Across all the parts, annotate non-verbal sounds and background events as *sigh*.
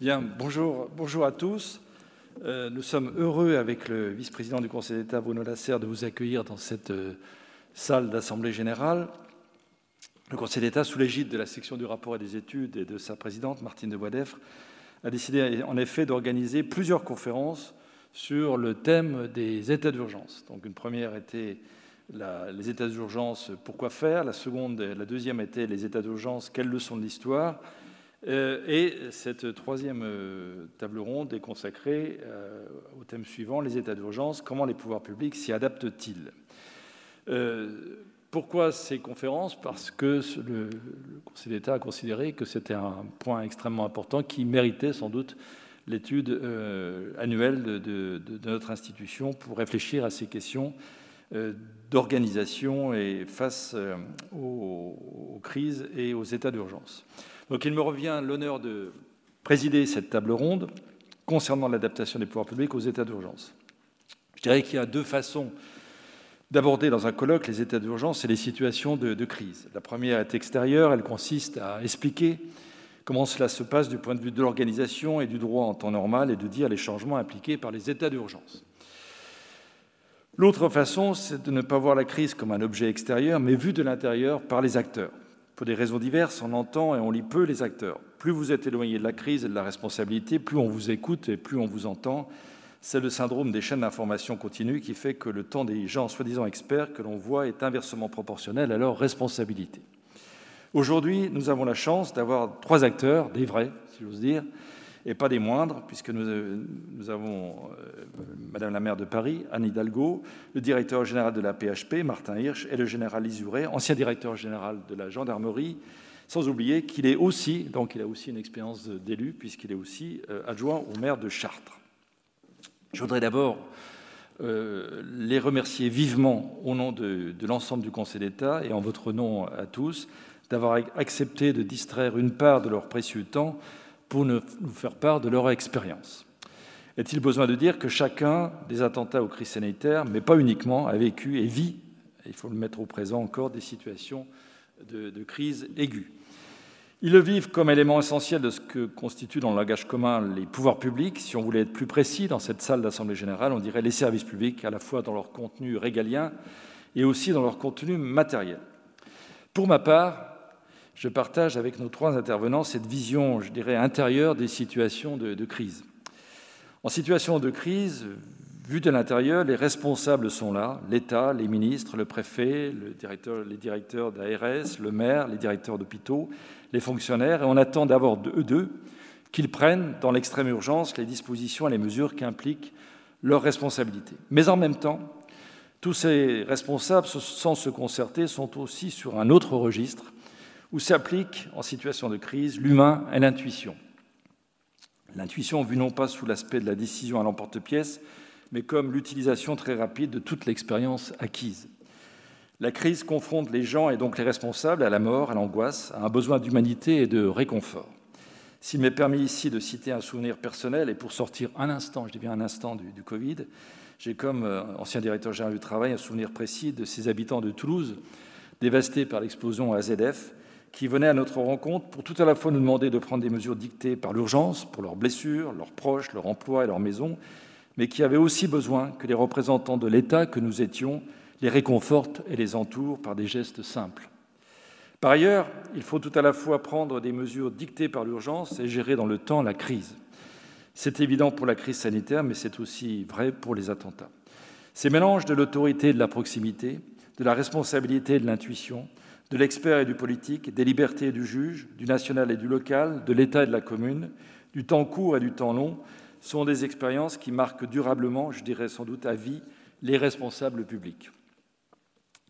Bien, bonjour, bonjour à tous. Euh, nous sommes heureux avec le vice-président du Conseil d'État, Bruno Lasserre, de vous accueillir dans cette euh, salle d'Assemblée générale. Le Conseil d'État, sous l'égide de la section du rapport et des études et de sa présidente, Martine de Boisdeffre, a décidé en effet d'organiser plusieurs conférences sur le thème des états d'urgence. Donc une première était les états d'urgence, pourquoi faire? La seconde, la deuxième était les états d'urgence, quelles leçons de l'histoire? Et cette troisième euh, table ronde est consacrée euh, au thème suivant, les états d'urgence, comment les pouvoirs publics s'y adaptent-ils? Pourquoi ces conférences? Parce que le, Conseil d'État a considéré que c'était un point extrêmement important qui méritait sans doute l'étude annuelle de, notre institution pour réfléchir à ces questions euh, d'organisation et face euh, aux, crises et aux états d'urgence. Donc il me revient l'honneur de présider cette table ronde concernant l'adaptation des pouvoirs publics aux états d'urgence. Je dirais qu'il y a deux façons d'aborder dans un colloque les états d'urgence et les situations de, crise. La première est extérieure, elle consiste à expliquer comment cela se passe du point de vue de l'organisation et du droit en temps normal et de dire les changements impliqués par les états d'urgence. L'autre façon, c'est de ne pas voir la crise comme un objet extérieur, mais vu de l'intérieur par les acteurs. Pour des raisons diverses, on entend et on lit peu les acteurs. Plus vous êtes éloigné de la crise et de la responsabilité, plus on vous écoute et plus on vous entend. C'est le syndrome des chaînes d'information continue qui fait que le temps des gens soi-disant experts que l'on voit est inversement proportionnel à leur responsabilité. Aujourd'hui, nous avons la chance d'avoir trois acteurs, des vrais, si j'ose dire, et pas des moindres, puisque nous, euh, avons euh, Madame la maire de Paris, Anne Hidalgo, le directeur général de la PHP, Martin Hirsch, et le général Isouré, ancien directeur général de la gendarmerie, sans oublier qu'il est aussi, donc il a aussi une expérience d'élu, puisqu'il est aussi euh, adjoint au maire de Chartres. Je voudrais d'abord les remercier vivement au nom de l'ensemble du Conseil d'État et en votre nom à tous d'avoir accepté de distraire une part de leur précieux temps pour nous faire part de leur expérience. Est-il besoin de dire que chacun des attentats aux crises sanitaires, mais pas uniquement, a vécu et vit, il faut le mettre au présent encore, des situations de, crise aiguë? Ils le vivent comme élément essentiel de ce que constituent dans le langage commun les pouvoirs publics. Si on voulait être plus précis, dans cette salle d'Assemblée générale, on dirait les services publics, à la fois dans leur contenu régalien et aussi dans leur contenu matériel. Pour ma part, je partage avec nos trois intervenants cette vision, je dirais, intérieure des situations de, crise. En situation de crise, vue de l'intérieur, les responsables sont là, l'État, les ministres, le préfet, les directeurs d'ARS, le maire, les directeurs d'hôpitaux, les fonctionnaires, et on attend d'abord d'eux qu'ils prennent, dans l'extrême urgence, les dispositions et les mesures qui impliquent leurs responsabilités. Mais en même temps, tous ces responsables, sans se concerter, sont aussi sur un autre registre, où s'applique en situation de crise l'humain et l'intuition. L'intuition vue non pas sous l'aspect de la décision à l'emporte-pièce, mais comme l'utilisation très rapide de toute l'expérience acquise. La crise confronte les gens et donc les responsables à la mort, à l'angoisse, à un besoin d'humanité et de réconfort. S'il m'est permis ici de citer un souvenir personnel, et pour sortir un instant, je dis bien un instant du, du Covid, j'ai comme euh, ancien directeur général du travail un souvenir précis de ces habitants de Toulouse dévastés par l'explosion à ZF qui venaient à notre rencontre pour tout à la fois nous demander de prendre des mesures dictées par l'urgence pour leurs blessures, leurs proches, leur emploi et leur maison, mais qui avaient aussi besoin que les représentants de l'État que nous étions les réconfortent et les entourent par des gestes simples. Par ailleurs, il faut tout à la fois prendre des mesures dictées par l'urgence et gérer dans le temps la crise. C'est évident pour la crise sanitaire, mais c'est aussi vrai pour les attentats. Ces mélanges de l'autorité et de la proximité, de la responsabilité et de l'intuition, de l'expert et du politique, des libertés et du juge, du national et du local, de l'État et de la commune, du temps court et du temps long, sont des expériences qui marquent durablement, je dirais sans doute à vie, les responsables publics.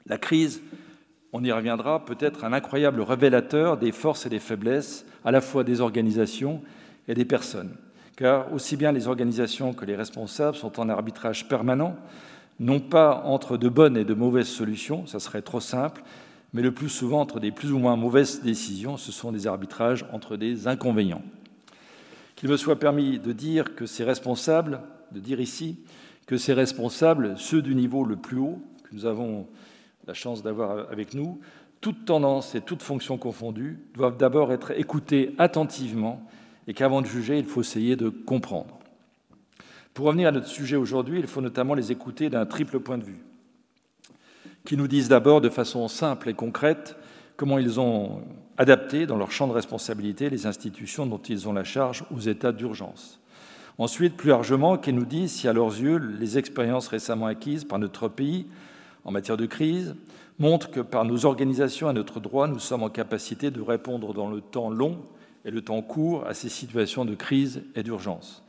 La crise, on y reviendra, peut être un incroyable révélateur des forces et des faiblesses, à la fois des organisations et des personnes. Car aussi bien les organisations que les responsables sont en arbitrage permanent, non pas entre de bonnes et de mauvaises solutions, ça serait trop simple, mais le plus souvent entre des plus ou moins mauvaises décisions, ce sont des arbitrages entre des inconvénients. Qu'il me soit permis de dire que ces responsables, de dire ici que ces responsables, ceux du niveau le plus haut, que nous avons la chance d'avoir avec nous, toutes tendances et toutes fonctions confondues, doivent d'abord être écoutés attentivement et qu'avant de juger, il faut essayer de comprendre. Pour revenir à notre sujet aujourd'hui, il faut notamment les écouter d'un triple point de vue, qui nous disent d'abord de façon simple et concrète comment ils ont adapté dans leur champ de responsabilité les institutions dont ils ont la charge aux états d'urgence. Ensuite, plus largement, qu'ils nous disent si à leurs yeux les expériences récemment acquises par notre pays en matière de crise montrent que par nos organisations et notre droit, nous sommes en capacité de répondre dans le temps long et le temps court à ces situations de crise et d'urgence.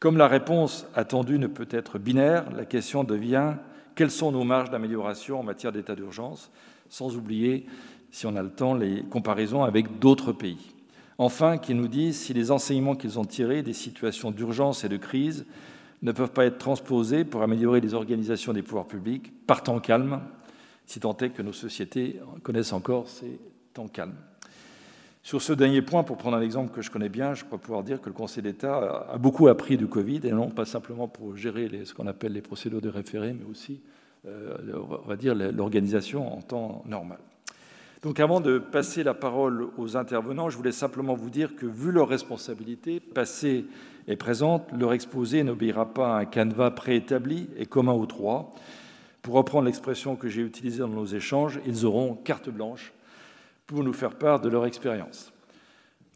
Comme la réponse attendue ne peut être binaire, la question devient quelles sont nos marges d'amélioration en matière d'état d'urgence, sans oublier si on a le temps, les comparaisons avec d'autres pays. Enfin, qui nous disent si les enseignements qu'ils ont tirés des situations d'urgence et de crise ne peuvent pas être transposés pour améliorer les organisations des pouvoirs publics par temps calme, si tant est que nos sociétés connaissent encore ces temps calmes. Sur ce dernier point, pour prendre un exemple que je connais bien, je crois pouvoir dire que le Conseil d'État a beaucoup appris du Covid, et non pas simplement pour gérer ce qu'on appelle les procédures de référé, mais aussi, euh, va dire, l'organisation en temps normal. Donc avant de passer la parole aux intervenants, je voulais simplement vous dire que vu leurs responsabilités passées et présentes, leur exposé n'obéira pas à un canevas préétabli et commun aux trois. Pour reprendre l'expression que j'ai utilisée dans nos échanges, ils auront carte blanche pour nous faire part de leur expérience.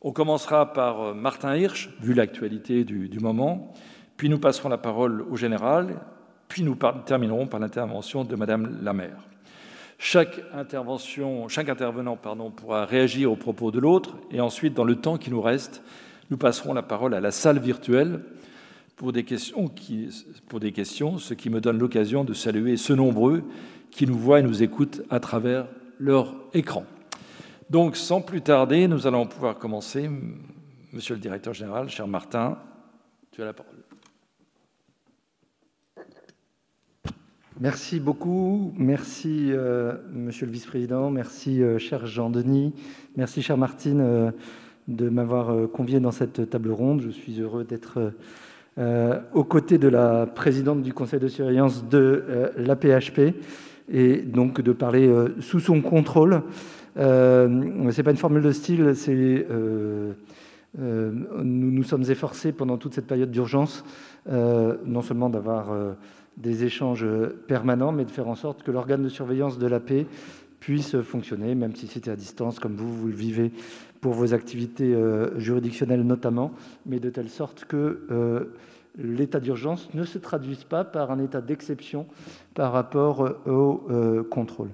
On commencera par euh, Martin Hirsch, vu l'actualité du, moment, puis nous passerons la parole au général, puis nous terminerons par l'intervention de Madame Lamère. Chaque, intervention, chaque intervenant pourra réagir aux propos de l'autre et ensuite, dans le temps qui nous reste, nous passerons la parole à la salle virtuelle pour des questions, pour des questions ce qui me donne l'occasion de saluer ceux nombreux qui nous voient et nous écoutent à travers leur écran. Donc, sans plus tarder, nous allons pouvoir commencer. Monsieur le directeur général, cher Martin, tu as la parole. Merci beaucoup. Merci, euh, monsieur le vice-président. Merci, euh, cher Jean-Denis. Merci, chère Martine, euh, de m'avoir convié dans cette table ronde. Je suis heureux d'être aux côtés de la présidente du conseil de surveillance de l'APHP et donc de parler sous son contrôle. Ce n'est pas une formule de style, c'est. nous nous sommes efforcés pendant toute cette période d'urgence, non seulement d'avoir des échanges permanents, mais de faire en sorte que l'organe de surveillance de la paix puisse fonctionner, même si c'était à distance, comme vous, vous le vivez pour vos activités euh, juridictionnelles notamment, mais de telle sorte que euh, l'état d'urgence ne se traduise pas par un état d'exception par rapport euh, au contrôle.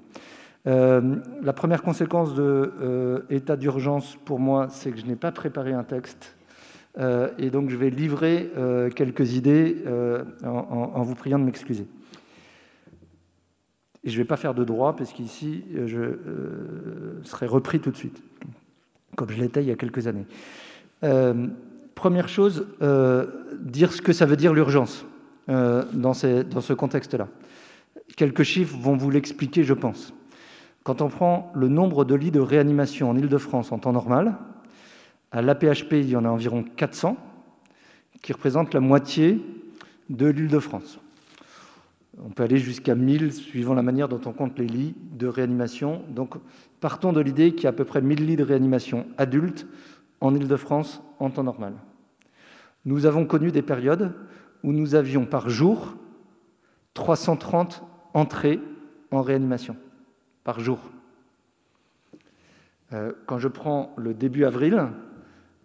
La première conséquence de l'état d'urgence pour moi, c'est que je n'ai pas préparé un texte euh, et donc, je vais livrer euh, quelques idées euh, en, vous priant de m'excuser. Et je ne vais pas faire de droit, parce qu'ici, je serai repris tout de suite, comme je l'étais il y a quelques années. première chose, dire ce que ça veut dire l'urgence dans ce contexte-là. Quelques chiffres vont vous l'expliquer, je pense. Quand on prend le nombre de lits de réanimation en Ile-de-France en temps normal, à l'APHP, il y en a environ 400, qui représentent la moitié de l'Île-de-France. On peut aller jusqu'à 1000 suivant la manière dont on compte les lits de réanimation. Donc, partons de l'idée qu'il y a à peu près 1000 lits de réanimation adultes en Île-de-France en temps normal. Nous avons connu des périodes où nous avions par jour 330 entrées en réanimation par jour. Euh, quand je prends le début avril,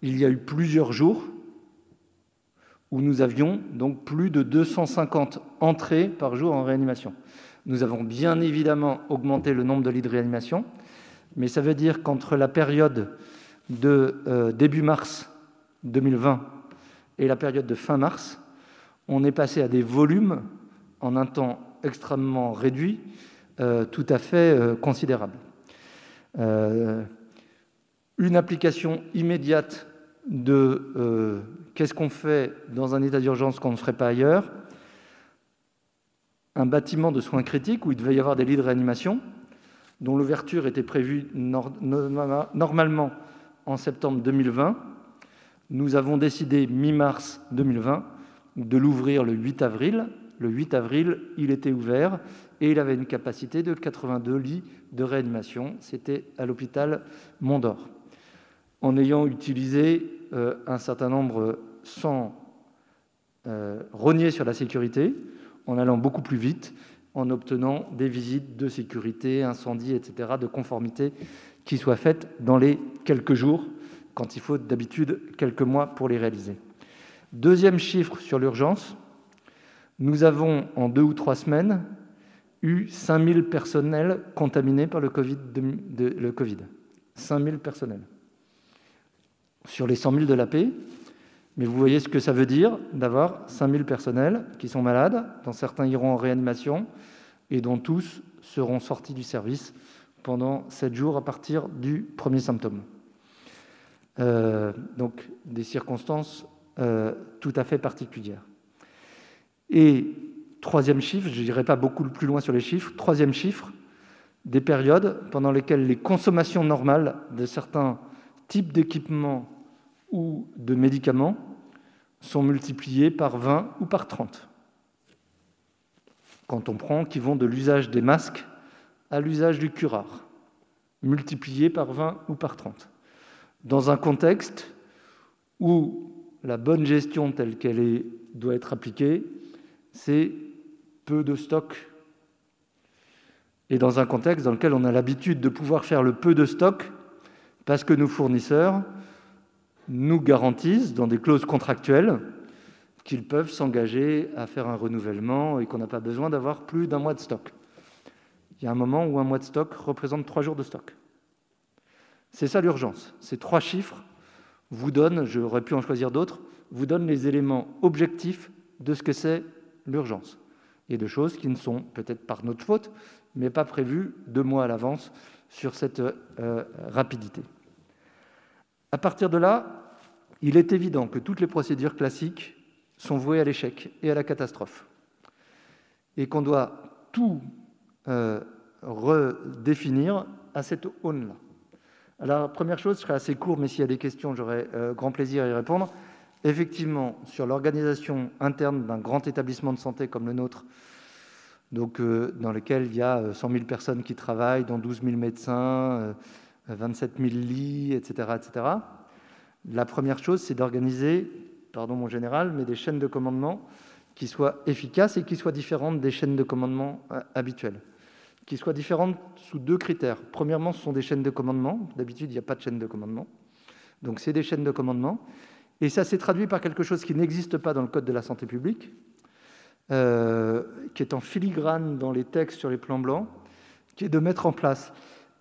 il y a eu plusieurs jours où nous avions donc plus de 250 entrées par jour en réanimation. Nous avons bien évidemment augmenté le nombre de lits de réanimation, mais ça veut dire qu'entre la période de euh, début mars 2020 et la période de fin mars, on est passé à des volumes en un temps extrêmement réduit, tout à fait euh, considérables une application immédiate de euh, qu'est-ce qu'on fait dans un état d'urgence qu'on ne ferait pas ailleurs, un bâtiment de soins critiques où il devait y avoir des lits de réanimation, dont l'ouverture était prévue normalement en septembre 2020. Nous avons décidé mi-mars 2020 de l'ouvrir le 8 avril. Le 8 avril, il était ouvert et il avait une capacité de 82 lits de réanimation. C'était à l'hôpital Mont-d'Or en ayant utilisé un certain nombre sans rogner sur la sécurité, en allant beaucoup plus vite, en obtenant des visites de sécurité, incendie, etc., de conformité, qui soient faites dans les quelques jours, quand il faut d'habitude quelques mois pour les réaliser. Deuxième chiffre sur l'urgence, nous avons en deux ou trois semaines eu 5000 personnels contaminés par le Covid. De, le COVID. 5000 personnels. Sur les 100 000 de la paix, mais vous voyez ce que ça veut dire d'avoir 5000 personnels qui sont malades, dont certains iront en réanimation et dont tous seront sortis du service pendant 7 jours à partir du premier symptôme. Euh, donc des circonstances euh, tout à fait particulières. Et troisième chiffre, je n'irai pas beaucoup plus loin sur les chiffres, troisième chiffre, des périodes pendant lesquelles les consommations normales de certains types d'équipements ou de médicaments sont multipliées par 20 ou par 30. Quand on prend qui vont de l'usage des masques à l'usage du curare, multiplié par 20 ou par 30. Dans un contexte où la bonne gestion telle qu'elle doit être appliquée, c'est peu de stock. Et dans un contexte dans lequel on a l'habitude de pouvoir faire le peu de stock, parce que nos fournisseurs nous garantissent, dans des clauses contractuelles, qu'ils peuvent s'engager à faire un renouvellement et qu'on n'a pas besoin d'avoir plus d'un mois de stock. Il y a un moment où un mois de stock représente trois jours de stock. C'est ça l'urgence. Ces trois chiffres vous donnent, j'aurais pu en choisir d'autres, vous donnent les éléments objectifs de ce que c'est l'urgence. Et de choses qui ne sont peut-être par notre faute, mais pas prévues deux mois à l'avance sur cette euh, rapidité. À partir de là, il est évident que toutes les procédures classiques sont vouées à l'échec et à la catastrophe. Et qu'on doit tout euh, redéfinir à cette aune-là. Alors, première chose, je serai assez court, mais s'il y a des questions, j'aurai euh, grand plaisir à y répondre. Effectivement, sur l'organisation interne d'un grand établissement de santé comme le nôtre, donc, euh, dans lequel il y a 100 000 personnes qui travaillent, dont 12 000 médecins, 27 000 lits, etc., etc. La première chose, c'est d'organiser, pardon mon général, mais des chaînes de commandement qui soient efficaces et qui soient différentes des chaînes de commandement euh, habituelles. Qui soient différentes sous deux critères. Premièrement, ce sont des chaînes de commandement. D'habitude, il n'y a pas de chaîne de commandement. Donc, c'est des chaînes de commandement. Et ça s'est traduit par quelque chose qui n'existe pas dans le Code de la santé publique, euh, qui est en filigrane dans les textes sur les plans blancs, qui est de mettre en place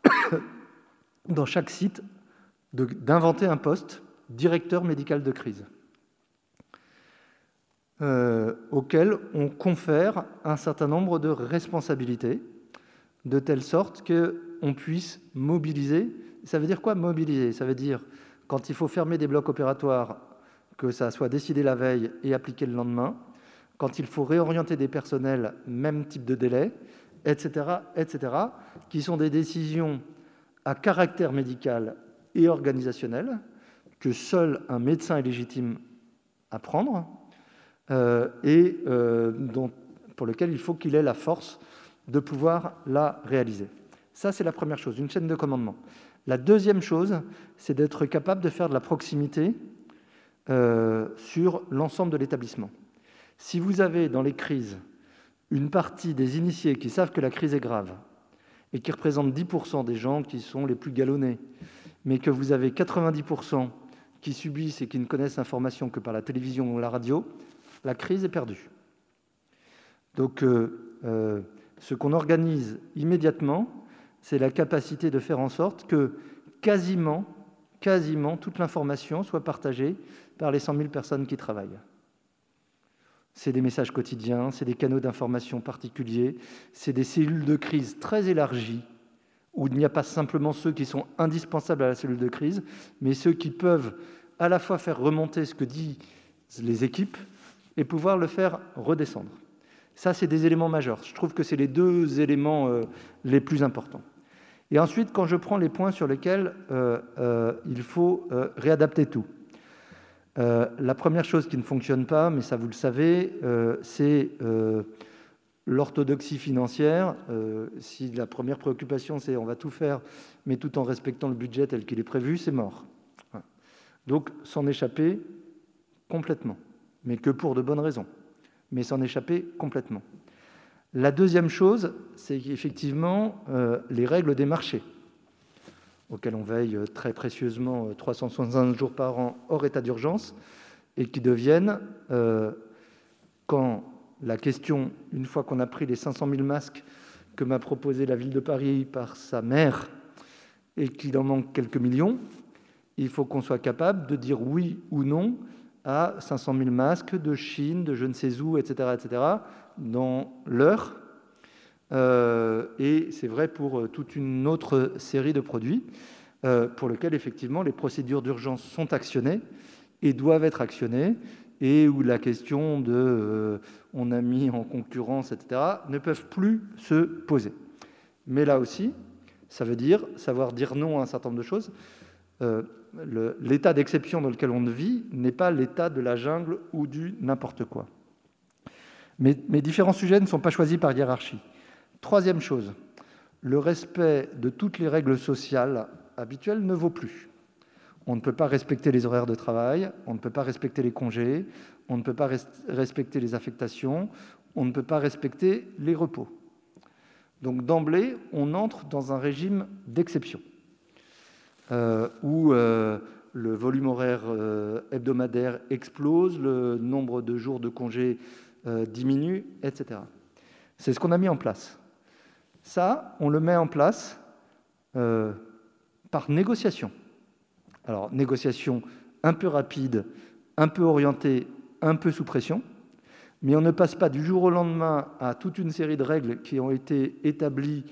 *coughs* dans chaque site d'inventer un poste directeur médical de crise, euh, auquel on confère un certain nombre de responsabilités, de telle sorte qu'on puisse mobiliser. Ça veut dire quoi mobiliser? Ça veut dire quand il faut fermer des blocs opératoires, que ça soit décidé la veille et appliqué le lendemain, quand il faut réorienter des personnels, même type de délai, etc., etc., qui sont des décisions à caractère médical et organisationnel que seul un médecin est légitime à prendre euh, et euh, pour lequel il faut qu'il ait la force de pouvoir la réaliser. Ça, c'est la première chose, une chaîne de commandement. La deuxième chose, c'est d'être capable de faire de la proximité euh, sur l'ensemble de l'établissement. Si vous avez dans les crises une partie des initiés qui savent que la crise est grave, et qui représente 10% des gens qui sont les plus galonnés, mais que vous avez 90% qui subissent et qui ne connaissent l'information que par la télévision ou la radio, la crise est perdue. Donc, euh, euh, ce qu'on organise immédiatement, c'est la capacité de faire en sorte que quasiment, quasiment toute l'information soit partagée par les 100 000 personnes qui travaillent. C'est des messages quotidiens, c'est des canaux d'information particuliers, c'est des cellules de crise très élargies, où il n'y a pas simplement ceux qui sont indispensables à la cellule de crise, mais ceux qui peuvent à la fois faire remonter ce que disent les équipes et pouvoir le faire redescendre. Ça, c'est des éléments majeurs. Je trouve que c'est les deux éléments euh, les plus importants. Et ensuite, quand je prends les points sur lesquels euh, euh, il faut réadapter tout, euh, la première chose qui ne fonctionne pas, mais ça vous le savez, euh, c'est euh, l'orthodoxie financière. si la première préoccupation c'est on va tout faire, mais tout en respectant le budget tel qu'il est prévu, c'est mort. Donc s'en échapper complètement, mais que pour de bonnes raisons, mais s'en échapper complètement. La deuxième chose, c'est qu'effectivement, euh, les règles des marchés, auxquelles on veille très précieusement 365 jours par an hors état d'urgence, et qui deviennent, euh, quand la question, une fois qu'on a pris les 500 000 masques que m'a proposé la ville de Paris par sa maire, et qu'il en manque quelques millions, il faut qu'on soit capable de dire oui ou non à 500 000 masques de Chine, de je ne sais où, etc., etc., dans l'heure. Euh, et c'est vrai pour euh, toute une autre série de produits euh, pour lesquels effectivement les procédures d'urgence sont actionnées et doivent être actionnées et où la question de on a mis en concurrence, etc., ne peuvent plus se poser. Mais là aussi, ça veut dire savoir dire non à un certain nombre de choses. L'état d'exception dans lequel on vit n'est pas l'état de la jungle ou du n'importe quoi. Mais mes différents sujets ne sont pas choisis par hiérarchie. Troisième chose, le respect de toutes les règles sociales habituelles ne vaut plus. On ne peut pas respecter les horaires de travail, on ne peut pas respecter les congés, on ne peut pas respecter les affectations, on ne peut pas respecter les repos. Donc d'emblée, on entre dans un régime d'exception, euh, où euh, le volume horaire euh, hebdomadaire explose, le nombre de jours de congés diminue, etc. C'est ce qu'on a mis en place. Ça, on le met en place euh, par négociation. Alors, négociation un peu rapide, un peu orientée, un peu sous pression, mais on ne passe pas du jour au lendemain à toute une série de règles qui ont été établies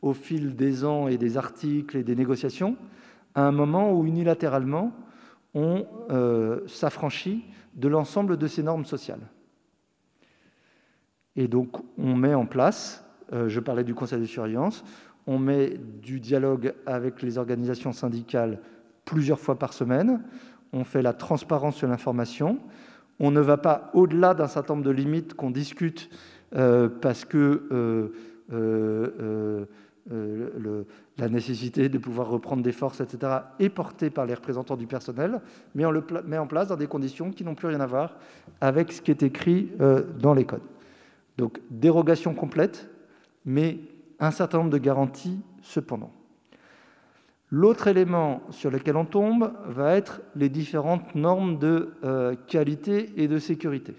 au fil des ans et des articles et des négociations, à un moment où unilatéralement on euh, s'affranchit de l'ensemble de ces normes sociales. Et donc on met en place euh, je parlais du conseil de surveillance, on met du dialogue avec les organisations syndicales plusieurs fois par semaine, on fait la transparence sur l'information, on ne va pas au-delà d'un certain nombre de limites qu'on discute euh, parce que euh, la nécessité de pouvoir reprendre des forces, etc., est portée par les représentants du personnel, mais on le met en place dans des conditions qui n'ont plus rien à voir avec ce qui est écrit dans les codes. Donc, dérogation complète, mais un certain nombre de garanties cependant. L'autre élément sur lequel on tombe va être les différentes normes de euh, qualité et de sécurité.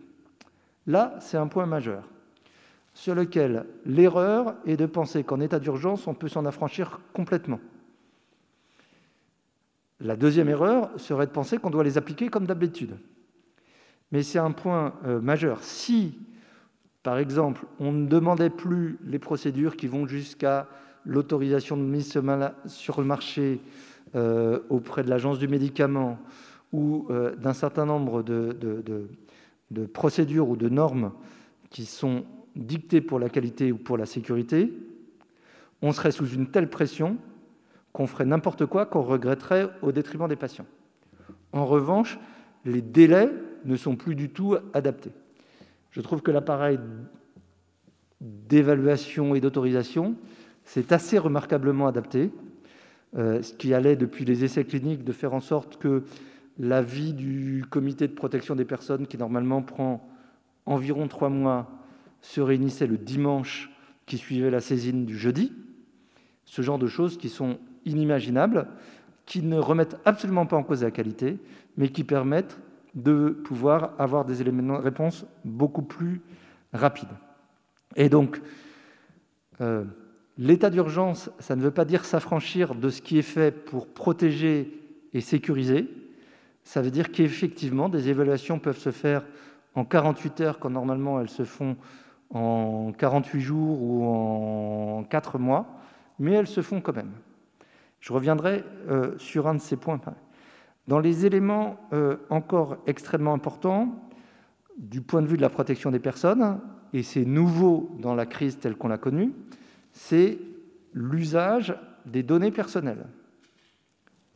Là, c'est un point majeur sur lequel l'erreur est de penser qu'en état d'urgence, on peut s'en affranchir complètement. La deuxième erreur serait de penser qu'on doit les appliquer comme d'habitude. Mais c'est un point euh, majeur. Si par exemple, on ne demandait plus les procédures qui vont jusqu'à l'autorisation de mise sur le marché euh, auprès de l'agence du médicament ou euh, d'un certain nombre de, de, procédures ou de normes qui sont dictées pour la qualité ou pour la sécurité, on serait sous une telle pression qu'on ferait n'importe quoi qu'on regretterait au détriment des patients. En revanche, les délais ne sont plus du tout adaptés. Je trouve que l'appareil d'évaluation et d'autorisation s'est assez remarquablement adapté, euh, ce qui allait depuis les essais cliniques de faire en sorte que l'avis du comité de protection des personnes, qui normalement prend environ trois mois, se réunissait le dimanche qui suivait la saisine du jeudi. Ce genre de choses qui sont inimaginables, qui ne remettent absolument pas en cause la qualité, mais qui permettent de pouvoir avoir des éléments de réponse beaucoup plus rapides. Et donc, euh, l'état d'urgence, ça ne veut pas dire s'affranchir de ce qui est fait pour protéger et sécuriser. Ça veut dire qu'effectivement, des évaluations peuvent se faire en 48 heures quand normalement elles se font en 48 jours ou en 4 mois, mais elles se font quand même. Je reviendrai euh, sur un de ces points. Dans les éléments euh, encore extrêmement importants du point de vue de la protection des personnes, et c'est nouveau dans la crise telle qu'on l'a connue, c'est l'usage des données personnelles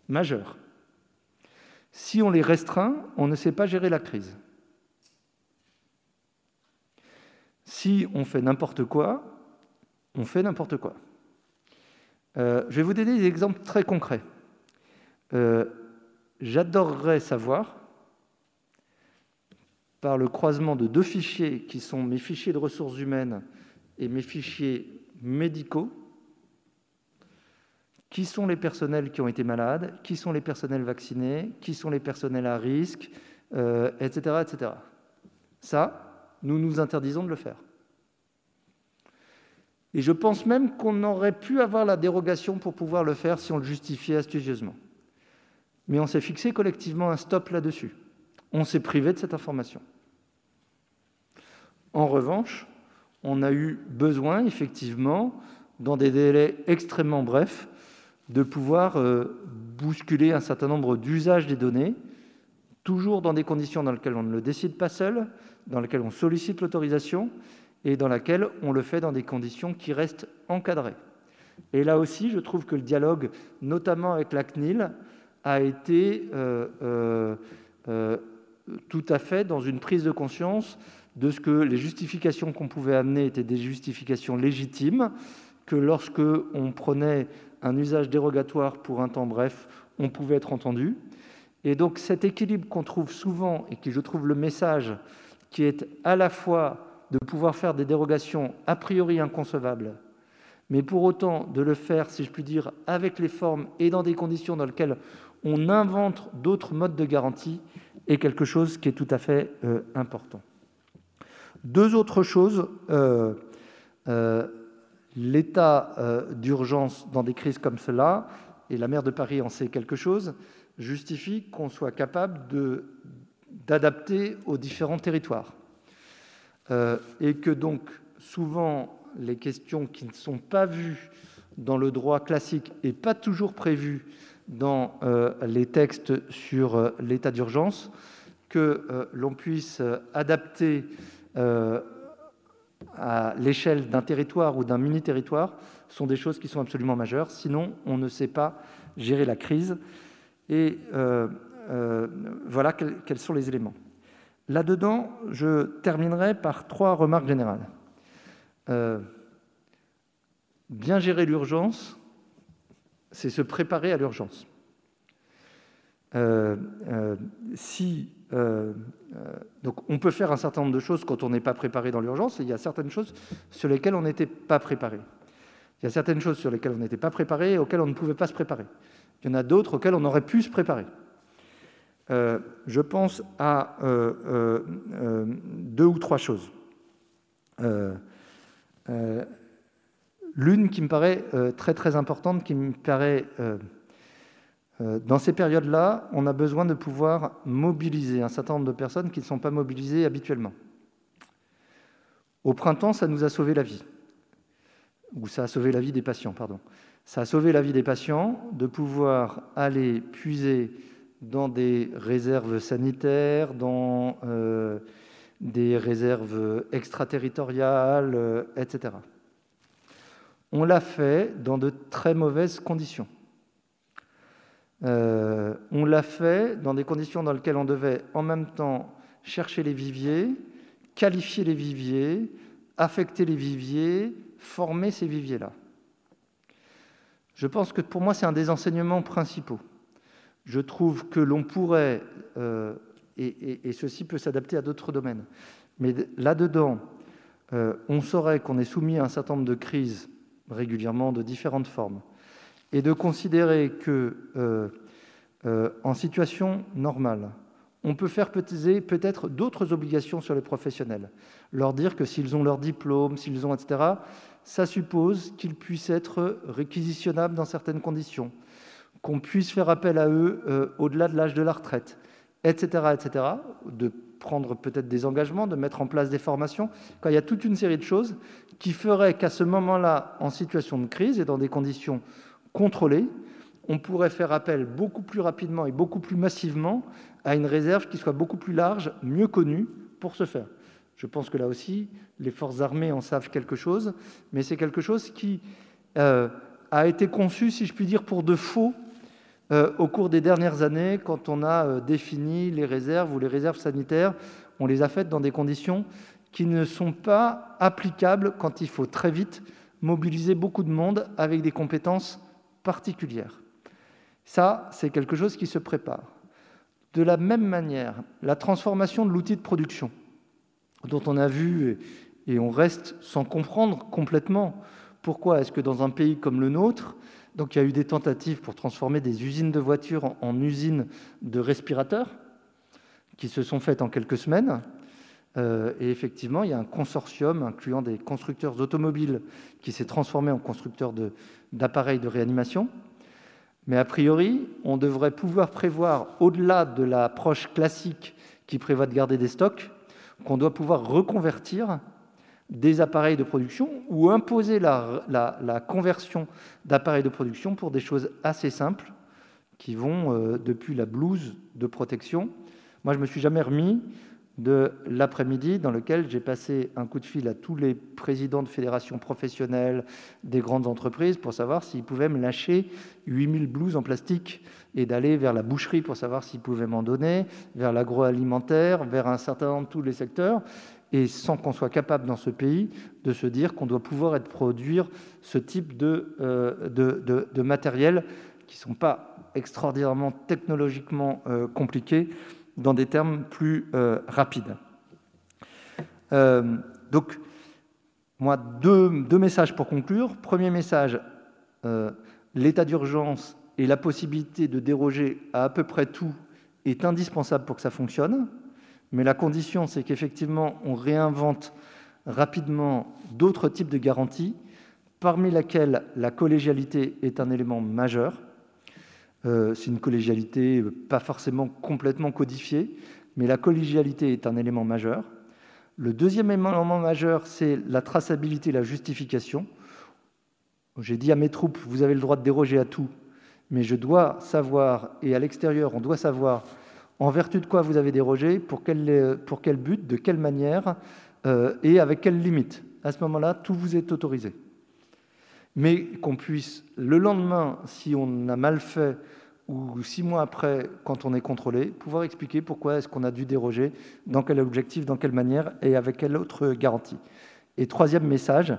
majeur. Si on les restreint, on ne sait pas gérer la crise. Si on fait n'importe quoi, on fait n'importe quoi. Euh, je vais vous donner des exemples très concrets. Euh, j'adorerais savoir, par le croisement de deux fichiers qui sont mes fichiers de ressources humaines et mes fichiers médicaux, qui sont les personnels qui ont été malades, qui sont les personnels vaccinés, qui sont les personnels à risque, euh, etc., etc. Ça, nous nous interdisons de le faire. Et je pense même qu'on aurait pu avoir la dérogation pour pouvoir le faire si on le justifiait astucieusement. Mais on s'est fixé collectivement un stop là-dessus. On s'est privé de cette information. En revanche, on a eu besoin, effectivement, dans des délais extrêmement brefs, de pouvoir euh, bousculer un certain nombre d'usages des données, toujours dans des conditions dans lesquelles on ne le décide pas seul, dans lesquelles on sollicite l'autorisation et dans lesquelles on le fait dans des conditions qui restent encadrées. Et là aussi, je trouve que le dialogue, notamment avec la CNIL, a été euh, euh, tout à fait dans une prise de conscience de ce que les justifications qu'on pouvait amener étaient des justifications légitimes, que lorsque on prenait un usage dérogatoire pour un temps bref, on pouvait être entendu. Et donc cet équilibre qu'on trouve souvent et qui, je trouve, le message qui est à la fois de pouvoir faire des dérogations a priori inconcevables, mais pour autant de le faire, si je puis dire, avec les formes et dans des conditions dans lesquelles on invente d'autres modes de garantie, est quelque chose qui est tout à fait euh, important. Deux autres choses. Euh, euh, l'état d'urgence dans des crises comme cela, et la maire de Paris en sait quelque chose, justifie qu'on soit capable d'adapter aux différents territoires. Et que donc souvent les questions qui ne sont pas vues dans le droit classique et pas toujours prévues dans euh, les textes sur l'état d'urgence, que l'on puisse adapter à l'échelle d'un territoire ou d'un mini-territoire sont des choses qui sont absolument majeures. Sinon, on ne sait pas gérer la crise. Et euh, euh, voilà quels, sont les éléments. Là-dedans, je terminerai par trois remarques générales. Euh, bien gérer l'urgence, c'est se préparer à l'urgence. si euh, euh, donc on peut faire un certain nombre de choses quand on n'est pas préparé dans l'urgence, et il y a certaines choses sur lesquelles on n'était pas préparé. Il y a certaines choses sur lesquelles on n'était pas préparé et auxquelles on ne pouvait pas se préparer. Il y en a d'autres auxquelles on aurait pu se préparer. Euh, je pense à deux ou trois choses. L'une qui me paraît très très importante, qui me paraît euh, dans ces périodes-là, on a besoin de pouvoir mobiliser un certain nombre de personnes qui ne sont pas mobilisées habituellement. Au printemps, ça nous a sauvé la vie, ou ça a sauvé la vie des patients, pardon. Ça a sauvé la vie des patients de pouvoir aller puiser dans des réserves sanitaires, dans euh, des réserves extraterritoriales, euh, etc. On l'a fait dans de très mauvaises conditions. Euh, on l'a fait dans des conditions dans lesquelles on devait en même temps chercher les viviers, qualifier les viviers, affecter les viviers, former ces viviers-là. Je pense que pour moi, c'est un des enseignements principaux. Je trouve que l'on pourrait, euh, et, ceci peut s'adapter à d'autres domaines, mais là-dedans, euh, on saurait qu'on est soumis à un certain nombre de crises régulièrement de différentes formes et de considérer que, euh, euh, en situation normale, on peut faire peut-être d'autres obligations sur les professionnels. Leur dire que s'ils ont leur diplôme, s'ils ont, etc., ça suppose qu'ils puissent être réquisitionnables dans certaines conditions, qu'on puisse faire appel à eux euh, au-delà de l'âge de la retraite, etc., etc., de prendre peut-être des engagements, de mettre en place des formations, quand il y a toute une série de choses qui feraient qu'à ce moment-là, en situation de crise et dans des conditions contrôlée, on pourrait faire appel beaucoup plus rapidement et beaucoup plus massivement à une réserve qui soit beaucoup plus large, mieux connue pour ce faire. Je pense que là aussi, les forces armées en savent quelque chose, mais c'est quelque chose qui euh, a été conçu, si je puis dire, pour de faux euh, au cours des dernières années, quand on a euh, défini les réserves ou les réserves sanitaires, on les a faites dans des conditions qui ne sont pas applicables quand il faut très vite mobiliser beaucoup de monde avec des compétences particulière. Ça, c'est quelque chose qui se prépare. De la même manière, la transformation de l'outil de production, dont on a vu et on reste sans comprendre complètement pourquoi est-ce que dans un pays comme le nôtre, donc il y a eu des tentatives pour transformer des usines de voitures en, usines de respirateurs, qui se sont faites en quelques semaines. Euh, et effectivement, il y a un consortium incluant des constructeurs automobiles qui s'est transformé en constructeur d'appareils de, réanimation. Mais a priori, on devrait pouvoir prévoir, au-delà de l'approche classique qui prévoit de garder des stocks, qu'on doit pouvoir reconvertir des appareils de production ou imposer la, conversion d'appareils de production pour des choses assez simples qui vont euh, depuis la blouse de protection. Moi, je me suis jamais remis de l'après-midi dans lequel j'ai passé un coup de fil à tous les présidents de fédérations professionnelles des grandes entreprises pour savoir s'ils pouvaient me lâcher 8000 blouses en plastique et d'aller vers la boucherie pour savoir s'ils pouvaient m'en donner, vers l'agroalimentaire, vers un certain nombre de tous les secteurs et sans qu'on soit capable dans ce pays de se dire qu'on doit pouvoir être produire ce type de, euh, de, de, matériel qui ne sont pas extraordinairement technologiquement euh, compliqués dans des termes plus euh, rapides. donc, moi, deux, deux, messages pour conclure. Premier message, l'état d'urgence et la possibilité de déroger à à peu près tout est indispensable pour que ça fonctionne. Mais la condition, c'est qu'effectivement, on réinvente rapidement d'autres types de garanties, parmi lesquelles la collégialité est un élément majeur. Euh, c'est une collégialité pas forcément complètement codifiée, mais la collégialité est un élément majeur. Le deuxième élément majeur, c'est la traçabilité, la justification. J'ai dit à mes troupes, vous avez le droit de déroger à tout, mais je dois savoir, et à l'extérieur, on doit savoir en vertu de quoi vous avez dérogé, pour quel, quel but, de quelle manière euh, et avec quelles limites? À ce moment-là, tout vous est autorisé. Mais qu'on puisse, le lendemain, si on a mal fait, ou six mois après, quand on est contrôlé, pouvoir expliquer pourquoi est-ce qu'on a dû déroger, dans quel objectif, dans quelle manière et avec quelle autre garantie. Et troisième message,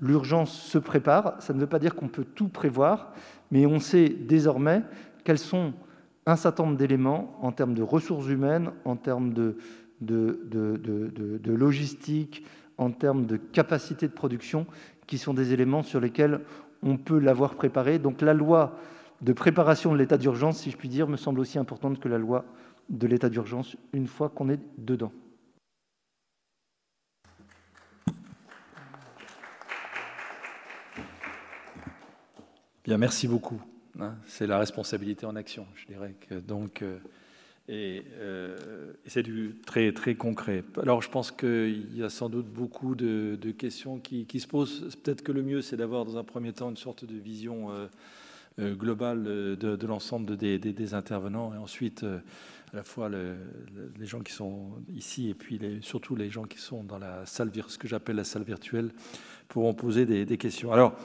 l'urgence se prépare. Ça ne veut pas dire qu'on peut tout prévoir, mais on sait désormais quels sont un certain nombre d'éléments en termes de ressources humaines, en termes de, logistique, en termes de capacité de production, qui sont des éléments sur lesquels on peut l'avoir préparé. Donc la loi de préparation de l'état d'urgence, si je puis dire, me semble aussi importante que la loi de l'état d'urgence une fois qu'on est dedans. Bien, merci beaucoup. Hein, c'est la responsabilité en action, je dirais. Que, donc, euh, euh, et, c'est du très très concret. Alors, je pense qu'il y a sans doute beaucoup de, questions qui, se posent. Peut-être que le mieux, c'est d'avoir dans un premier temps une sorte de vision euh, globale de, l'ensemble des, intervenants, et ensuite à la fois les gens qui sont ici et puis surtout les gens qui sont dans la salle, ce que j'appelle la salle virtuelle, pourront poser des, questions. Alors.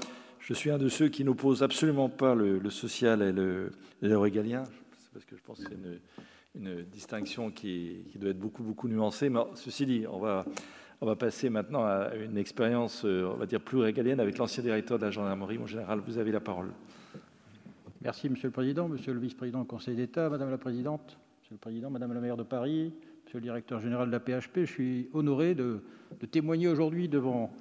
Je suis un de ceux qui n'opposent absolument pas le, social et le, régalien, parce que je pense que c'est une, distinction qui, doit être beaucoup, beaucoup nuancée. Mais ceci dit, on va, passer maintenant à une expérience, euh, on va dire, plus régalienne avec l'ancien directeur de la gendarmerie. Mon général, vous avez la parole. Merci, Monsieur le Président, Monsieur le Vice-président du Conseil d'État, Madame la Présidente, Monsieur le Président, Madame la maire de Paris, Monsieur le Directeur général de la PHP. Je suis honoré de témoigner aujourd'hui devant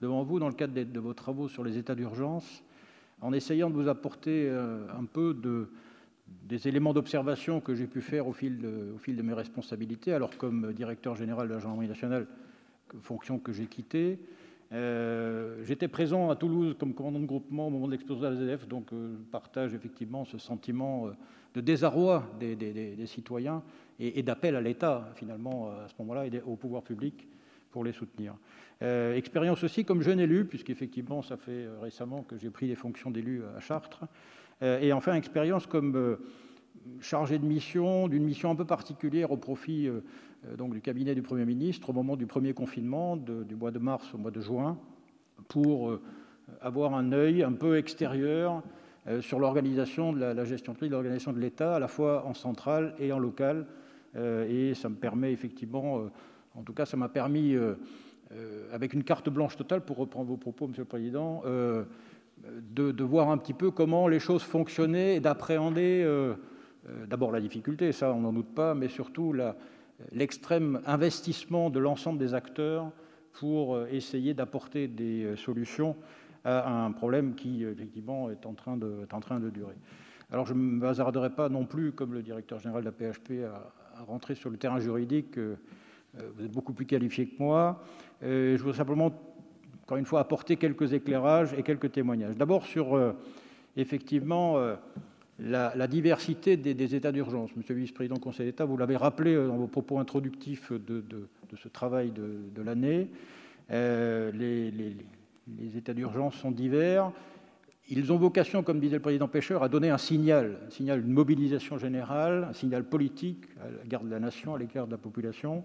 devant vous dans le cadre de, vos travaux sur les états d'urgence, en essayant de vous apporter euh, un peu de, des éléments d'observation que j'ai pu faire au fil, de, au fil de mes responsabilités, alors comme directeur général de la gendarmerie nationale, fonction que j'ai quittée. Euh, j'étais présent à Toulouse comme commandant de groupement au moment de l'explosion de la ZF, donc euh, je partage effectivement ce sentiment de désarroi des, citoyens et, et d'appel à l'État, finalement, à ce moment-là, et au pouvoir public pour les soutenir. Euh, expérience aussi comme jeune élu, puisqu'effectivement, ça fait euh, récemment que j'ai pris des fonctions d'élu à Chartres. Euh, et enfin, expérience comme chargé de mission, d'une mission un peu particulière au profit donc, du cabinet du Premier ministre au moment du premier confinement, du mois de mars au mois de juin, pour avoir un œil un peu extérieur sur l'organisation de la, gestion de l'organisation de l'État, à la fois en centrale et en local. et ça me permet effectivement, en tout cas, ça m'a permis euh, avec une carte blanche totale, pour reprendre vos propos, Monsieur le Président, euh, de, voir un petit peu comment les choses fonctionnaient et d'appréhender euh, d'abord la difficulté, ça on n'en doute pas, mais surtout l'extrême investissement de l'ensemble des acteurs pour essayer d'apporter des solutions à un problème qui, effectivement, est en train de, durer. Alors, je ne me hasarderai pas non plus, comme le directeur général de la PHP, à, rentrer sur le terrain juridique. Euh, vous êtes beaucoup plus qualifié que moi. Euh, je voudrais simplement, encore une fois, apporter quelques éclairages et quelques témoignages. D'abord, sur, euh, effectivement, la, diversité des, états d'urgence. Monsieur le vice-président du Conseil d'État, vous l'avez rappelé dans vos propos introductifs de, de, ce travail de, l'année. les, les états d'urgence sont divers. Ils ont vocation, comme disait le président Pêcheur, à donner un signal, un signal de mobilisation générale, un signal politique à l'égard de la nation, à l'égard de la population.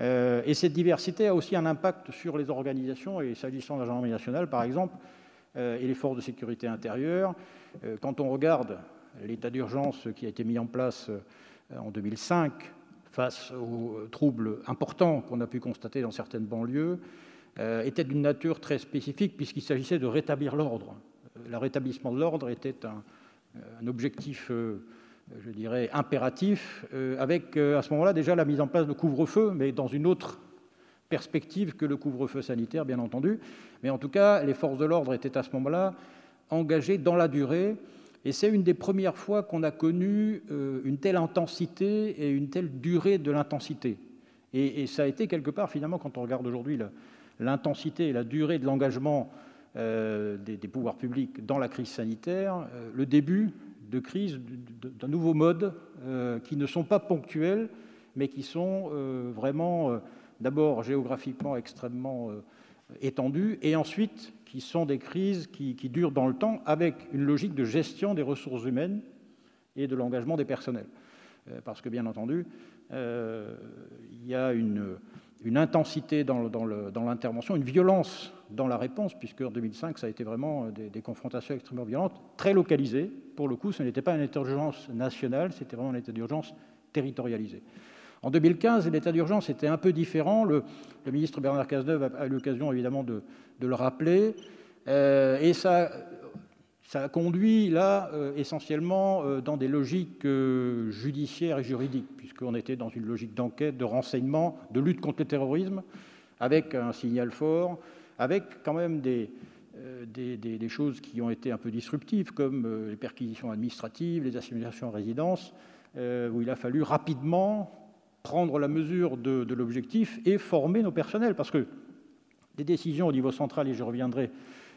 Euh, et cette diversité a aussi un impact sur les organisations, et s'agissant de la gendarmerie nationale, par exemple, euh, et les forces de sécurité intérieure. Euh, quand on regarde l'état d'urgence qui a été mis en place en 2005 face aux troubles importants qu'on a pu constater dans certaines banlieues, était d'une nature très spécifique puisqu'il s'agissait de rétablir l'ordre. Le rétablissement de l'ordre était un, objectif, euh, je dirais, impératif, euh, avec à ce moment-là déjà la mise en place de couvre-feu, mais dans une autre perspective que le couvre-feu sanitaire, bien entendu. Mais en tout cas, les forces de l'ordre étaient à ce moment-là engagées dans la durée. Et c'est une des premières fois qu'on a connu une telle intensité et une telle durée de l'intensité. Et, ça a été quelque part, finalement, quand on regarde aujourd'hui l'intensité et la durée de l'engagement euh, des, pouvoirs publics dans la crise sanitaire, euh, le début de crise d'un nouveau mode euh, qui ne sont pas ponctuels, mais qui sont vraiment d'abord géographiquement extrêmement étendus, et ensuite qui sont des crises qui, durent dans le temps avec une logique de gestion des ressources humaines et de l'engagement des personnels. parce que bien entendu, il y a une une intensité dans, l'intervention, une violence dans la réponse, puisque en 2005, ça a été vraiment euh, des, confrontations extrêmement violentes, très localisées. Pour le coup, ce n'était pas un état d'urgence national, c'était vraiment un état d'urgence territorialisé. En 2015, l'état d'urgence était un peu différent. Le, ministre Bernard Cazeneuve a, eu l'occasion, évidemment, de, le rappeler. Euh, et ça ça a conduit là euh, essentiellement euh, dans des logiques euh, judiciaires et juridiques, puisqu'on était dans une logique d'enquête, de renseignement, de lutte contre le terrorisme, avec un signal fort, avec quand même des, choses qui ont été un peu disruptives, comme les perquisitions administratives, les assimilations en résidence, où il a fallu rapidement prendre la mesure de, de l'objectif et former nos personnels, parce que des décisions au niveau central, et je reviendrai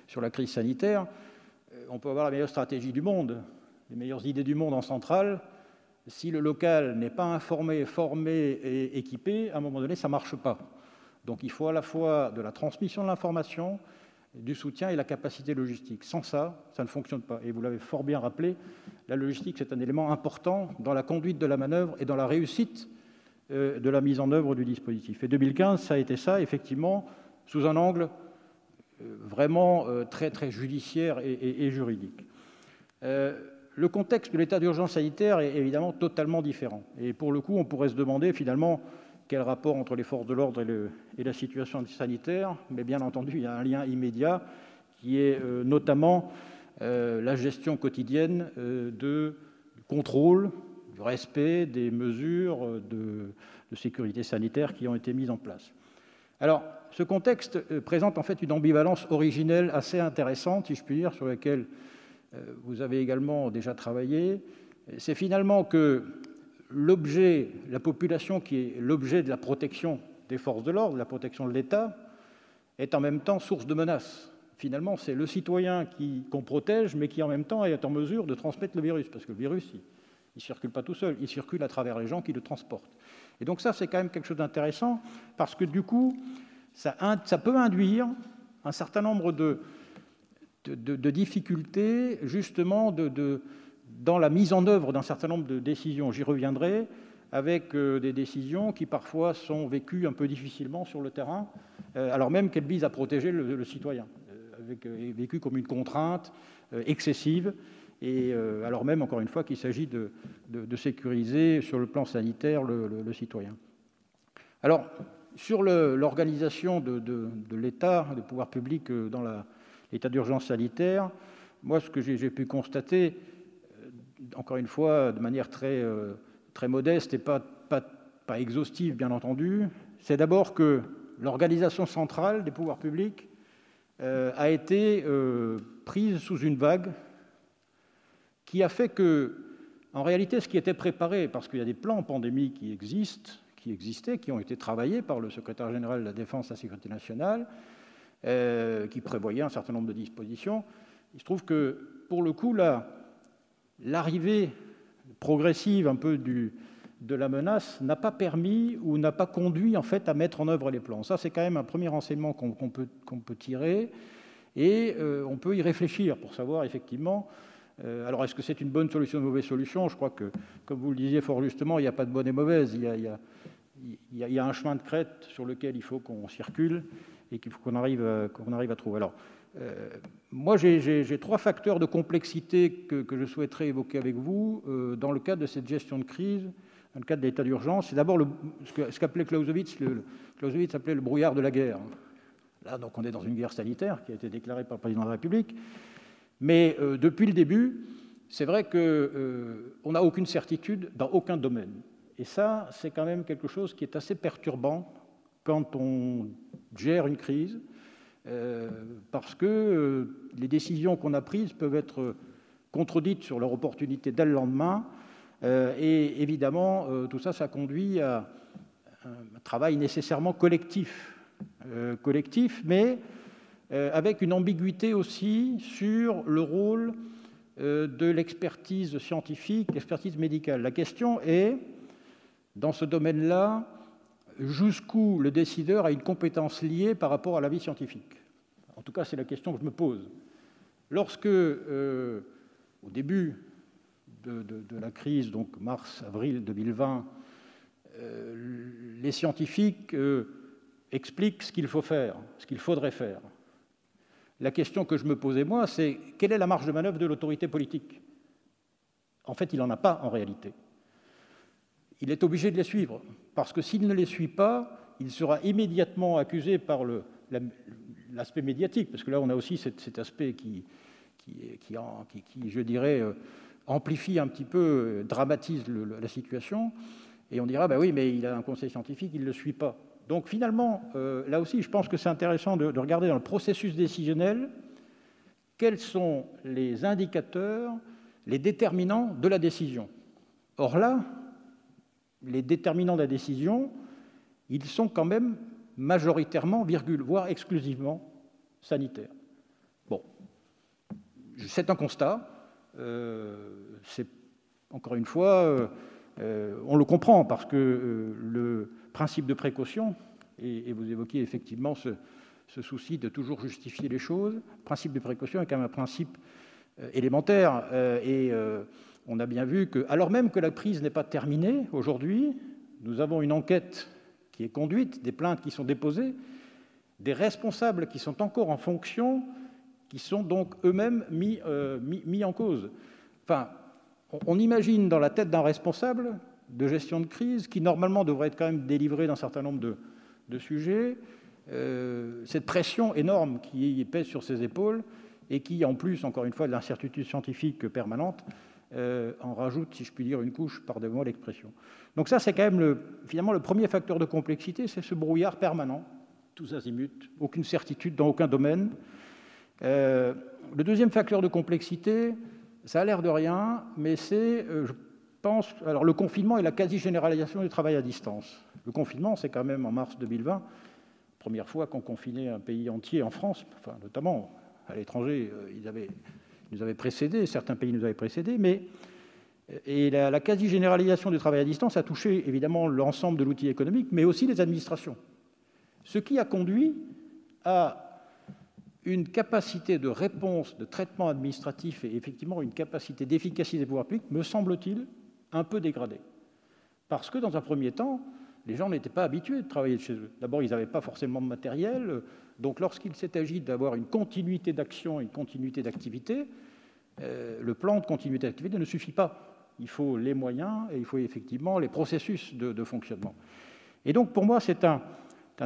sur la crise sanitaire, on peut avoir la meilleure stratégie du monde, les meilleures idées du monde en centrale. Si le local n'est pas informé, formé et équipé, à un moment donné, ça ne marche pas. Donc il faut à la fois de la transmission de l'information, du soutien et la capacité logistique. Sans ça, ça ne fonctionne pas. Et vous l'avez fort bien rappelé, la logistique, c'est un élément important dans la conduite de la manœuvre et dans la réussite euh, de la mise en œuvre du dispositif. Et 2015, ça a été ça, effectivement, sous un angle euh, vraiment euh, très, très judiciaire et, juridique. Euh, le contexte de l'état d'urgence sanitaire est évidemment totalement différent. Et pour le coup, on pourrait se demander finalement quel rapport entre les forces de l'ordre et, la situation sanitaire. Mais bien entendu, il y a un lien immédiat qui est notamment la gestion quotidienne de, du contrôle, du respect des mesures de, de sécurité sanitaire qui ont été mises en place. Alors, ce contexte euh, présente en fait une ambivalence originelle assez intéressante, si je puis dire, sur laquelle euh, vous avez également déjà travaillé. C'est finalement que l'objet, la population qui est l'objet de la protection des forces de l'ordre, de la protection de l'État, est en même temps source de menaces. Finalement, c'est le citoyen qu'on protège, mais qui en même temps est en mesure de transmettre le virus, parce que le virus, il ne circule pas tout seul, il circule à travers les gens qui le transportent. Et donc ça, c'est quand même quelque chose d'intéressant, parce que du coup, ça, peut induire un certain nombre de, difficultés, justement, dans la mise en œuvre d'un certain nombre de décisions. J'y reviendrai, avec euh, des décisions qui parfois sont vécues un peu difficilement sur le terrain, euh, alors même qu'elles visent à protéger le, citoyen, euh, avec, vécues comme une contrainte excessive et alors même, encore une fois, qu'il s'agit de, sécuriser sur le plan sanitaire le, citoyen. Alors, sur l'organisation de, l'État, des pouvoirs publics euh, dans l'état d'urgence sanitaire, moi, ce que j'ai pu constater, euh, encore une fois, de manière très, très modeste et pas exhaustive, bien entendu, c'est d'abord que l'organisation centrale des pouvoirs publics a été prise sous une vague qui a fait que, en réalité, ce qui était préparé, parce qu'il y a des plans pandémie qui existent, qui existaient, qui ont été travaillés par le secrétaire général de la Défense et de la Sécurité nationale, euh, qui prévoyaient un certain nombre de dispositions. Il se trouve que, pour le coup, l'arrivée progressive un peu de la menace n'a pas permis ou n'a pas conduit en fait à mettre en œuvre les plans. Ça, c'est quand même un premier renseignement qu'on peut, peut, tirer, et euh, on peut y réfléchir pour savoir effectivement euh, alors, est-ce que c'est une bonne solution ou une mauvaise solution? Je crois que, comme vous le disiez fort justement, il n'y a pas de bonne et mauvaise. Il y a, un chemin de crête sur lequel il faut qu'on circule et qu'il faut qu'on arrive, qu'on arrive à trouver. Alors, euh, moi, j'ai trois facteurs de complexité que, je souhaiterais évoquer avec vous euh, dans le cadre de cette gestion de crise, dans le cadre de l'état d'urgence. C'est d'abord ce qu'appelait Clausewitz, le, Clausewitz appelait le brouillard de la guerre. Là, donc, on est dans une guerre sanitaire qui a été déclarée par le président de la République. Mais euh, depuis le début, c'est vrai qu'on n'a aucune certitude dans aucun domaine. Et ça, c'est quand même quelque chose qui est assez perturbant quand on gère une crise, euh, parce que les décisions qu'on a prises peuvent être contredites sur leur opportunité dès le lendemain. et évidemment, tout ça, ça conduit à un travail nécessairement collectif. collectif, mais euh, avec une ambiguïté aussi sur le rôle euh, de l'expertise scientifique, l'expertise médicale. La question est, dans ce domaine-là, jusqu'où le décideur a une compétence liée par rapport à la vie scientifique En tout cas, c'est la question que je me pose. Lorsque, euh, au début de, la crise, donc mars-avril 2020, les scientifiques expliquent ce qu'il faut faire, ce qu'il faudrait faire la question que je me posais moi, c'est quelle est la marge de manœuvre de l'autorité politique? En fait, il n'en a pas en réalité. Il est obligé de les suivre, parce que s'il ne les suit pas, il sera immédiatement accusé par l'aspect médiatique, parce que là, on a aussi cet, aspect qui, qui, je dirais, euh, amplifie un petit peu, euh, dramatise la situation, et on dira, bah oui, mais il a un conseil scientifique, il ne le suit pas. Donc finalement, euh, là aussi, je pense que c'est intéressant de, regarder dans le processus décisionnel quels sont les indicateurs, les déterminants de la décision. Or là, les déterminants de la décision, ils sont quand même majoritairement, virgule, voire exclusivement sanitaires. Bon, c'est un constat. Euh, encore une fois, euh, on le comprend parce que le principe de précaution, et, vous évoquiez effectivement ce, souci de toujours justifier les choses. Le principe de précaution est quand même un principe euh, élémentaire. Euh, et euh, on a bien vu que, alors même que la crise n'est pas terminée aujourd'hui, nous avons une enquête qui est conduite, des plaintes qui sont déposées, des responsables qui sont encore en fonction, qui sont donc eux-mêmes mis, mis, en cause. Enfin, on imagine dans la tête d'un responsable de gestion de crise, qui normalement devrait être quand même délivré d'un certain nombre de, sujets, euh, cette pression énorme qui pèse sur ses épaules et qui, en plus, encore une fois, de l'incertitude scientifique permanente, euh, en rajoute, si je puis dire, une couche, pardonnez-moi l'expression. Donc ça, c'est quand même le, finalement le premier facteur de complexité, c'est ce brouillard permanent, tous azimuts, aucune certitude dans aucun domaine. Euh, le deuxième facteur de complexité, ça a l'air de rien, mais c'est, pense, alors le confinement et la quasi-généralisation du travail à distance. Le confinement, c'est quand même en mars 2020, première fois qu'on confinait un pays entier en France, enfin, notamment à l'étranger, euh, ils, avaient, nous avaient précédés, certains pays nous avaient précédés, mais et la, la quasi-généralisation du travail à distance a touché évidemment l'ensemble de l'outil économique, mais aussi les administrations. Ce qui a conduit à une capacité de réponse, de traitement administratif et effectivement une capacité d'efficacité des pouvoirs publics, me semble-t-il, un peu dégradé. Parce que dans un premier temps, les gens n'étaient pas habitués de travailler chez eux. D'abord, ils n'avaient pas forcément de matériel. Donc lorsqu'il s'est d'avoir une continuité d'action, une continuité d'activité, euh, le plan de continuité d'activité ne suffit pas. Il faut les moyens et il faut effectivement les processus de, fonctionnement. Et donc pour moi, c'est un,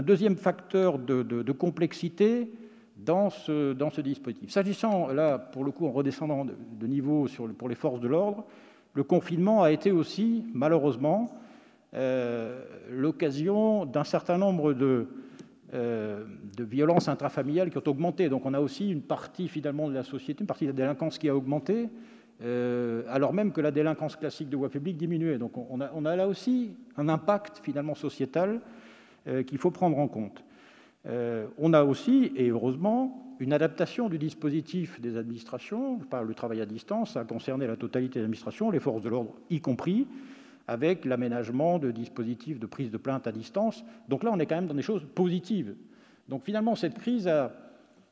deuxième facteur de, complexité dans ce, dans ce dispositif. S'agissant, là, pour le coup, en redescendant de, niveau sur pour les forces de l'ordre, le confinement a été aussi, malheureusement, euh, l'occasion d'un certain nombre de, euh, de violences intrafamiliales qui ont augmenté. Donc on a aussi une partie finalement de la société, une partie de la délinquance qui a augmenté, euh, alors même que la délinquance classique de voie publique diminuait. Donc on a, là aussi un impact finalement sociétal qu'il faut prendre en compte. on a aussi, et heureusement, une adaptation du dispositif des administrations. Je parle du travail à distance, ça a concerné la totalité des administrations, les forces de l'ordre y compris, avec l'aménagement de dispositifs de prise de plainte à distance. Donc là, on est quand même dans des choses positives. Donc finalement, cette crise a,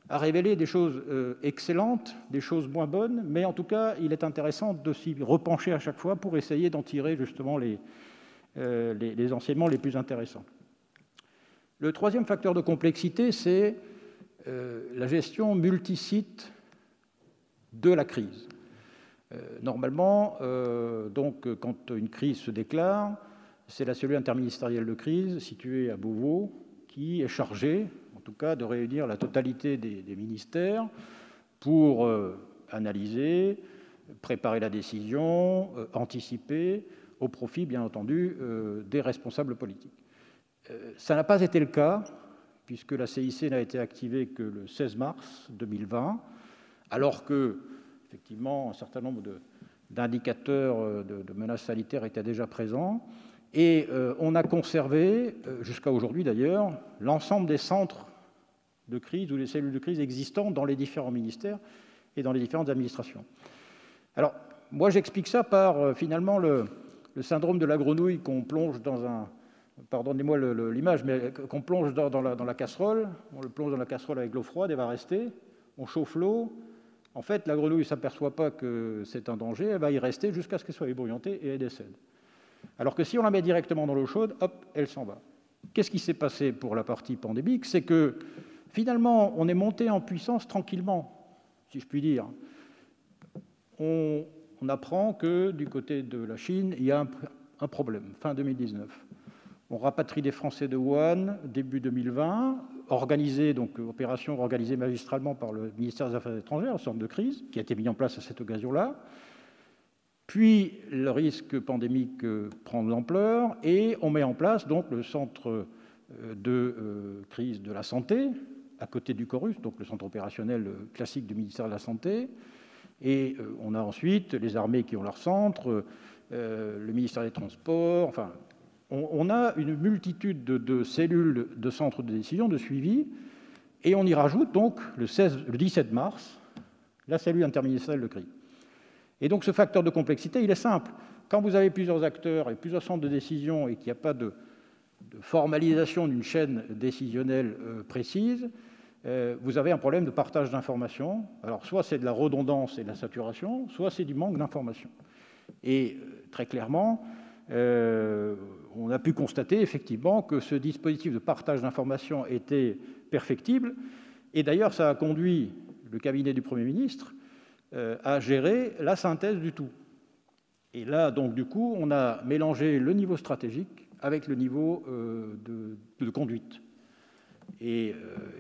révélé des choses euh, excellentes, des choses moins bonnes, mais en tout cas, il est intéressant de s'y repencher à chaque fois pour essayer d'en tirer justement les, euh, enseignements les plus intéressants. Le troisième facteur de complexité, c'est euh, la gestion multisite de la crise. Euh, normalement, euh, donc, quand une crise se déclare, c'est la cellule interministérielle de crise située à Beauvau qui est chargée, en tout cas, de réunir la totalité des, ministères pour euh, analyser, préparer la décision, anticiper, au profit, bien entendu, des responsables politiques. ça n'a pas été le cas, puisque la CIC n'a été activée que le 16 mars 2020, alors que effectivement, un certain nombre d'indicateurs euh, de, menaces sanitaires étaient déjà présents. Et euh, on a conservé, euh, jusqu'à aujourd'hui d'ailleurs, l'ensemble des centres de crise ou les cellules de crise existants dans les différents ministères et dans les différentes administrations. Alors, moi, j'explique ça par finalement le, syndrome de la grenouille qu'on plonge dans un. Pardonnez-moi l'image, mais qu'on plonge dans, la, dans, la, casserole. On le plonge dans la casserole avec l'eau froide, elle va rester. On chauffe l'eau, en fait, la grenouille ne s'aperçoit pas que c'est un danger, elle va y rester jusqu'à ce qu'elle soit ébrouillantée et elle décède. Alors que si on la met directement dans l'eau chaude, hop, elle s'en va. Qu'est-ce qui s'est passé pour la partie pandémique? C'est que finalement, on est monté en puissance tranquillement, si je puis dire. On, apprend que du côté de la Chine, il y a un, un problème, fin 2019. On rapatrie des Français de Wuhan début 2020 organisée, donc opération organisée magistralement par le ministère des Affaires étrangères, un centre de crise, qui a été mis en place à cette occasion-là. Puis le risque pandémique euh, prend de l'ampleur et on met en place donc le centre euh, de euh, crise de la santé à côté du Corus, donc le centre opérationnel classique du ministère de la Santé. Et on a ensuite les armées qui ont leur centre, le ministère des Transports, enfin on, a une multitude de, cellules de centres de décision, de suivi, et on y rajoute donc le, 17 mars la cellule interministérielle de crise. Et donc ce facteur de complexité, il est simple. Quand vous avez plusieurs acteurs et plusieurs centres de décision et qu'il n'y a pas de, formalisation d'une chaîne décisionnelle euh, précise, euh, vous avez un problème de partage d'informations. Alors soit c'est de la redondance et de la saturation, soit c'est du manque d'informations. Et euh, très clairement, on a pu constater effectivement que ce dispositif de partage d'informations était perfectible. Et d'ailleurs, ça a conduit le cabinet du Premier ministre euh, à gérer la synthèse du tout. Et là, donc, du coup, on a mélangé le niveau stratégique avec le niveau euh, de, conduite. Et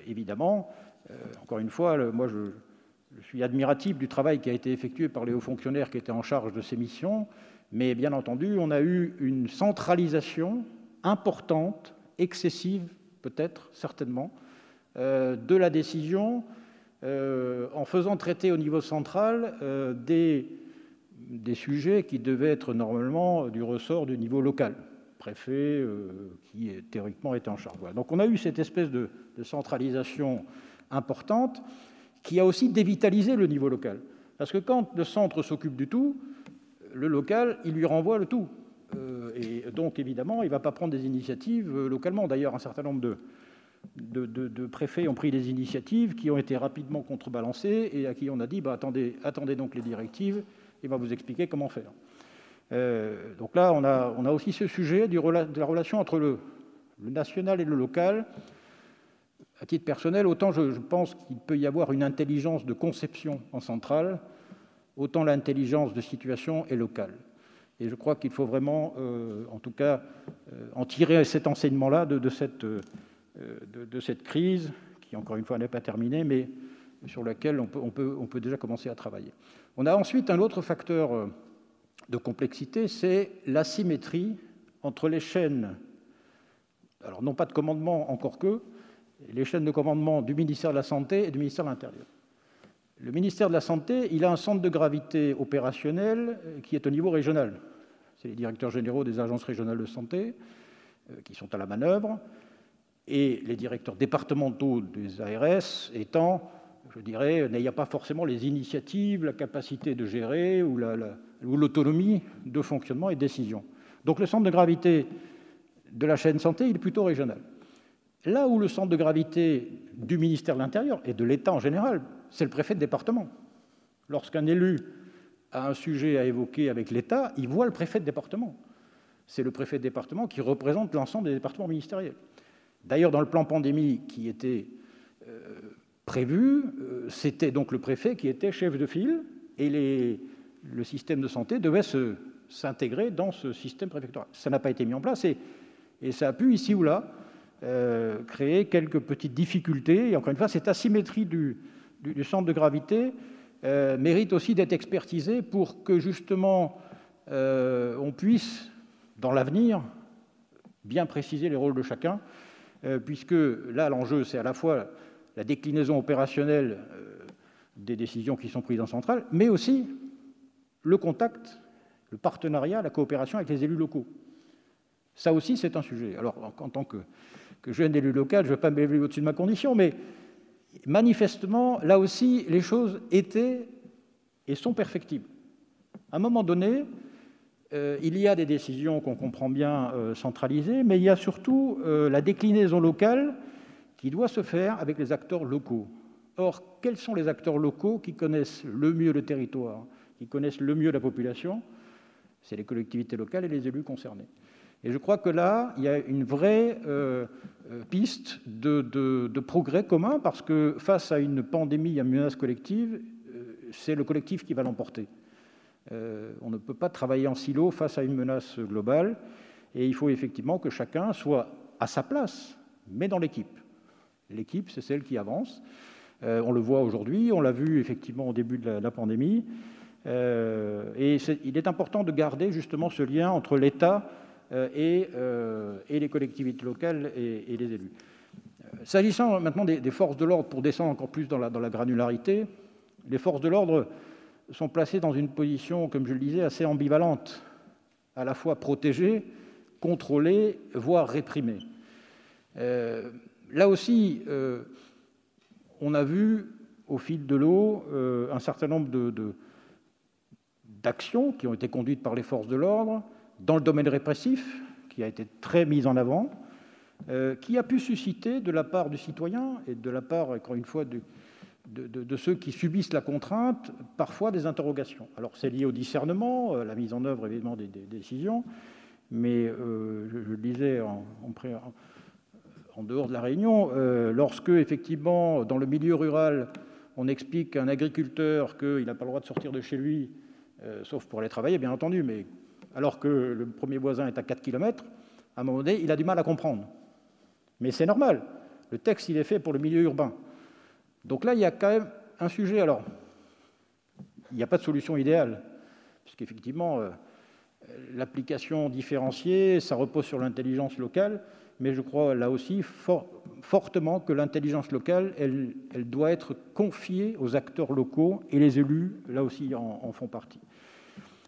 évidemment, encore une fois, moi, je suis admiratif du travail qui a été effectué par les hauts fonctionnaires qui étaient en charge de ces missions mais bien entendu, on a eu une centralisation importante, excessive peut-être, certainement, euh, de la décision euh, en faisant traiter au niveau central euh, des, sujets qui devaient être normalement du ressort du niveau local, préfet qui théoriquement était en charge. Donc on a eu cette espèce de, de centralisation importante qui a aussi dévitalisé le niveau local. Parce que quand le centre s'occupe du tout, le local, il lui renvoie le tout. Euh, et donc, évidemment, il ne va pas prendre des initiatives euh, localement. D'ailleurs, un certain nombre de, préfets ont pris des initiatives qui ont été rapidement contrebalancées et à qui on a dit bah, attendez, attendez donc les directives, il va vous expliquer comment faire. Euh, donc là, on a, aussi ce sujet de la relation entre le, national et le local. À titre personnel, autant je pense qu'il peut y avoir une intelligence de conception en centrale, autant l'intelligence de situation est locale. Et je crois qu'il faut vraiment, euh, en tout cas, euh, en tirer cet enseignement-là de, cette, euh, de, cette crise, qui encore une fois n'est pas terminé, mais sur laquelle on peut, déjà commencer à travailler. On a ensuite un autre facteur de complexité, c'est l'asymétrie entre les chaînes, alors non pas de commandement encore que, les chaînes de commandement du ministère de la Santé et du ministère de l'Intérieur. Le ministère de la Santé, il a un centre de gravité opérationnel euh, qui est au niveau régional. C'est les directeurs généraux des agences régionales de santé euh, qui sont à la manœuvre, et les directeurs départementaux des ARS étant, je dirais, n'ayant pas forcément les initiatives, la capacité de gérer ou l'autonomie de fonctionnement et de décision. Donc le centre de gravité de la chaîne santé, il est plutôt régional. Là où le centre de gravité du ministère de l'Intérieur et de l'État en général, c'est le préfet de département. Lorsqu'un élu a un sujet à évoquer avec l'État, il voit le préfet de département. C'est le préfet de département qui représente l'ensemble des départements ministériels. D'ailleurs, dans le plan pandémie qui était euh, prévu, euh, c'était donc le préfet qui était chef de file et le système de santé devait s'intégrer dans ce système préfectoral. Ça n'a pas été mis en place et, et ça a pu, ici ou là, euh, créer quelques petites difficultés. Et encore une fois, cette asymétrie du, du, centre de gravité euh, mérite aussi d'être expertisée pour que justement euh, on puisse, dans l'avenir, bien préciser les rôles de chacun, puisque là, l'enjeu, c'est à la fois la déclinaison opérationnelle des décisions qui sont prises en centrale, mais aussi le contact, le partenariat, la coopération avec les élus locaux. Ça aussi, c'est un sujet. Alors, en, tant que, jeune élu local, je ne vais pas m'élever au-dessus de ma condition, mais manifestement, là aussi, les choses étaient et sont perfectibles. À un moment donné, euh, il y a des décisions qu'on comprend bien euh, centralisées, mais il y a surtout euh, la déclinaison locale qui doit se faire avec les acteurs locaux. Or, quels sont les acteurs locaux qui connaissent le mieux le territoire, qui connaissent le mieux la population? C'est les collectivités locales et les élus concernés. Et je crois que là, il y a une vraie euh, euh, piste de, progrès commun, parce que face à une pandémie, à une menace collective, euh, c'est le collectif qui va l'emporter. on ne peut pas travailler en silo face à une menace globale, et il faut effectivement que chacun soit à sa place, mais dans l'équipe. L'équipe, c'est celle qui avance. on le voit aujourd'hui, on l'a vu effectivement au début de la, pandémie. et il est important de garder justement ce lien entre l'État euh, euh, et, les collectivités locales et, les élus. Euh, s'agissant maintenant des, forces de l'ordre, pour descendre encore plus dans la, granularité, les forces de l'ordre sont placées dans une position, comme je le disais, assez ambivalente, à la fois protégées, contrôlées, voire réprimées. là aussi, on a vu au fil de l'eau un certain nombre d'actions qui ont été conduites par les forces de l'ordre, dans le domaine répressif, qui a été très mis en avant, euh, qui a pu susciter de la part du citoyen et de la part, encore une fois, de, ceux qui subissent la contrainte, parfois des interrogations. Alors c'est lié au discernement, euh, la mise en œuvre évidemment des, décisions, mais euh, je, le disais en, en, dehors de la réunion, lorsque effectivement dans le milieu rural, on explique à un agriculteur qu'il n'a pas le droit de sortir de chez lui, sauf pour aller travailler, bien entendu, mais alors que le premier voisin est à 4 km, à un moment donné, il a du mal à comprendre. Mais c'est normal. Le texte, il est fait pour le milieu urbain. Donc là, il y a quand même un sujet. Alors, il n'y a pas de solution idéale, puisqu'effectivement, euh, l'application différenciée, ça repose sur l'intelligence locale, mais je crois là aussi fortement que l'intelligence locale, elle, doit être confiée aux acteurs locaux, et les élus, là aussi, en font partie.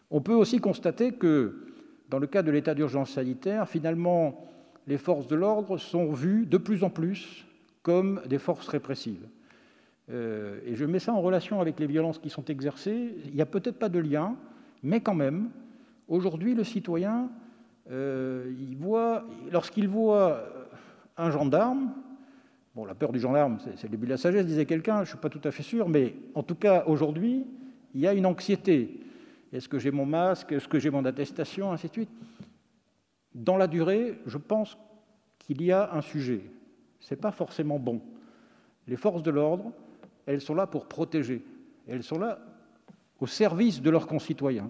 On peut aussi constater que, dans le cas de l'état d'urgence sanitaire, finalement, les forces de l'ordre sont vues de plus en plus comme des forces répressives. Euh, et je mets ça en relation avec les violences qui sont exercées. Il n'y a peut-être pas de lien, mais quand même, aujourd'hui, le citoyen, euh, lorsqu'il voit un gendarme, bon, la peur du gendarme, c'est le début de la sagesse, disait quelqu'un, je ne suis pas tout à fait sûr, mais en tout cas, aujourd'hui, il y a une anxiété. Est-ce que j'ai mon masque? Est-ce que j'ai mon attestation? Ainsi de suite. Dans la durée, je pense qu'il y a un sujet. Ce n'est pas forcément bon. Les forces de l'ordre, elles sont là pour protéger. Elles sont là au service de leurs concitoyens.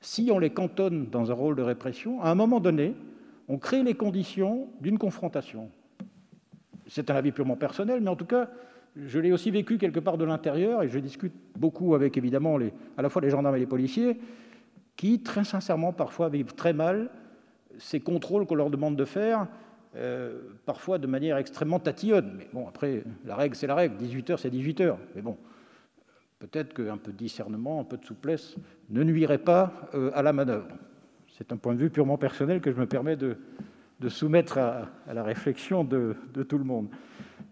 Si on les cantonne dans un rôle de répression, à un moment donné, on crée les conditions d'une confrontation. c'est un avis purement personnel, mais en tout cas, je l'ai aussi vécu quelque part de l'intérieur, et je discute beaucoup avec évidemment les, à la fois les gendarmes et les policiers, qui très sincèrement parfois vivent très mal ces contrôles qu'on leur demande de faire, euh, parfois de manière extrêmement tatillonne. Mais bon, après, la règle, c'est la règle. 18 heures, c'est 18 heures. Mais bon, peut-être qu'un peu de discernement, un peu de souplesse ne nuirait pas euh, à la manœuvre. C'est un point de vue purement personnel que je me permets de, soumettre à, la réflexion de, tout le monde.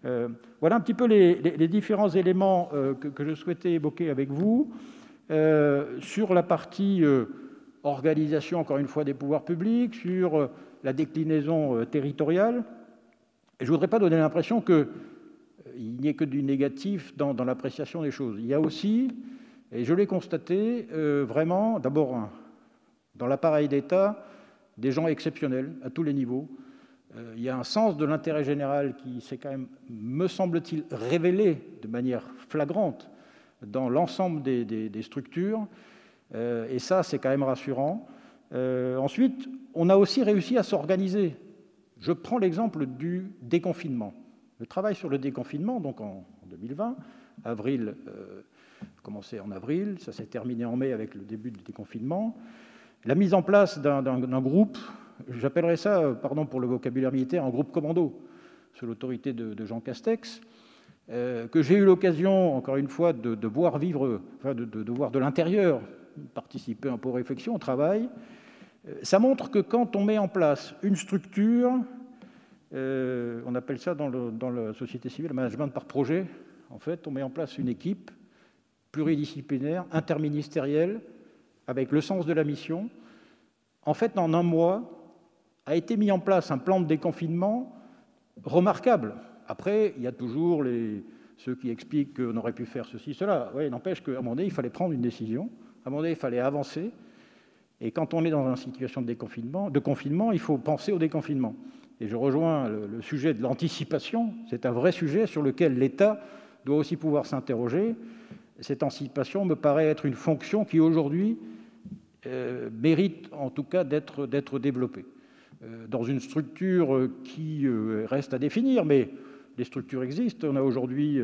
Euh, voilà un petit peu les, différents éléments que, que, je souhaitais évoquer avec vous. sur la partie organisation, encore une fois, des pouvoirs publics, sur euh, la déclinaison euh, territoriale. Et je ne voudrais pas donner l'impression qu'il euh, n'y ait que du négatif dans, l'appréciation des choses. Il y a aussi, et je l'ai constaté, vraiment, d'abord, dans l'appareil d'État, des gens exceptionnels à tous les niveaux. Il y a un sens de l'intérêt général qui s'est quand même, me semble-t-il, révélé de manière flagrante dans l'ensemble des structures. Euh, et ça, c'est quand même rassurant. Euh, ensuite, on a aussi réussi à s'organiser. Je prends l'exemple du déconfinement. Le travail sur le déconfinement, donc en 2020, avril, euh, commencé en avril, ça s'est terminé en mai avec le début du déconfinement. La mise en place d'un groupe, j'appellerais ça, pardon pour le vocabulaire militaire, un groupe commando, sous l'autorité de, Jean Castex, que j'ai eu l'occasion, encore une fois, de, voir vivre, enfin de, voir de l'intérieur participer un peu aux réflexions, au travail. Euh, ça montre que quand on met en place une structure, euh, on appelle ça dans, la société civile le management par projet, en fait, on met en place une équipe pluridisciplinaire, interministérielle, avec le sens de la mission. En fait, en un mois, a été mis en place un plan de déconfinement remarquable. Après, il y a toujours ceux qui expliquent qu'on aurait pu faire ceci, cela. Oui, n'empêche qu'à un moment donné, il fallait prendre une décision. À un moment donné, il fallait avancer. Et quand on est dans une situation de, déconfinement, confinement, il faut penser au déconfinement. Et je rejoins le, sujet de l'anticipation. C'est un vrai sujet sur lequel l'État doit aussi pouvoir s'interroger. Cette anticipation me paraît être une fonction qui aujourd'hui euh, mérite en tout cas d'être développée. Euh, dans une structure qui euh, reste à définir, mais les structures existent. On a aujourd'hui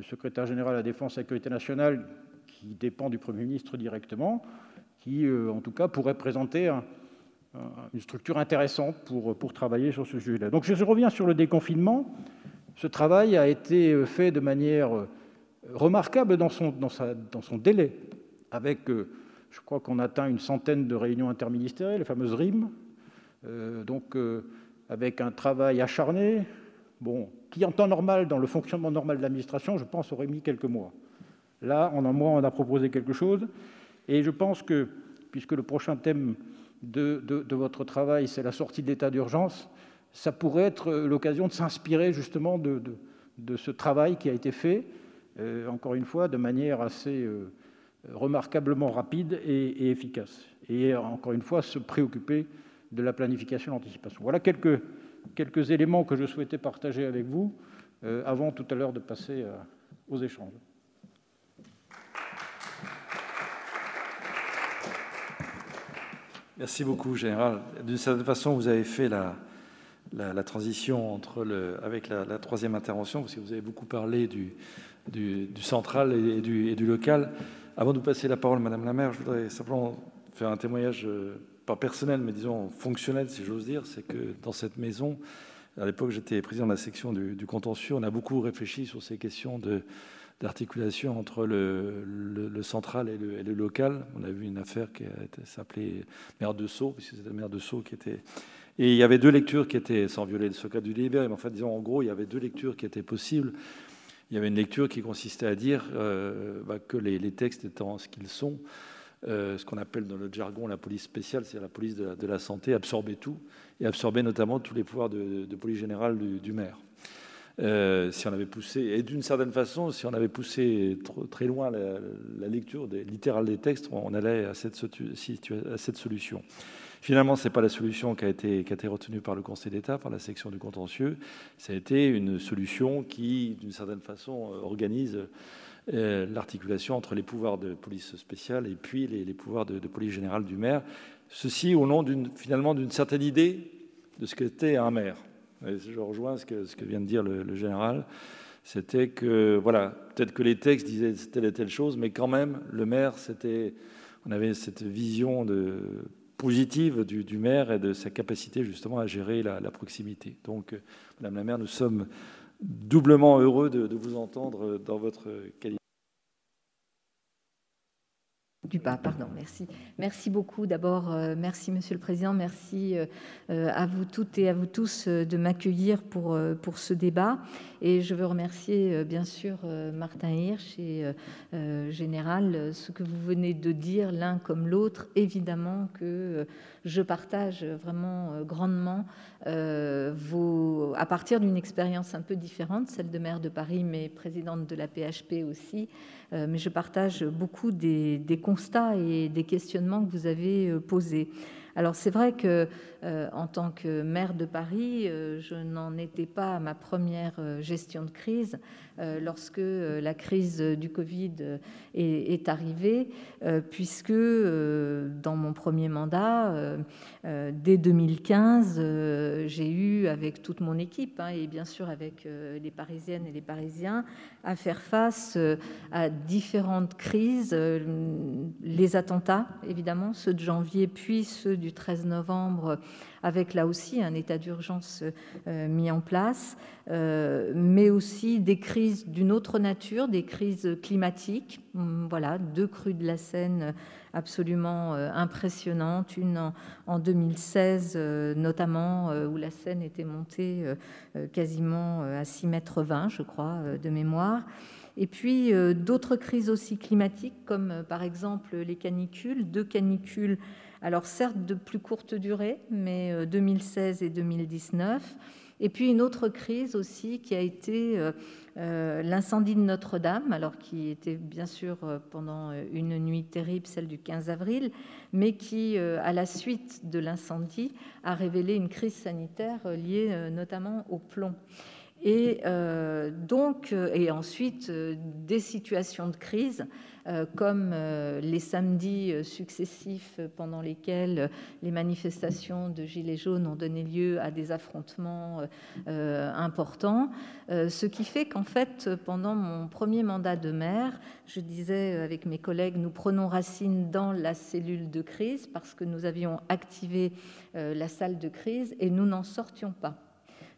le secrétaire général à la Défense et la Sécurité nationale qui dépend du Premier ministre directement, qui, euh, en tout cas, pourrait présenter une structure intéressante pour, pour travailler sur ce sujet-là. Donc, je reviens sur le déconfinement. Ce travail a été euh, fait de manière euh, remarquable dans son, dans sa, dans son délai, avec, je crois qu'on atteint une centaine de réunions interministérielles, les fameuses RIM, donc avec un travail acharné, bon, qui en temps normal, dans le fonctionnement normal de l'administration, je pense, aurait mis quelques mois. Là, en un mois, on a proposé quelque chose. Et je pense que, puisque le prochain thème de, votre travail, c'est la sortie de l'état d'urgence, ça pourrait être l'occasion de s'inspirer justement de, ce travail qui a été fait, euh, encore une fois, de manière assez euh, remarquablement rapide et, efficace. Et encore une fois, se préoccuper de la planification et l'anticipation. Voilà quelques, quelques éléments que je souhaitais partager avec vous euh, avant tout à l'heure de passer aux échanges. Merci beaucoup, Général. D'une certaine façon, vous avez fait la, la, transition entre le, avec la, troisième intervention, parce que vous avez beaucoup parlé du, du, central et du, et du, local. Avant de vous passer la parole, Madame la maire, je voudrais simplement faire un témoignage, euh, personnel, mais disons fonctionnel, si j'ose dire. C'est que dans cette maison, à l'époque, j'étais président de la section du, contentieux, on a beaucoup réfléchi sur ces questions d'articulation entre le, le, central et le, local. On a vu une affaire qui s'appelait Maire de Sceaux, puisque c'était Maire de Sceaux qui était. Et il y avait deux lectures qui étaient, sans violer le secret du délibéré, mais en fait, disons, en gros, il y avait deux lectures qui étaient possibles. Il y avait une lecture qui consistait à dire euh, bah, que les, textes étant ce qu'ils sont, euh, ce qu'on appelle dans le jargon la police spéciale, c'est la police de la, santé, absorbait tout, et absorbait notamment tous les pouvoirs de, police générale du, maire. Euh, si on avait poussé, et d'une certaine façon, si on avait poussé trop, très loin la, lecture littérale des textes, on allait à cette, à cette solution. Finalement, ce n'est pas la solution qui a, été, qui a été retenue par le Conseil d'État, par la section du contentieux. Ça a été une solution qui, d'une certaine façon, euh, organise euh, l'articulation entre les pouvoirs de police spéciale et puis les, pouvoirs de, police générale du maire. Ceci au nom finalement d'une certaine idée de ce qu'était un maire. je rejoins ce que, vient de dire le, général, c'était que, voilà, peut-être que les textes disaient telle et telle chose, mais quand même, le maire, c'était, on avait cette vision positive du, maire et de sa capacité justement à gérer la, proximité. Donc, Madame la maire, nous sommes doublement heureux de, vous entendre dans votre qualité. Du pas, pardon, merci. Merci beaucoup. D'abord, euh, merci Monsieur le Président, merci euh, euh, à vous toutes et à vous tous de m'accueillir pour, pour ce débat. Et je veux remercier bien sûr Martin Hirsch et Général, ce que vous venez de dire l'un comme l'autre. Évidemment que je partage vraiment grandement vos, à partir d'une expérience un peu différente, celle de maire de Paris, mais présidente de la PHP aussi. Euh, mais je partage beaucoup des, constats et des questionnements que vous avez euh, posés. Alors c'est vrai que euh, en tant que maire de Paris, je n'en étais pas à ma première gestion de crise lorsque la crise du Covid est, arrivée, puisque dans mon premier mandat, dès 2015, j'ai eu avec toute mon équipe hein, et bien sûr avec les Parisiennes et les Parisiens à faire face à différentes crises, les attentats évidemment, ceux de janvier puis ceux du 13 novembre, avec là aussi un état d'urgence euh, mis en place, euh, mais aussi des crises d'une autre nature, des crises climatiques. Hum, voilà, deux crues de la Seine absolument euh, impressionnantes, une en, 2016 notamment, où la Seine était montée quasiment à 6 mètres 20, je crois, de mémoire. Et puis d'autres crises aussi climatiques, comme par exemple les canicules, deux canicules alors certes de plus courte durée, mais 2016 euh, et 2019. Et puis une autre crise aussi qui a été euh, euh, l'incendie de Notre-Dame, alors qui était bien sûr pendant une nuit terrible, celle du 15 avril, mais qui, à la suite de l'incendie, a révélé une crise sanitaire liée notamment au plomb. Et donc, et ensuite des situations de crise comme euh, les samedis euh, successifs pendant lesquels les manifestations de Gilets jaunes ont donné lieu à des affrontements importants. Ce qui fait qu'en fait, pendant mon premier mandat de maire, je disais avec mes collègues, nous prenons racine dans la cellule de crise parce que nous avions activé la salle de crise et nous n'en sortions pas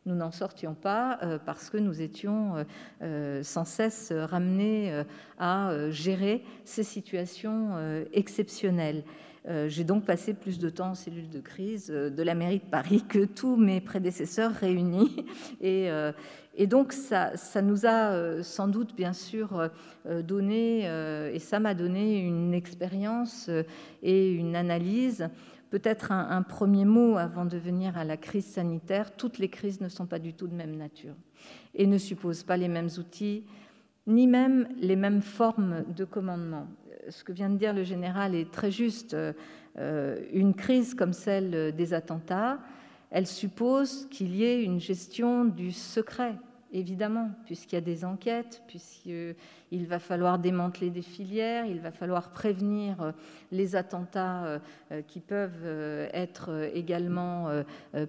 nous n'en sortions pas euh, parce que nous étions euh, euh, sans cesse ramenés à gérer ces situations exceptionnelles. J'ai donc passé plus de temps en cellule de crise de la mairie de Paris que tous mes prédécesseurs réunis. *laughs* Et, donc ça, nous a sans doute bien sûr donné, et ça m'a donné une expérience et une analyse Peut-être un, premier mot avant de venir à la crise sanitaire. Toutes les crises ne sont pas du tout de même nature et ne supposent pas les mêmes outils, ni même les mêmes formes de commandement. Ce que vient de dire le général est très juste. Euh, une crise comme celle des attentats, elle suppose qu'il y ait une gestion du secret évidemment, puisqu'il y a des enquêtes, puisqu'il va falloir démanteler des filières, il va falloir prévenir euh, les attentats euh, euh, qui peuvent être également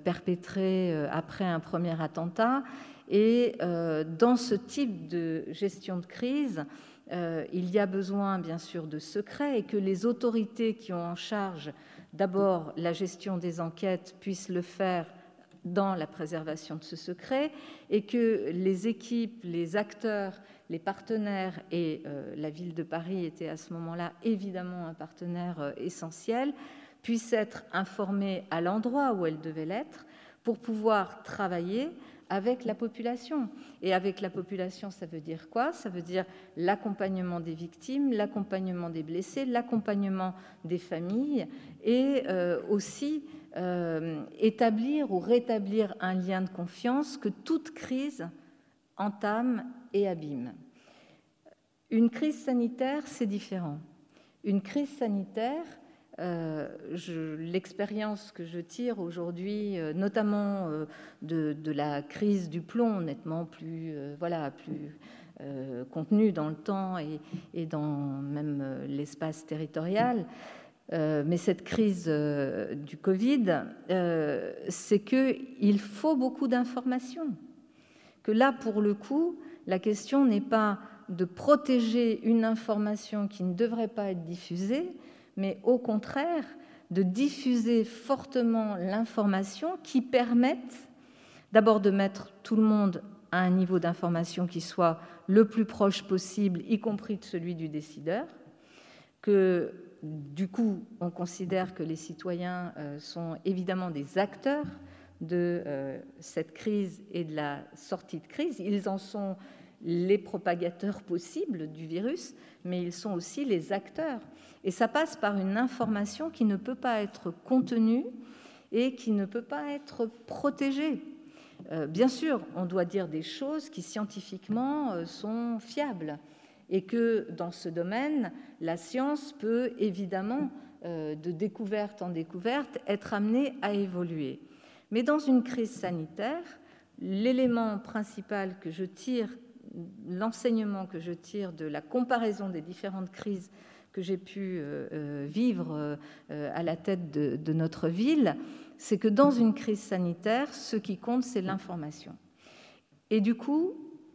perpétrés après un premier attentat. Et dans ce type de gestion de crise, il y a besoin bien sûr de secret et que les autorités qui ont en charge d'abord la gestion des enquêtes puissent le faire dans la préservation de ce secret et que les équipes, les acteurs, les partenaires, et euh, la ville de Paris était à ce moment-là évidemment un partenaire euh, essentiel, puissent être informés à l'endroit où elles devaient l'être pour pouvoir travailler avec la population. Et avec la population, ça veut dire quoi? Ça veut dire l'accompagnement des victimes, l'accompagnement des blessés, l'accompagnement des familles et euh, aussi euh, établir ou rétablir un lien de confiance que toute crise entame et abîme. Une crise sanitaire, c'est différent. Une crise sanitaire, euh, l'expérience que je tire aujourd'hui, euh, notamment de, la crise du plomb, nettement plus, voilà, plus contenue dans le temps et, et dans même l'espace territorial, mais cette crise du Covid, c'est qu'il faut beaucoup d'informations. Que là, pour le coup, la question n'est pas de protéger une information qui ne devrait pas être diffusée, mais au contraire de diffuser fortement l'information qui permette d'abord de mettre tout le monde à un niveau d'information qui soit le plus proche possible, y compris de celui du décideur, que du coup on considère que les citoyens euh, sont évidemment des acteurs de euh, cette crise et de la sortie de crise. Ils en sont les propagateurs possibles du virus, mais ils sont aussi les acteurs. Et ça passe par une information qui ne peut pas être contenue et qui ne peut pas être protégée. Euh, bien sûr, on doit dire des choses qui scientifiquement sont fiables et que dans ce domaine, la science peut évidemment, euh, de découverte en découverte, être amenée à évoluer. Mais dans une crise sanitaire, l'élément principal que je tire l'enseignement que je tire de la comparaison des différentes crises que j'ai pu euh, euh, vivre à la tête de, notre ville, c'est que dans une crise sanitaire, ce qui compte, c'est l'information. Et du coup,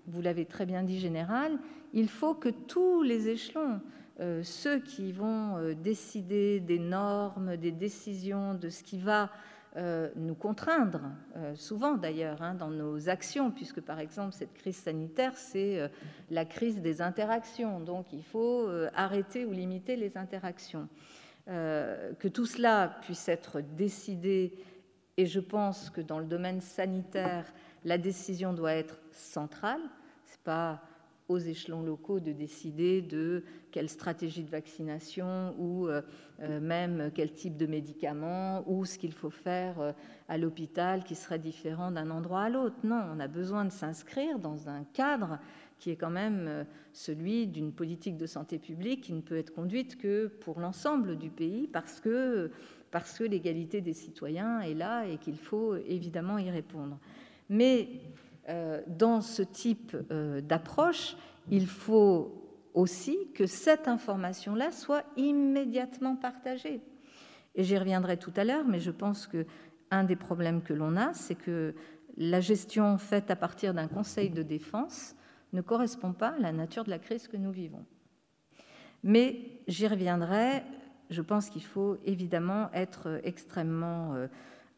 vous l'avez très bien dit, Général, il faut que tous les échelons, ceux qui vont décider des normes, des décisions, de ce qui va euh, nous contraindre, euh, souvent d'ailleurs, hein, dans nos actions, puisque par exemple cette crise sanitaire, c'est euh, la crise des interactions, donc il faut arrêter ou limiter les interactions. que tout cela puisse être décidé, et je pense que dans le domaine sanitaire, la décision doit être centrale, c'est pas aux échelons locaux de décider de quelle stratégie de vaccination ou euh, euh, même quel type de médicaments ou ce qu'il faut faire euh, à l'hôpital qui serait différent d'un endroit à l'autre. Non, on a besoin de s'inscrire dans un cadre qui est quand même celui d'une politique de santé publique qui ne peut être conduite que pour l'ensemble du pays parce que, parce que l'égalité des citoyens est là et qu'il faut évidemment y répondre. Mais dans ce type euh, d'approche, il faut aussi que cette information-là soit immédiatement partagée. Et j'y reviendrai tout à l'heure, mais je pense que un des problèmes que l'on a, c'est que la gestion faite à partir d'un conseil de défense ne correspond pas à la nature de la crise que nous vivons. Mais j'y reviendrai, je pense qu'il faut évidemment être extrêmement euh,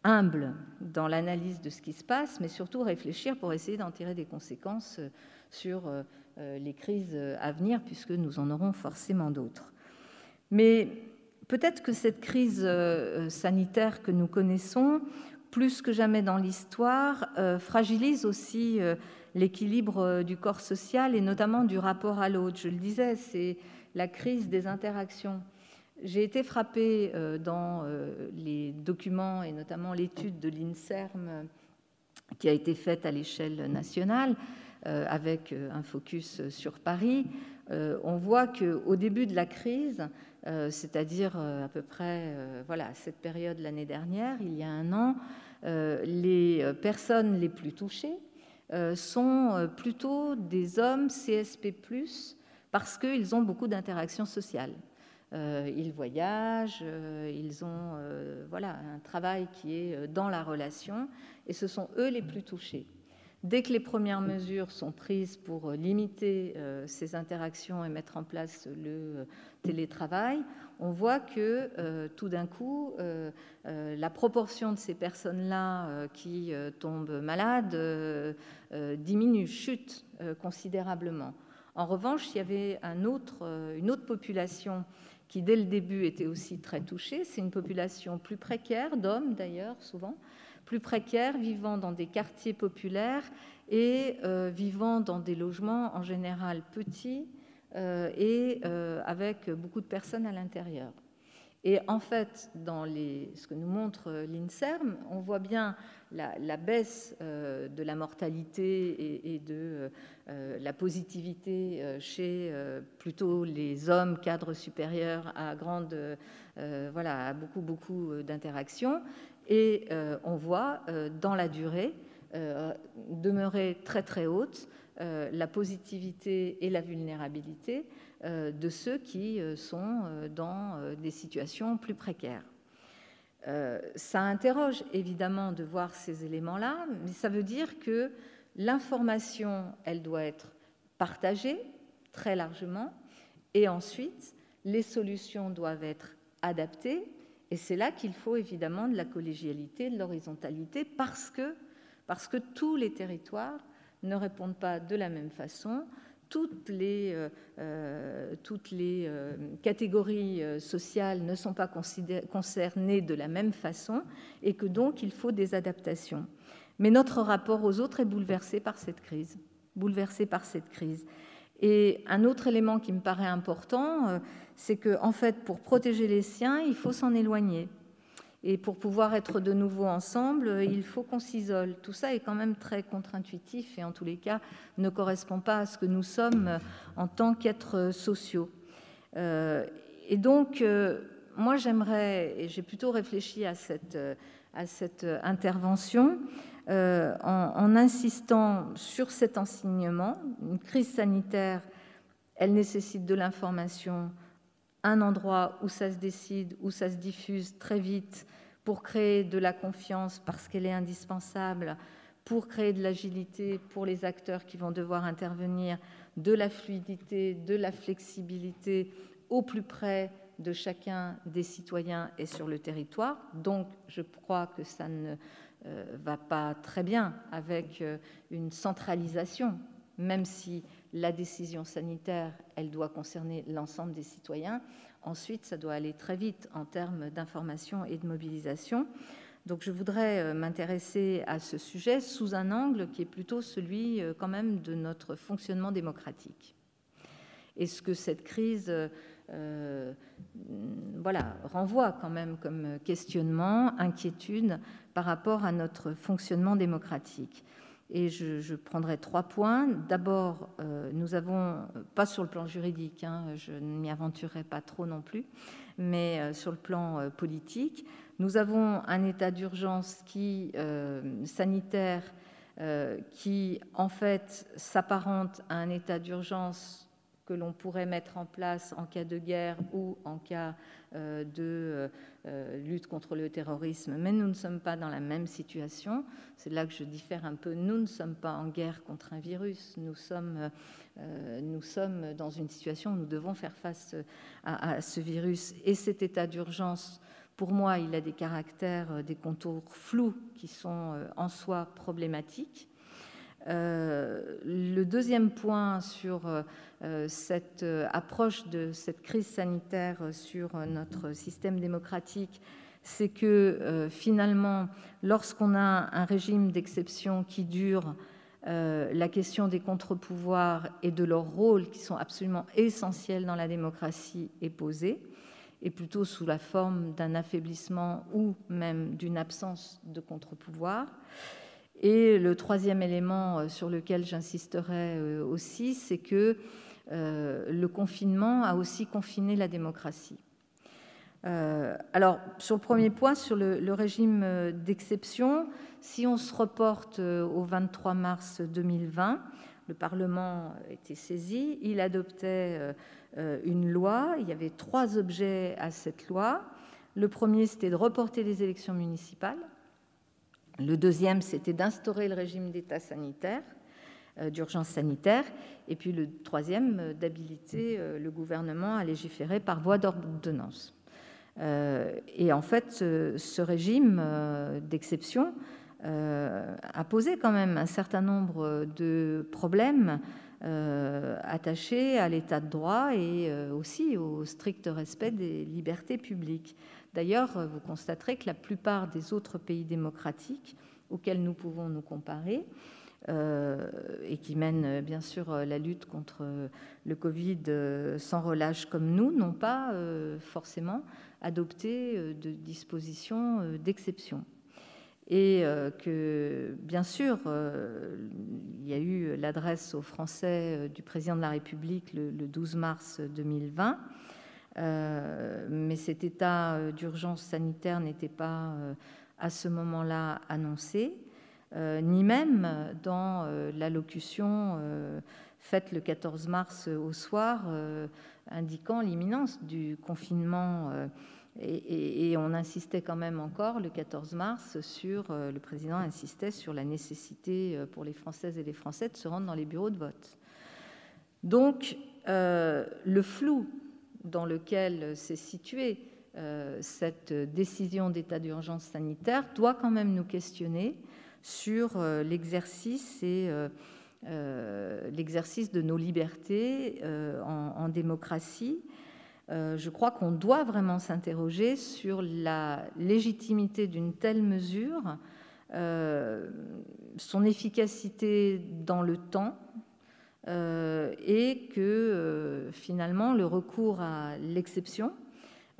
humble dans l'analyse de ce qui se passe, mais surtout réfléchir pour essayer d'en tirer des conséquences euh, sur euh, euh, les crises à venir, puisque nous en aurons forcément d'autres. Mais peut-être que cette crise sanitaire que nous connaissons, plus que jamais dans l'histoire, fragilise aussi l'équilibre du corps social et notamment du rapport à l'autre. Je le disais, c'est la crise des interactions. J'ai été frappée euh, dans euh, les documents et notamment l'étude de l'INSERM euh, qui a été faite à l'échelle nationale avec un focus sur Paris. On voit qu'au début de la crise, c'est-à-dire à peu près voilà, à cette période l'année dernière, il y a un an, les personnes les plus touchées sont plutôt des hommes CSP, parce qu'ils ont beaucoup d'interactions sociales. Euh, ils voyagent, euh, ils ont euh, voilà, un travail qui est dans la relation, et ce sont eux les plus touchés. Dès que les premières mesures sont prises pour limiter ces interactions et mettre en place le télétravail, on voit que tout d'un coup, la proportion de ces personnes-là qui tombent malades diminue, chute considérablement. En revanche, il y avait autre, une autre population qui dès le début était aussi très touchée. C'est une population plus précaire, d'hommes d'ailleurs souvent, plus précaire, vivant dans des quartiers populaires et euh, vivant dans des logements en général petits euh, et euh, avec beaucoup de personnes à l'intérieur. Et en fait, dans ce que nous montre l'INSERM, on voit bien la, baisse euh, de la mortalité et, de euh, la positivité euh, chez plutôt les hommes cadres supérieurs à grande, voilà, à beaucoup beaucoup d'interactions. Et on voit dans la durée demeurer très très haute la positivité et la vulnérabilité de ceux qui sont dans des situations plus précaires. ça interroge évidemment de voir ces éléments-là, mais ça veut dire que l'information, elle doit être partagée très largement, et ensuite, les solutions doivent être adaptées et c'est là qu'il faut évidemment de la collégialité, de l'horizontalité, parce que, parce que tous les territoires ne répondent pas de la même façon, toutes les, euh, euh, toutes les euh, catégories sociales ne sont pas concernées de la même façon, et que donc il faut des adaptations. Mais notre rapport aux autres est bouleversé par cette crise, bouleversé par cette crise. Et un autre élément qui me paraît important, c'est que, en fait, pour protéger les siens, il faut s'en éloigner. Et pour pouvoir être de nouveau ensemble, il faut qu'on s'isole. Tout ça est quand même très contre-intuitif et en tous les cas ne correspond pas à ce que nous sommes en tant qu'êtres sociaux. Euh, et donc, euh, moi j'aimerais, et j'ai plutôt réfléchi à cette, à cette intervention, euh, en, en, insistant sur cet enseignement. Une crise sanitaire, elle nécessite de l'information, un endroit où ça se décide, où ça se diffuse très vite pour créer de la confiance parce qu'elle est indispensable, pour créer de l'agilité pour les acteurs qui vont devoir intervenir, de la fluidité, de la flexibilité au plus près de chacun des citoyens et sur le territoire. Donc je crois que ça ne euh, va pas très bien avec euh, une centralisation, même si la décision sanitaire, elle doit concerner l'ensemble des citoyens. Ensuite, ça doit aller très vite en termes d'information et de mobilisation. Donc je voudrais euh, m'intéresser à ce sujet sous un angle qui est plutôt celui euh, quand même de notre fonctionnement démocratique. Et ce que cette crise euh, voilà, renvoie quand même comme questionnement, inquiétude par rapport à notre fonctionnement démocratique? Et je, prendrai trois points. D'abord, euh, nous avons, pas sur le plan juridique, hein, je ne m'y aventurerai pas trop non plus, mais euh, sur le plan euh, politique, nous avons un état d'urgence qui, sanitaire qui, en fait, s'apparente à un état d'urgence que l'on pourrait mettre en place en cas de guerre ou en cas euh, de euh, lutte contre le terrorisme, mais nous ne sommes pas dans la même situation. C'est là que je diffère un peu. Nous ne sommes pas en guerre contre un virus. Nous sommes, euh, nous sommes dans une situation où nous devons faire face à, ce virus. Et cet état d'urgence, pour moi, il a des caractères, des contours flous qui sont en soi problématiques. Euh, le deuxième point sur euh, cette euh, approche de cette crise sanitaire sur notre système démocratique, c'est que finalement, lorsqu'on a un régime d'exception qui dure, la question des contre-pouvoirs et de leur rôle, qui sont absolument essentiels dans la démocratie, est posée, et plutôt sous la forme d'un affaiblissement ou même d'une absence de contre-pouvoir. Et le troisième élément euh, sur lequel j'insisterai euh, aussi, c'est que euh, le confinement a aussi confiné la démocratie. alors, sur le premier point, sur le, régime d'exception, si on se reporte au 23 mars 2020, le Parlement était saisi, il adoptait une loi, il y avait trois objets à cette loi. Le premier, c'était de reporter les élections municipales. Le deuxième, c'était d'instaurer le régime d'état sanitaire, euh, d'urgence sanitaire. Et puis le troisième, euh, d'habiliter euh, le gouvernement à légiférer par voie d'ordonnance. et en fait, ce, régime d'exception a posé quand même un certain nombre de problèmes attachés à l'état de droit et aussi au strict respect des libertés publiques. D'ailleurs, euh, vous constaterez que la plupart des autres pays démocratiques auxquels nous pouvons nous comparer, euh, et qui mènent euh, bien sûr la lutte contre le Covid sans relâche comme nous, n'ont pas forcément adopté de dispositions d'exception. Et que, bien sûr, il y a eu l'adresse aux Français du président de la République le 12 mars 2020 euh, mais cet état euh, d'urgence sanitaire n'était pas euh, à ce moment-là annoncé. Ni même dans l'allocution faite le 14 mars au soir, indiquant l'imminence du confinement. Et, on insistait quand même encore le 14 mars sur, le président insistait sur la nécessité pour les Françaises et les Français de se rendre dans les bureaux de vote. Donc, le flou dans lequel s'est située euh, cette décision d'état d'urgence sanitaire doit quand même nous questionner sur euh, l'exercice et euh, l'exercice de nos libertés en, démocratie. je crois qu'on doit vraiment s'interroger sur la légitimité d'une telle mesure, son efficacité dans le temps, euh, et que euh, finalement le recours à l'exception,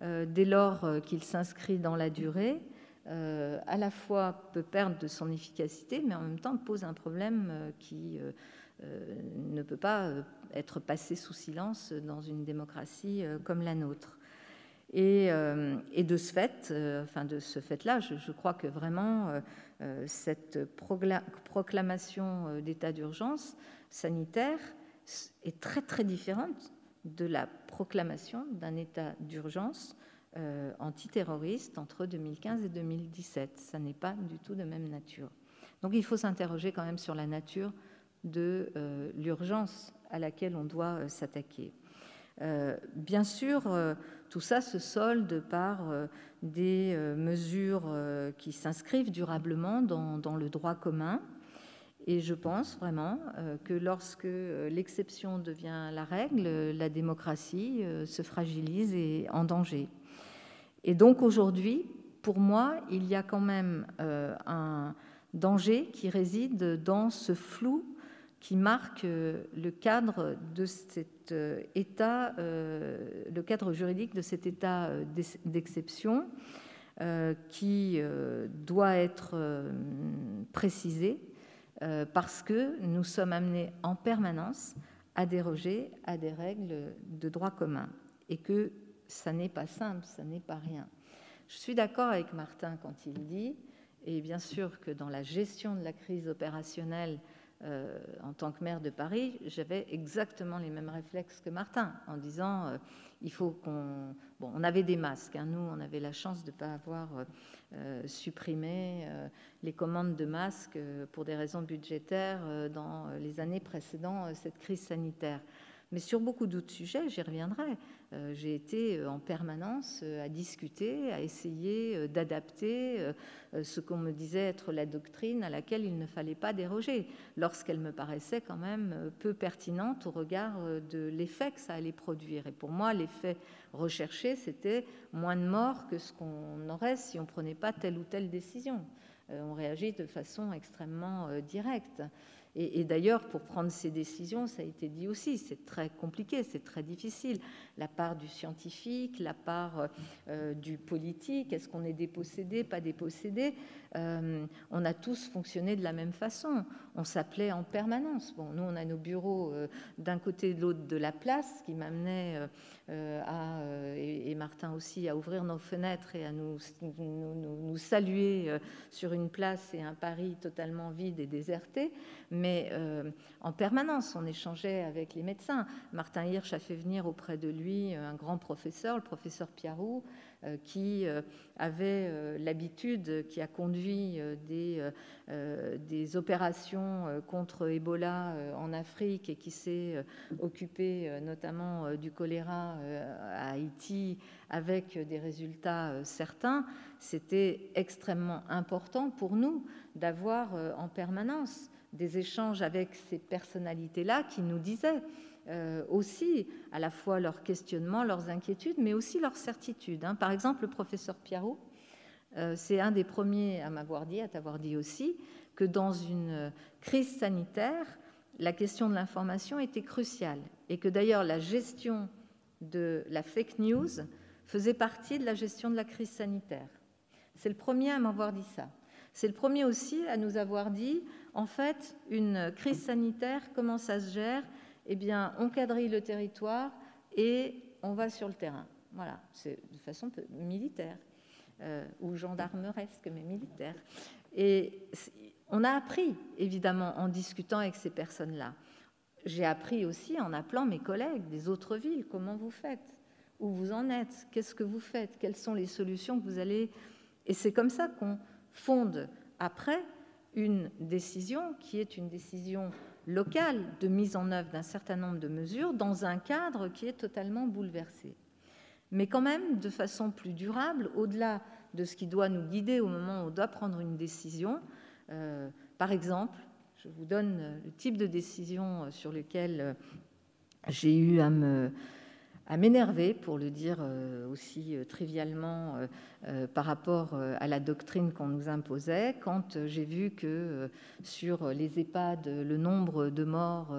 euh, dès lors qu'il s'inscrit dans la durée, à la fois peut perdre de son efficacité, mais en même temps pose un problème qui ne peut pas être passé sous silence dans une démocratie comme la nôtre. Et, de ce fait, enfin de ce fait-là, je, je, crois que vraiment cette proclamation d'état d'urgence sanitaire est très très différente de la proclamation d'un état d'urgence euh, antiterroriste entre 2015 et 2017. Ça n'est pas du tout de même nature. Donc il faut s'interroger quand même sur la nature de euh, l'urgence à laquelle on doit euh, s'attaquer. bien sûr, tout ça se solde par des mesures qui s'inscrivent durablement dans, le droit commun, et je pense vraiment que lorsque l'exception devient la règle, la démocratie se fragilise et en danger. Et donc aujourd'hui, pour moi, il y a quand même un danger qui réside dans ce flou qui marque le cadre état, le cadre juridique de cet état d'exception qui doit être précisé euh, parce que nous sommes amenés en permanence à déroger à des règles de droit commun et que ça n'est pas simple, ça n'est pas rien. Je suis d'accord avec Martin quand il dit, et bien sûr que dans la gestion de la crise opérationnelle, euh, en tant que maire de Paris, j'avais exactement les mêmes réflexes que Martin, en disant euh, il faut qu'on. Bon, on avait des masques, hein. nous, on avait la chance de ne pas avoir euh, supprimé les commandes de masques pour des raisons budgétaires dans les années précédant cette crise sanitaire. Mais sur beaucoup d'autres sujets, j'y reviendrai. Euh, j'ai été euh, en permanence euh, à discuter, à essayer d'adapter ce qu'on me disait être la doctrine à laquelle il ne fallait pas déroger, lorsqu'elle me paraissait quand même peu pertinente au regard de l'effet que ça allait produire. Et pour moi, l'effet recherché, c'était moins de morts que ce qu'on aurait si on ne prenait pas telle ou telle décision. On réagit de façon extrêmement directe. Et, d'ailleurs, pour prendre ces décisions, ça a été dit aussi, c'est très compliqué, c'est très difficile. La part du scientifique, la part euh, du politique, est-ce qu'on est dépossédé, pas dépossédé? Euh, On a tous fonctionné de la même façon. On s'appelait en permanence. Bon, nous, on a nos bureaux euh, d'un côté et de l'autre de la place, qui m'amenait à, et, Martin aussi, à ouvrir nos fenêtres et à nous, saluer sur une place et un Paris totalement vide et déserté mais euh, en permanence, on échangeait avec les médecins. Martin Hirsch a fait venir auprès de lui un grand professeur, le professeur Piarou, euh, qui euh, avait l'habitude, qui a conduit des, des opérations contre Ebola en Afrique et qui s'est occupé notamment du choléra à Haïti avec des résultats certains. C'était extrêmement important pour nous d'avoir en permanence des échanges avec ces personnalités-là qui nous disaient euh, aussi à la fois leurs questionnements, leurs inquiétudes, mais aussi leurs certitudes. Hein. Par exemple, le professeur Piarou, euh, c'est un des premiers à m'avoir dit, à t'avoir dit aussi, que dans une crise sanitaire, la question de l'information était cruciale et que d'ailleurs la gestion de la fake news faisait partie de la gestion de la crise sanitaire. C'est le premier à m'avoir dit ça. C'est le premier aussi à nous avoir dit en fait, une crise sanitaire, comment ça se gère Eh bien, on quadrille le territoire et on va sur le terrain. Voilà, c'est de façon militaire, euh, ou gendarmeresque, mais militaire. Et On a appris, évidemment, en discutant avec ces personnes-là. J'ai appris aussi en appelant mes collègues des autres villes, comment vous faites, où vous en êtes, qu'est-ce que vous faites, quelles sont les solutions que vous allez... Et c'est comme ça qu'on fonde après une décision qui est une décision locale de mise en œuvre d'un certain nombre de mesures dans un cadre qui est totalement bouleversé. Mais quand même de façon plus durable, au-delà de ce qui doit nous guider au moment où on doit prendre une décision. Euh, par exemple, je vous donne le type de décision sur lequel j'ai eu à me à m'énerver, pour le dire euh, aussi euh, trivialement, euh, par rapport à la doctrine qu'on nous imposait, quand j'ai vu que sur les EHPAD, le nombre de morts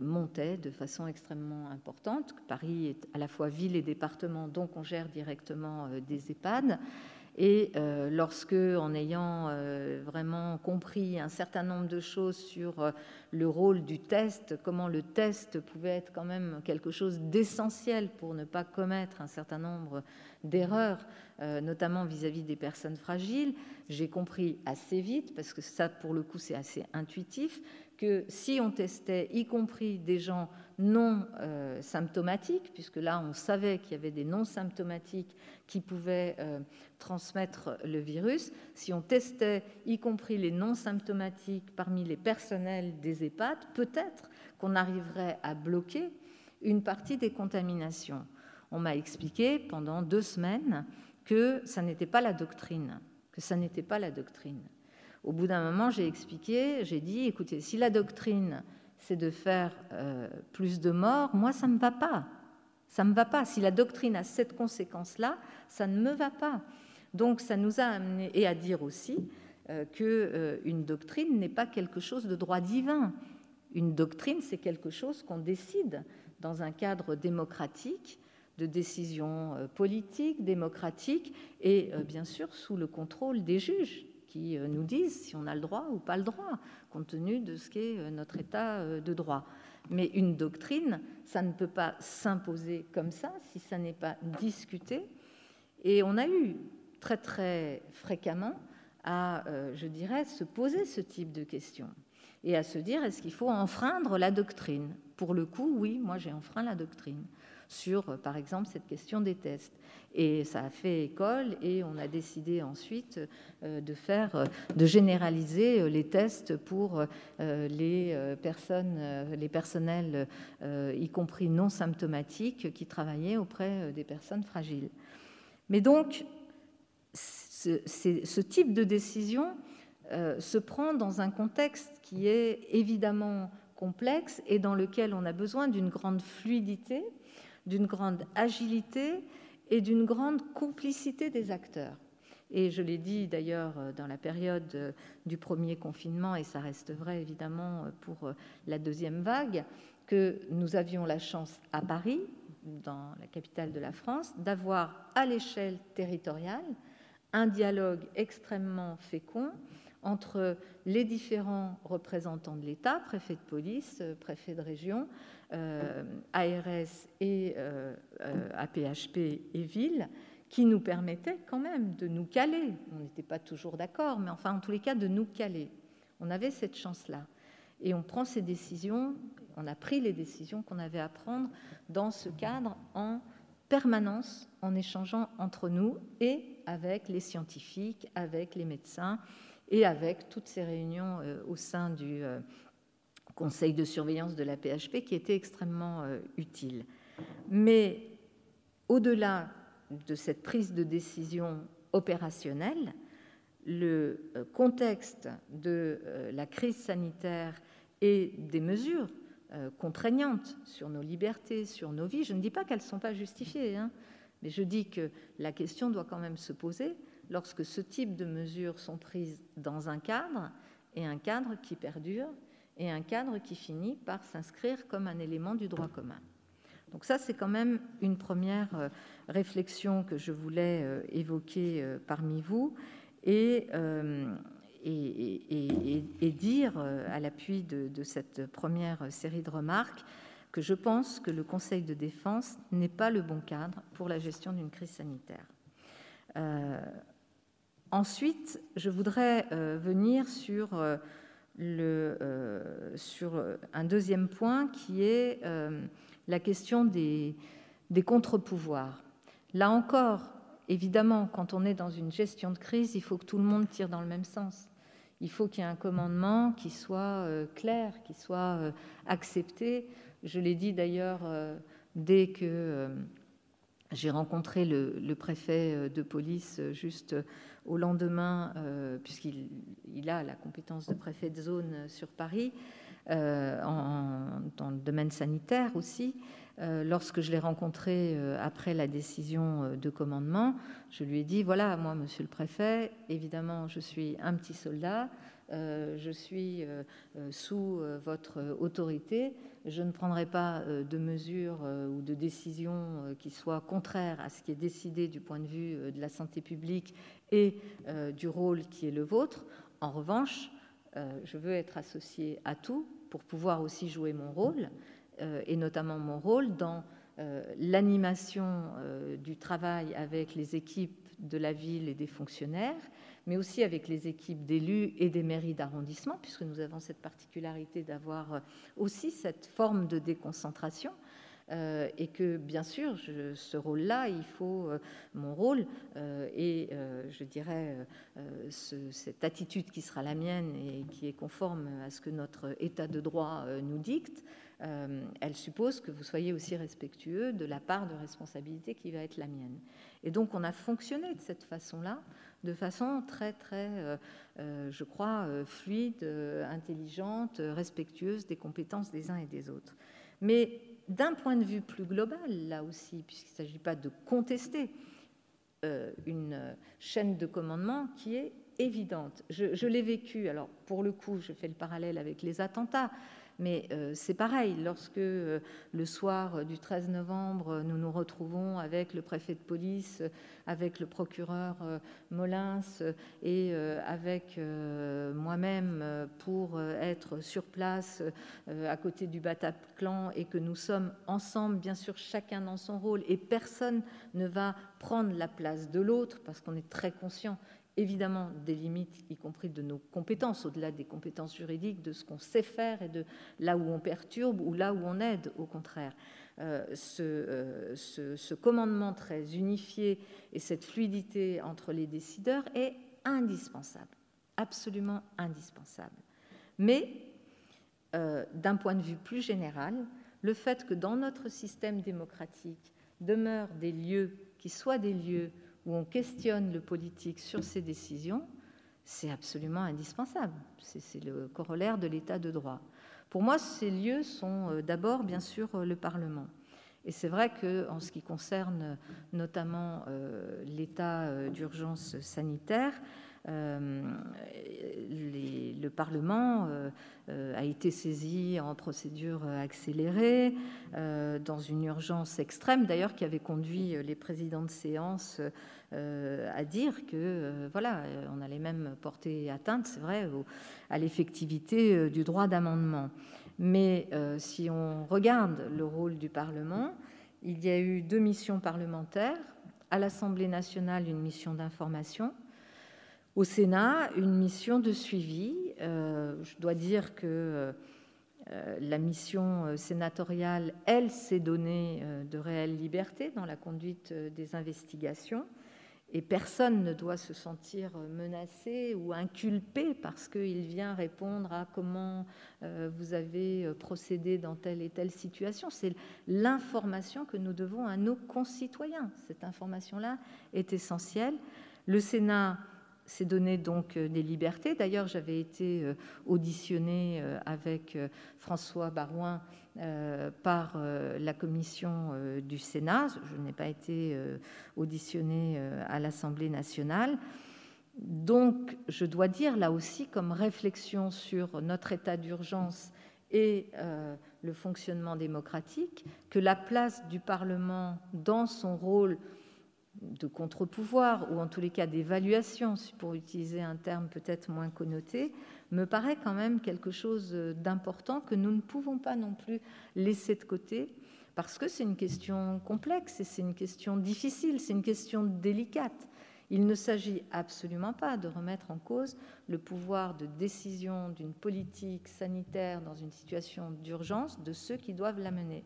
montait de façon extrêmement importante. Paris est à la fois ville et département, donc on gère directement des EHPAD. Et euh, lorsque, en ayant euh, vraiment compris un certain nombre de choses sur euh, le rôle du test, comment le test pouvait être quand même quelque chose d'essentiel pour ne pas commettre un certain nombre d'erreurs, notamment vis-à-vis des personnes fragiles, j'ai compris assez vite, parce que ça, pour le coup, c'est assez intuitif, que si on testait, y compris des gens non euh, symptomatiques, puisque là on savait qu'il y avait des non symptomatiques qui pouvaient euh, transmettre le virus, si on testait y compris les non symptomatiques parmi les personnels des EHPAD, peut-être qu'on arriverait à bloquer une partie des contaminations. On m'a expliqué pendant deux semaines que ça n'était pas la doctrine, que ça n'était pas la doctrine. Au bout d'un moment, j'ai expliqué, j'ai dit, écoutez, si la doctrine, c'est de faire euh, plus de morts, moi, ça ne me va pas. Ça ne me va pas. Si la doctrine a cette conséquence-là, ça ne me va pas. Donc, ça nous a amené, et à dire aussi euh, qu'une euh, doctrine n'est pas quelque chose de droit divin. Une doctrine, c'est quelque chose qu'on décide dans un cadre démocratique, de décision euh, politique, démocratique, et bien sûr sous le contrôle des juges qui euh, nous disent si on a le droit ou pas le droit, compte tenu de ce qu'est euh, notre état euh, de droit. Mais une doctrine, ça ne peut pas s'imposer comme ça si ça n'est pas discuté. Et on a eu très très fréquemment à, je dirais, se poser ce type de questions et à se dire est-ce qu'il faut enfreindre la doctrine? Pour le coup, oui, moi j'ai enfreint la doctrine sur, euh, par exemple, cette question des tests. Et ça a fait école et on a décidé ensuite euh, de faire, euh, de généraliser les tests pour les personnes, les personnels, y compris non symptomatiques, qui travaillaient auprès des personnes fragiles. Mais donc, ce, ce type de décision se prend dans un contexte qui est évidemment complexe et dans lequel on a besoin d'une grande fluidité d'une grande agilité et d'une grande complicité des acteurs. Et je l'ai dit d'ailleurs euh, dans la période euh, du premier confinement, et ça reste vrai évidemment euh, pour la deuxième vague, que nous avions la chance à Paris, dans la capitale de la France, d'avoir à l'échelle territoriale un dialogue extrêmement fécond entre les différents représentants de l'État, préfet de police, préfet de région, ARS et euh, euh, APHP et ville, qui nous permettaient quand même de nous caler. On n'était pas toujours d'accord, mais enfin, en tous les cas, de nous caler. On avait cette chance-là. Et on prend ces décisions, on a pris les décisions qu'on avait à prendre dans ce cadre en permanence, en échangeant entre nous et avec les scientifiques, avec les médecins et avec toutes ces réunions au sein du conseil de surveillance de la PHP qui était extrêmement euh, utile. Mais au-delà de cette prise de décision opérationnelle, le euh, contexte de euh, la crise sanitaire et des mesures contraignantes sur nos libertés, sur nos vies, je ne dis pas qu'elles ne sont pas justifiées, hein, mais je dis que la question doit quand même se poser lorsque ce type de mesures sont prises dans un cadre et un cadre qui perdure et un cadre qui finit par s'inscrire comme un élément du droit commun. Donc ça, c'est quand même une première euh, réflexion que je voulais euh, évoquer euh, parmi vous et, dire, à l'appui de, cette première série de remarques, que je pense que le Conseil de défense n'est pas le bon cadre pour la gestion d'une crise sanitaire. Ensuite, je voudrais venir sur, le, sur un deuxième point qui est la question des, contre-pouvoirs. Là encore, évidemment, quand on est dans une gestion de crise, il faut que tout le monde tire dans le même sens. Il faut qu'il y ait un commandement qui soit clair, qui soit accepté. Je l'ai dit d'ailleurs dès que j'ai rencontré le, préfet euh, de police euh, juste euh, au lendemain, puisqu'il a la compétence de préfet de zone sur Paris, en, dans le domaine sanitaire aussi. lorsque je l'ai rencontré après la décision de commandement, je lui ai dit, voilà, moi, monsieur le préfet, évidemment, je suis un petit soldat, je suis sous votre autorité, je ne prendrai pas euh, de mesures euh, ou de décisions euh, qui soient contraires à ce qui est décidé du point de vue de la santé publique et du rôle qui est le vôtre. En revanche, je veux être associé à tout pour pouvoir aussi jouer mon rôle, et notamment mon rôle dans l'animation du travail avec les équipes de la ville et des fonctionnaires, mais aussi avec les équipes d'élus et des mairies d'arrondissement, puisque nous avons cette particularité d'avoir euh, aussi cette forme de déconcentration. Euh, et que bien sûr, ce rôle-là, il faut euh, mon rôle et je dirais cette attitude qui sera la mienne et qui est conforme à ce que notre État de droit nous dicte. elle suppose que vous soyez aussi respectueux de la part de responsabilité qui va être la mienne. Et donc, on a fonctionné de cette façon-là de façon très, très, euh, euh, je crois, euh, fluide, intelligente, respectueuse des compétences des uns et des autres. Mais d'un point de vue plus global, là aussi, puisqu'il ne s'agit pas de contester une chaîne de commandement qui est évidente. Je, je l'ai vécu, alors pour le coup, je fais le parallèle avec les attentats, mais euh, c'est pareil, lorsque euh, le soir du 13 novembre, nous nous retrouvons avec le préfet de police, avec le procureur euh, Molins et avec moi-même pour être sur place à côté du Bataclan et que nous sommes ensemble, bien sûr, chacun dans son rôle et personne ne va prendre la place de l'autre parce qu'on est très conscient évidemment des limites, y compris de nos compétences, au-delà des compétences juridiques, de ce qu'on sait faire et de là où on perturbe ou là où on aide, au contraire. Euh, euh, ce, commandement très unifié et cette fluidité entre les décideurs est indispensable, absolument indispensable. Mais euh, d'un point de vue plus général, le fait que dans notre système démocratique demeurent des lieux qui soient des lieux où on questionne le politique sur ses décisions, c'est absolument indispensable. C'est le corollaire de l'état de droit. Pour moi, ces lieux sont euh, d'abord, bien sûr, euh, le Parlement. Et c'est vrai qu'en ce qui concerne notamment euh, l'état d'urgence sanitaire, le Parlement a été saisi en procédure accélérée, dans une urgence extrême d'ailleurs qui avait conduit les présidents de séance euh, à dire que euh, voilà, euh, on allait même porter atteinte, c'est vrai, à l'effectivité du droit d'amendement. Mais si on regarde le rôle du Parlement, il y a eu deux missions parlementaires. À l'Assemblée nationale, une mission d'information. Au Sénat, une mission de suivi. je dois dire que la mission sénatoriale, elle, s'est donnée de réelles libertés dans la conduite des investigations et personne ne doit se sentir menacé ou inculpé parce qu'il vient répondre à comment euh, vous avez euh, procédé dans telle et telle situation. C'est l'information que nous devons à nos concitoyens. Cette information-là est essentielle. Le Sénat s'est donné donc euh, des libertés. D'ailleurs, j'avais été auditionné avec François Barouin euh, par euh, la commission euh, du Sénat. Je n'ai pas été auditionné à l'Assemblée nationale. Donc, je dois dire là aussi, comme réflexion sur notre état d'urgence et le fonctionnement démocratique, que la place du Parlement dans son rôle de contre-pouvoir, ou en tous les cas d'évaluation, pour utiliser un terme peut-être moins connoté, me paraît quand même quelque chose d'important que nous ne pouvons pas non plus laisser de côté, parce que c'est une question complexe et c'est une question difficile, c'est une question délicate. Il ne s'agit absolument pas de remettre en cause le pouvoir de décision d'une politique sanitaire dans une situation d'urgence de ceux qui doivent la mener.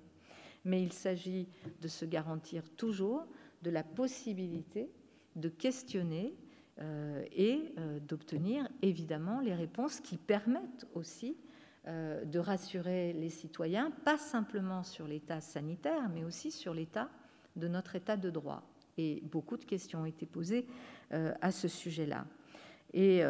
Mais il s'agit de se garantir toujours de la possibilité de questionner euh, et euh, d'obtenir évidemment les réponses qui permettent aussi euh, de rassurer les citoyens, pas simplement sur l'état sanitaire, mais aussi sur l'état de notre état de droit. Et beaucoup de questions ont été posées à ce sujet-là. Et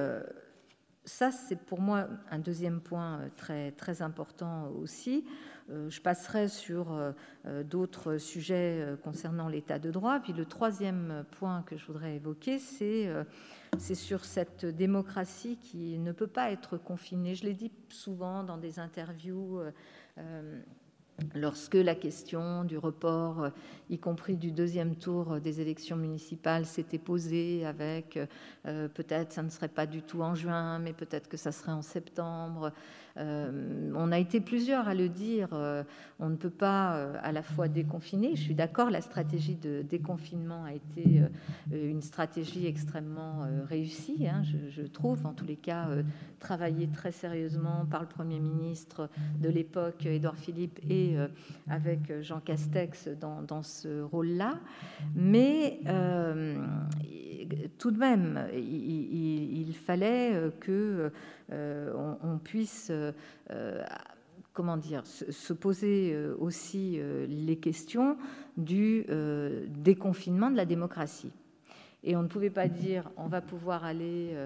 ça, c'est pour moi un deuxième point très, très important aussi. Euh, je passerai sur euh, euh, d'autres sujets concernant l'état de droit. Puis le troisième point que je voudrais évoquer, c'est sur cette démocratie qui ne peut pas être confinée. Je l'ai dit souvent dans des interviews lorsque la question du report, y compris du deuxième tour des élections municipales, s'était posée avec peut-être ça ne serait pas du tout en juin, mais peut-être que ça serait en septembre. Euh, on a été plusieurs à le dire, euh, on ne peut pas euh, à la fois déconfiner. Je suis d'accord, la stratégie de déconfinement a été une stratégie extrêmement réussie, hein, je, trouve, en tous les cas, travaillée très sérieusement par le Premier ministre de l'époque, Édouard Philippe, et avec Jean Castex dans, ce rôle-là. Mais tout de même, il fallait que euh, on, puisse euh, euh, se, poser aussi les questions du déconfinement de la démocratie. Et on ne pouvait pas dire on va pouvoir aller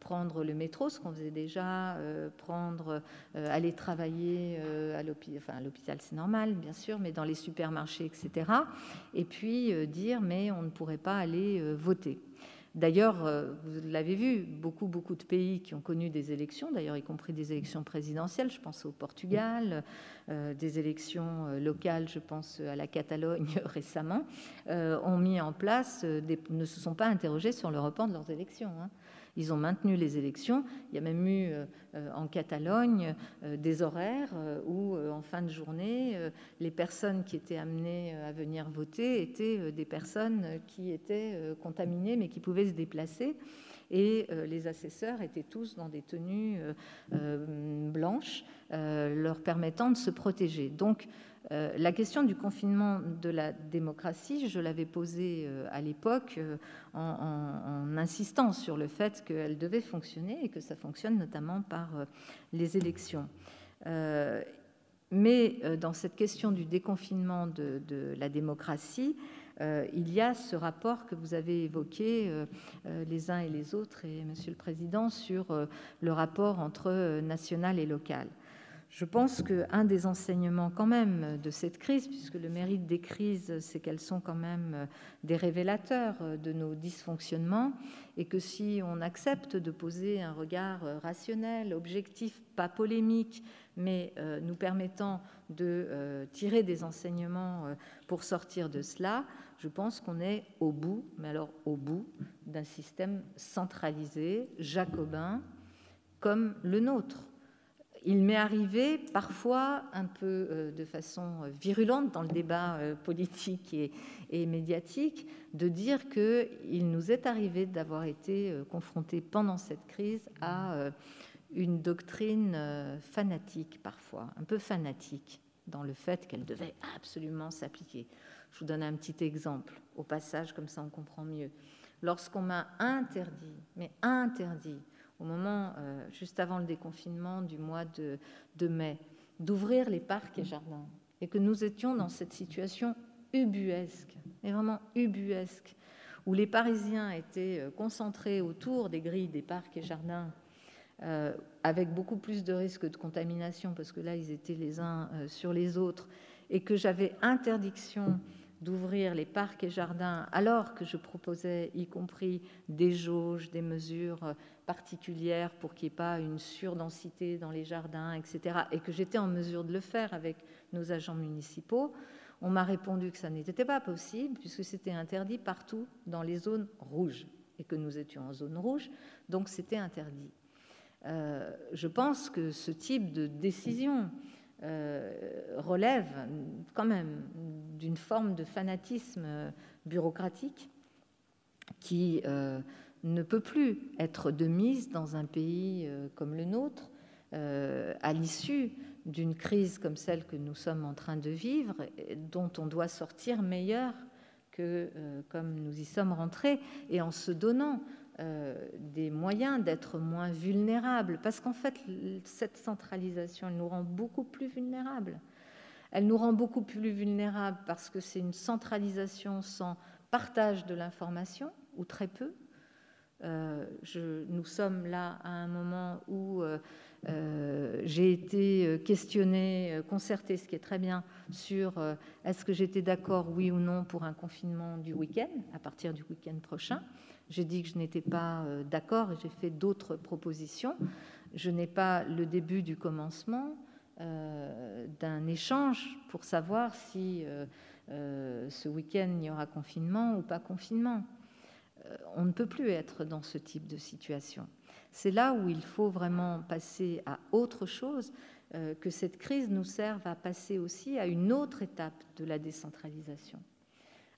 prendre le métro, ce qu'on faisait déjà, prendre, aller travailler à l'hôpital, enfin, l'hôpital c'est normal bien sûr, mais dans les supermarchés, etc. Et puis dire mais on ne pourrait pas aller voter. D'ailleurs, euh, vous l'avez vu, beaucoup, beaucoup de pays qui ont connu des élections, d'ailleurs y compris des élections présidentielles, je pense au Portugal, euh, des élections euh, locales, je pense à la Catalogne *laughs* récemment, ont mis en place, ne se sont pas interrogés sur le report de leurs élections. Hein. Ils ont maintenu les élections. Il y a même eu euh, euh, en Catalogne euh, des horaires où, en fin de journée, les personnes qui étaient amenées à venir voter étaient des personnes qui étaient contaminées mais qui pouvaient se déplacer et les assesseurs étaient tous dans des tenues blanches leur permettant de se protéger. Donc euh, la question du confinement de la démocratie, je l'avais posée euh, à l'époque euh, en, insistant sur le fait qu'elle devait fonctionner et que ça fonctionne notamment par les élections. mais dans cette question du déconfinement de, de la démocratie, il y a ce rapport que vous avez évoqué les uns et les autres, et Monsieur le Président, sur le rapport entre national et local. Je pense qu'un des enseignements quand même de cette crise, puisque le mérite des crises, c'est qu'elles sont quand même des révélateurs de nos dysfonctionnements, et que si on accepte de poser un regard rationnel, objectif, pas polémique, mais euh, nous permettant de euh, tirer des enseignements euh, pour sortir de cela, je pense qu'on est au bout, mais alors au bout, d'un système centralisé, jacobin, comme le nôtre il m'est arrivé parfois un peu euh, de façon virulente dans le débat euh, politique et, médiatique de dire qu'il nous est arrivé d'avoir été euh, confrontés pendant cette crise à une doctrine fanatique parfois, un peu fanatique dans le fait qu'elle devait absolument s'appliquer. Je vous donne un petit exemple, au passage, comme ça on comprend mieux. Lorsqu'on m'a interdit, mais interdit, au moment euh, juste avant le déconfinement du mois de, mai, d'ouvrir les parcs et jardins, et que nous étions dans cette situation ubuesque, mais vraiment ubuesque, où les Parisiens étaient euh, concentrés autour des grilles des parcs et jardins, euh, avec beaucoup plus de risques de contamination, parce que là, ils étaient les uns sur les autres, et que j'avais interdiction d'ouvrir les parcs et jardins alors que je proposais, y compris des jauges, des mesures particulières pour qu'il n'y ait pas une surdensité dans les jardins, etc., et que j'étais en mesure de le faire avec nos agents municipaux, on m'a répondu que ça n'était pas possible puisque c'était interdit partout dans les zones rouges et que nous étions en zone rouge, donc c'était interdit. Euh, je pense que ce type de décision euh, relève quand même d'une forme de fanatisme bureaucratique qui ne peut plus être de mise dans un pays comme le nôtre à l'issue d'une crise comme celle que nous sommes en train de vivre, dont on doit sortir meilleur que comme nous y sommes rentrés, et en se donnant euh, des moyens d'être moins vulnérables, parce qu'en fait, cette centralisation, nous rend beaucoup plus vulnérables. Elle nous rend beaucoup plus vulnérables parce que c'est une centralisation sans partage de l'information, ou très peu. Euh, nous sommes là à un moment où euh, j'ai été questionnée, concertée, ce qui est très bien, sur est-ce que j'étais d'accord, oui ou non, pour un confinement du week-end, à partir du week-end prochain. J'ai dit que je n'étais pas euh, d'accord et j'ai fait d'autres propositions. Je n'ai pas le début du commencement euh, d'un échange pour savoir si euh, ce week-end il y aura confinement ou pas confinement. On ne peut plus être dans ce type de situation. C'est là où il faut vraiment passer à autre chose, que cette crise nous serve à passer aussi à une autre étape de la décentralisation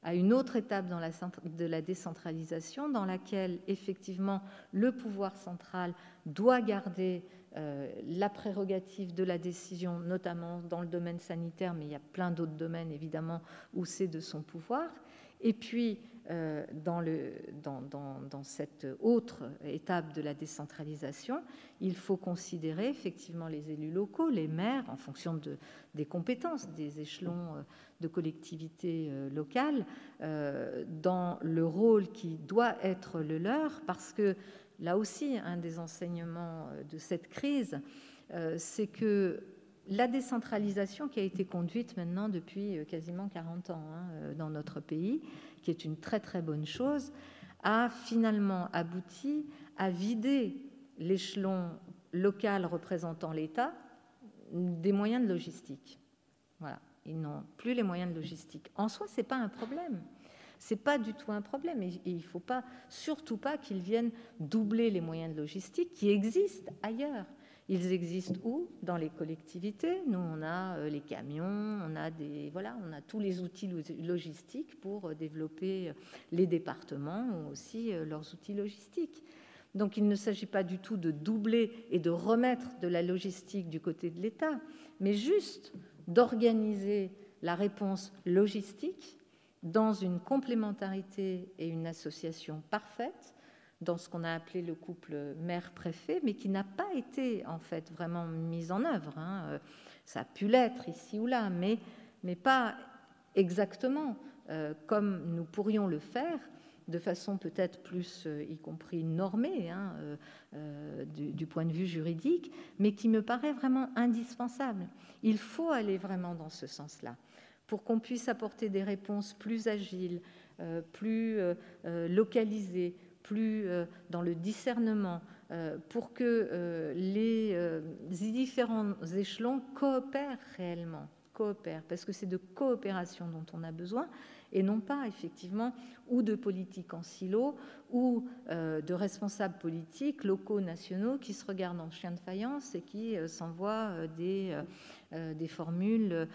à une autre étape dans la, de la décentralisation dans laquelle effectivement le pouvoir central doit garder euh, la prérogative de la décision, notamment dans le domaine sanitaire, mais il y a plein d'autres domaines évidemment où c'est de son pouvoir. Et puis, euh, dans, cette autre étape de la décentralisation, il faut considérer effectivement les élus locaux, les maires, en fonction de, des compétences des échelons euh, de collectivités euh, locales dans le rôle qui doit être le leur, parce que là aussi, un des enseignements de cette crise, c'est que la décentralisation qui a été conduite maintenant depuis quasiment 40 ans hein, dans notre pays, qui est une très très bonne chose, a finalement abouti à vider l'échelon local représentant l'État des moyens de logistique. Voilà ils n'ont plus les moyens de logistique. En soi, ce n'est pas un problème. Ce n'est pas du tout un problème. Et il ne faut pas, surtout pas qu'ils viennent doubler les moyens de logistique qui existent ailleurs. Ils existent où? Dans les collectivités. Nous, on a euh, les camions, on a, des, voilà, on a tous les outils logistiques pour euh, développer euh, les départements ou aussi leurs outils logistiques. Donc il ne s'agit pas du tout de doubler et de remettre de la logistique du côté de l'État, mais juste d'organiser la réponse logistique dans une complémentarité et une association parfaite dans ce qu'on a appelé le couple maire-préfet, mais qui n'a pas été en fait vraiment mise en œuvre. Hein. Ça a pu l'être ici ou là, mais, mais pas exactement euh, comme nous pourrions le faire de façon peut-être plus, euh, y compris normée hein, euh, euh, du, point de vue juridique, mais qui me paraît vraiment indispensable. Il faut aller vraiment dans ce sens-là pour qu'on puisse apporter des réponses plus agiles, plus localisées, plus dans le discernement, pour que les différents échelons coopèrent réellement, coopèrent, parce que c'est de coopération dont on a besoin et non pas effectivement ou de politique en silo ou euh, de responsables politiques locaux, nationaux qui se regardent en chien de faïence et qui euh, s'envoient euh, des, formules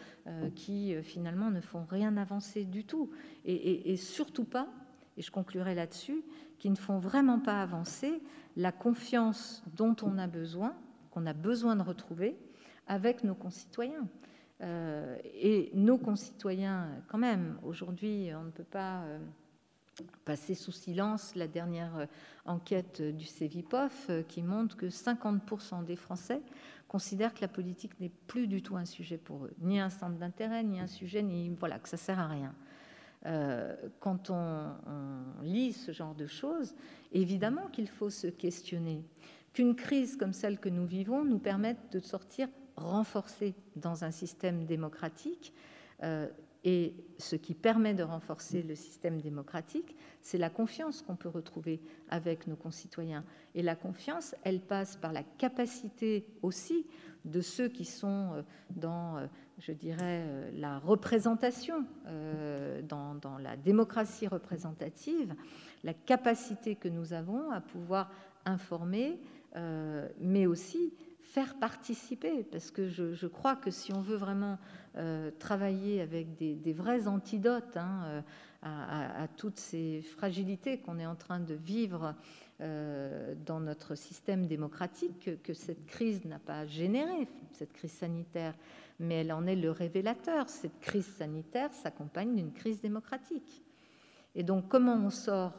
qui finalement ne font rien avancer du tout. Et surtout pas, et je conclurai là-dessus, qui ne font vraiment pas avancer la confiance dont on a besoin, qu'on a besoin de retrouver avec nos concitoyens. Euh, et nos concitoyens, quand même, aujourd'hui, on ne peut pas euh, passer sous silence la dernière euh, enquête du CEVIPOF qui montre que 50% des Français considèrent que la politique n'est plus du tout un sujet pour eux, ni un centre d'intérêt, ni un sujet, ni voilà, que ça sert à rien. Quand on, lit ce genre de choses, évidemment qu'il faut se questionner. Qu'une crise comme celle que nous vivons nous permette de sortir renforcer dans un système démocratique. Euh, et ce qui permet de renforcer le système démocratique, c'est la confiance qu'on peut retrouver avec nos concitoyens. Et la confiance, elle passe par la capacité aussi de ceux qui sont euh, dans, euh, je dirais, la représentation, dans la démocratie représentative, la capacité que nous avons à pouvoir informer, mais aussi faire participer, parce que je, crois que si on veut vraiment travailler avec des, vrais antidotes hein, à, toutes ces fragilités qu'on est en train de vivre dans notre système démocratique, que cette crise n'a pas généré, cette crise sanitaire, mais elle en est le révélateur. Cette crise sanitaire s'accompagne d'une crise démocratique. Et donc, comment on sort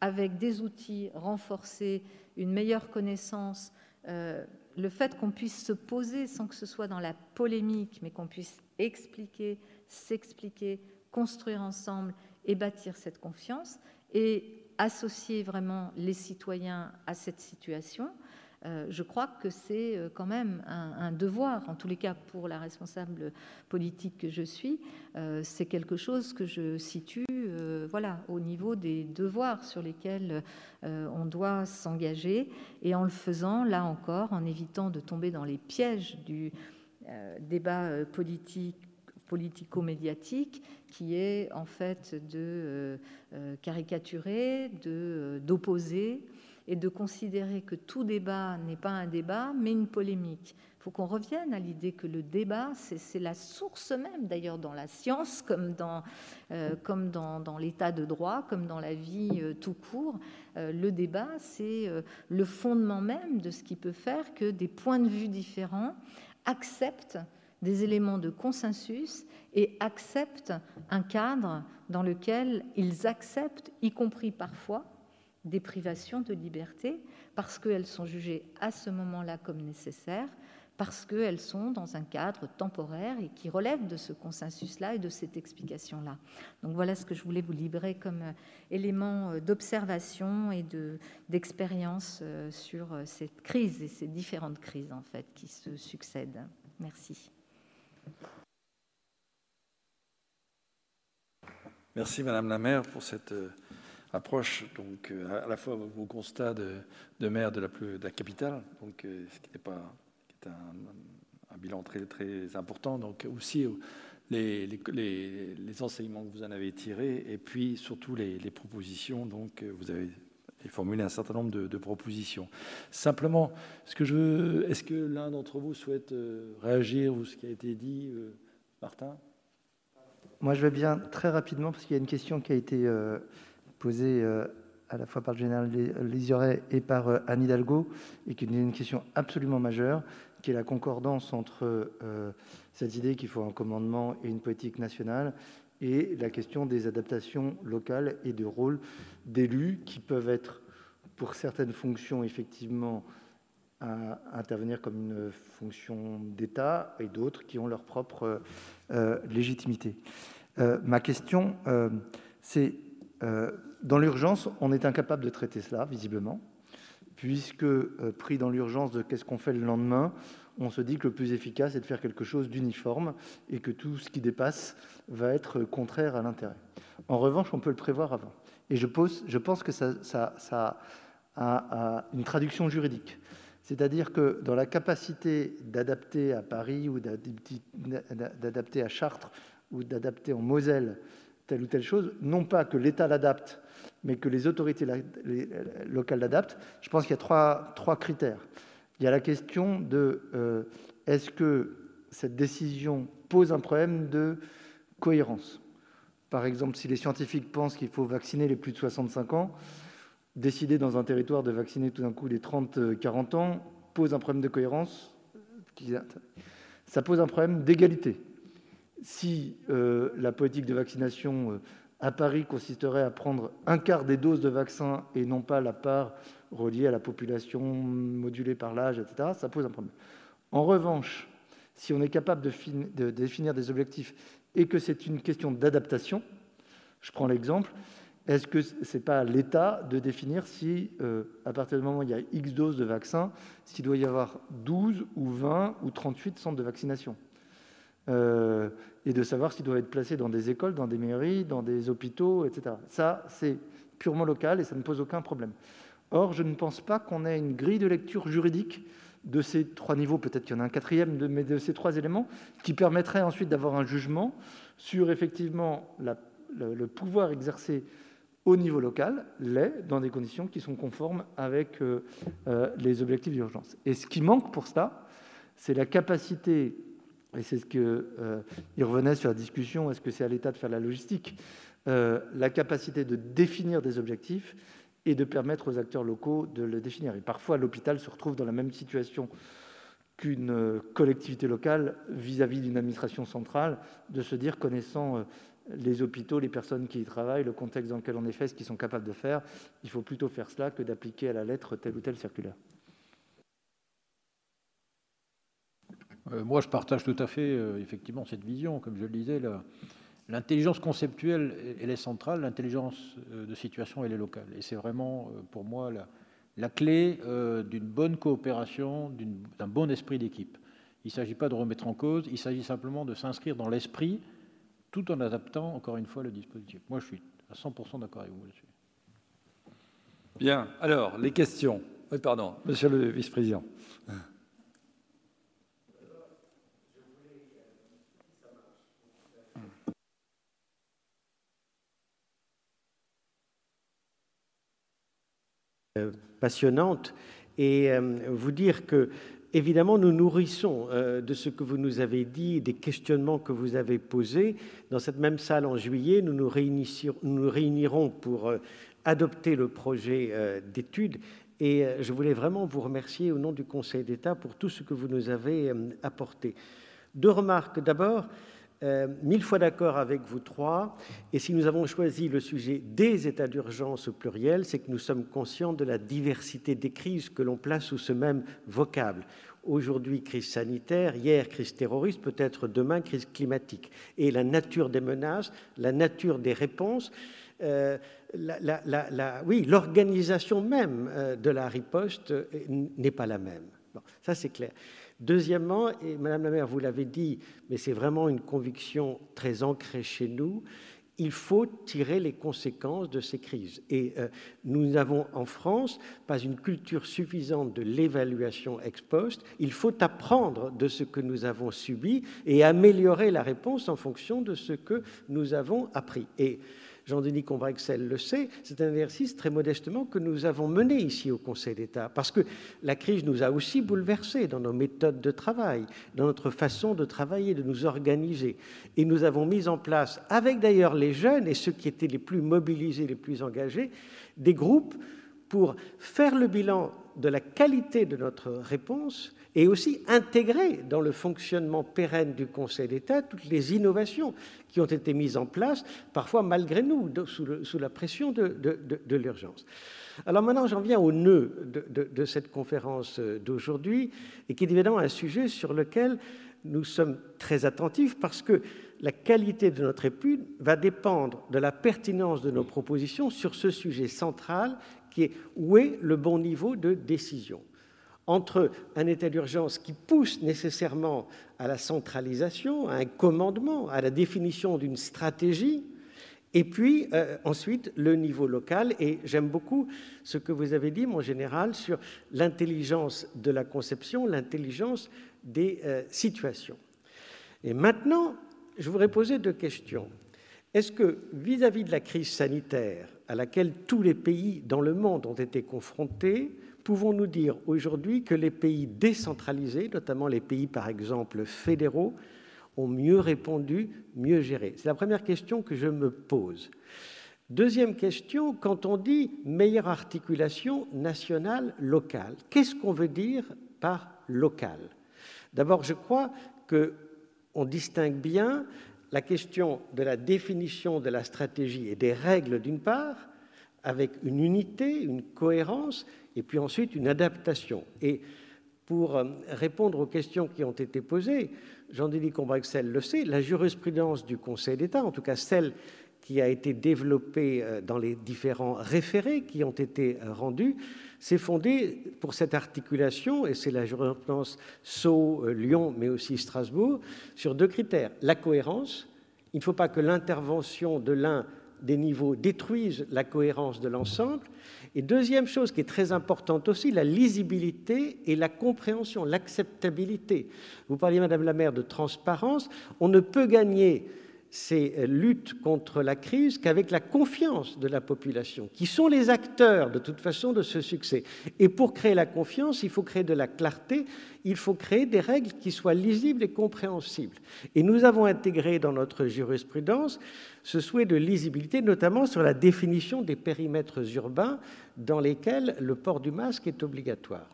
avec des outils renforcés, une meilleure connaissance, euh, le fait qu'on puisse se poser sans que ce soit dans la polémique, mais qu'on puisse expliquer, s'expliquer, construire ensemble et bâtir cette confiance et associer vraiment les citoyens à cette situation, euh, je crois que c'est euh, quand même un, devoir, en tous les cas pour la responsable politique que je suis, euh, c'est quelque chose que je situe voilà, au niveau des devoirs sur lesquels on doit s'engager, et en le faisant, là encore, en évitant de tomber dans les pièges du débat politique politico-médiatique qui est en fait de caricaturer, d'opposer, et de considérer que tout débat n'est pas un débat, mais une polémique. Il faut qu'on revienne à l'idée que le débat, c'est la source même, d'ailleurs, dans la science, comme dans, euh, l'état de droit, comme dans la vie euh, tout court. Euh, le débat, c'est le fondement même de ce qui peut faire que des points de vue différents acceptent des éléments de consensus et acceptent un cadre dans lequel ils acceptent, y compris parfois, des privations de liberté parce qu'elles sont jugées à ce moment-là comme nécessaires, parce qu'elles sont dans un cadre temporaire et qui relève de ce consensus-là et de cette explication-là. Donc voilà ce que je voulais vous libérer comme euh, élément euh, d'observation et d'expérience euh, sur cette crise et ces différentes crises en fait qui se succèdent. Merci. Merci Madame la maire pour cette approche donc euh, à la fois vos constats de, maire de la, plus, de la capitale, donc euh, ce qui n'est pas est un, bilan très très important, donc aussi les, enseignements que vous en avez tirés et puis surtout les, propositions. Donc euh, vous avez formulé un certain nombre de, propositions. Simplement, ce que je est-ce que l'un d'entre vous souhaite réagir ou ce qui a été dit, Martin? Moi, je vais bien très rapidement parce qu'il y a une question qui a été posée euh, à la fois par le général Lisioret et par euh, Anne Hidalgo, et qui est une question absolument majeure, qui est la concordance entre euh, cette idée qu'il faut un commandement et une politique nationale, et la question des adaptations locales et de rôle d'élus qui peuvent être, pour certaines fonctions, effectivement, à intervenir comme une fonction d'État, et d'autres qui ont leur propre légitimité. ma question, c'est dans l'urgence, on est incapable de traiter cela, visiblement, puisque, euh, pris dans l'urgence de qu'est-ce qu'on fait le lendemain, on se dit que le plus efficace est de faire quelque chose d'uniforme et que tout ce qui dépasse va être contraire à l'intérêt. En revanche, on peut le prévoir avant. Et je, pense que ça a, une traduction juridique. C'est-à-dire que dans la capacité d'adapter à Paris ou d'adapter à Chartres ou d'adapter en Moselle telle ou telle chose, non pas que l'État l'adapte mais que les autorités locales l'adaptent, je pense qu'il y a trois, trois, critères. Il y a la question de euh, est-ce que cette décision pose un problème de cohérence? Par exemple, si les scientifiques pensent qu'il faut vacciner les plus de 65 ans, décider dans un territoire de vacciner tout d'un coup les 30-40 ans pose un problème de cohérence. Ça pose un problème d'égalité. Si euh, la politique de vaccination euh, à Paris consisterait à prendre un quart des doses de vaccins et non pas la part reliée à la population modulée par l'âge, etc., ça pose un problème. En revanche, si on est capable de, définir des objectifs et que c'est une question d'adaptation, je prends l'exemple, est-ce que ce n'est pas à l'État de définir si, euh, à partir du moment où il y a X doses de vaccins, s'il doit y avoir 12 ou 20 ou 38 centres de vaccination? Euh, et de savoir s'il doit être placé dans des écoles, dans des mairies, dans des hôpitaux, etc. Ça, c'est purement local et ça ne pose aucun problème. Or, je ne pense pas qu'on ait une grille de lecture juridique de ces trois niveaux, peut-être qu'il y en a un quatrième, de, mais de ces trois éléments, qui permettrait ensuite d'avoir un jugement sur effectivement le, pouvoir exercé au niveau local l'est dans des conditions qui sont conformes avec les objectifs d'urgence. Et ce qui manque pour cela, c'est la capacité, et c'est ce qu'il il revenait sur la discussion, est-ce que c'est à l'État de faire la logistique, la capacité de définir des objectifs et de permettre aux acteurs locaux de le définir. Et parfois, l'hôpital se retrouve dans la même situation qu'une collectivité locale vis-à-vis d'une administration centrale, de se dire, connaissant euh, les hôpitaux, les personnes qui y travaillent, le contexte dans lequel on est fait, ce qu'ils sont capables de faire, il faut plutôt faire cela que d'appliquer à la lettre telle ou telle circulaire. Moi, je partage tout à fait, euh, effectivement, cette vision. Comme je le disais, L'intelligence conceptuelle, elle est centrale, l'intelligence euh, de situation, elle est locale. Et c'est vraiment, euh, pour moi, la, clé euh, d'une bonne coopération, d'un bon esprit d'équipe. Il ne s'agit pas de remettre en cause, il s'agit simplement de s'inscrire dans l'esprit tout en adaptant, encore une fois, le dispositif. Moi, je suis à 100% d'accord avec vous là-dessus. Bien. Alors, les questions. Oui, pardon, monsieur le vice-président. Passionnante et euh, vous dire que Évidemment, nous nourrissons euh, de ce que vous nous avez dit, des questionnements que vous avez posés. Dans cette même salle en juillet, nous, nous réunirons pour adopter le projet d'étude. Et je voulais vraiment vous remercier au nom du Conseil d'État pour tout ce que vous nous avez apporté. Deux remarques. D'abord, euh, mille fois d'accord avec vous trois. Et si nous avons choisi le sujet des états d'urgence au pluriel, c'est que nous sommes conscients de la diversité des crises que l'on place sous ce même vocable. Aujourd'hui, crise sanitaire, hier, crise terroriste, peut-être demain, crise climatique. Et la nature des menaces, la nature des réponses, euh, oui, l'organisation même euh, de la riposte n'est pas la même. ça, c'est clair. Deuxièmement, et Madame la maire, vous l'avez dit, mais c'est vraiment une conviction très ancrée chez nous, il faut tirer les conséquences de ces crises. Et euh, nous n'avons en France pas une culture suffisante de l'évaluation ex post. Il faut apprendre de ce que nous avons subi et améliorer la réponse en fonction de ce que nous avons appris. Jean-Denis Combrexel le sait, c'est un exercice très modestement que nous avons mené ici au Conseil d'État, parce que la crise nous a aussi bouleversés dans nos méthodes de travail, dans notre façon de travailler, de nous organiser. Et nous avons mis en place, avec d'ailleurs les jeunes et ceux qui étaient les plus mobilisés, les plus engagés, des groupes pour faire le bilan de la qualité de notre réponse et aussi intégrer dans le fonctionnement pérenne du Conseil d'État toutes les innovations qui ont été mises en place, parfois malgré nous, sous, la pression de, l'urgence. Alors maintenant, j'en viens au nœud de, cette conférence d'aujourd'hui, et qui est évidemment un sujet sur lequel nous sommes très attentifs parce que la qualité de notre étude va dépendre de la pertinence de nos propositions sur ce sujet central qui est où est le bon niveau de décision entre un état d'urgence qui pousse nécessairement à la centralisation, à un commandement, à la définition d'une stratégie, et puis euh, ensuite le niveau local. Et j'aime beaucoup ce que vous avez dit, mon général, sur l'intelligence de la conception, l'intelligence des euh, situations. Et maintenant, je voudrais poser deux questions. Est-ce que vis-à-vis -vis de la crise sanitaire à laquelle tous les pays dans le monde ont été confrontés, pouvons-nous dire aujourd'hui que les pays décentralisés, notamment les pays par exemple fédéraux, ont mieux répondu, mieux géré? C'est la première question que je me pose. Deuxième question, quand on dit meilleure articulation nationale-locale, qu'est-ce qu'on veut dire par local? D'abord, je crois qu'on distingue bien la question de la définition de la stratégie et des règles d'une part, avec une unité, une cohérence, et puis ensuite une adaptation. Et pour euh, répondre aux questions qui ont été posées, Jean-Denis Combrexel le sait, la jurisprudence du Conseil d'État, en tout cas celle qui a été développée euh, dans les différents référés qui ont été euh, rendus, s'est fondée pour cette articulation, et c'est la jurisprudence Sceaux, Lyon, mais aussi Strasbourg, sur deux critères. La cohérence, il ne faut pas que l'intervention de l'un des niveaux détruisent la cohérence de l'ensemble. Et deuxième chose qui est très importante aussi, la lisibilité et la compréhension, l'acceptabilité. Vous parliez, Madame la maire, de transparence. On ne peut gagner ces luttes contre la crise qu'avec la confiance de la population, qui sont les acteurs de toute façon de ce succès. Et pour créer la confiance, il faut créer de la clarté, il faut créer des règles qui soient lisibles et compréhensibles. Et nous avons intégré dans notre jurisprudence ce souhait de lisibilité, notamment sur la définition des périmètres urbains dans lesquels le port du masque est obligatoire.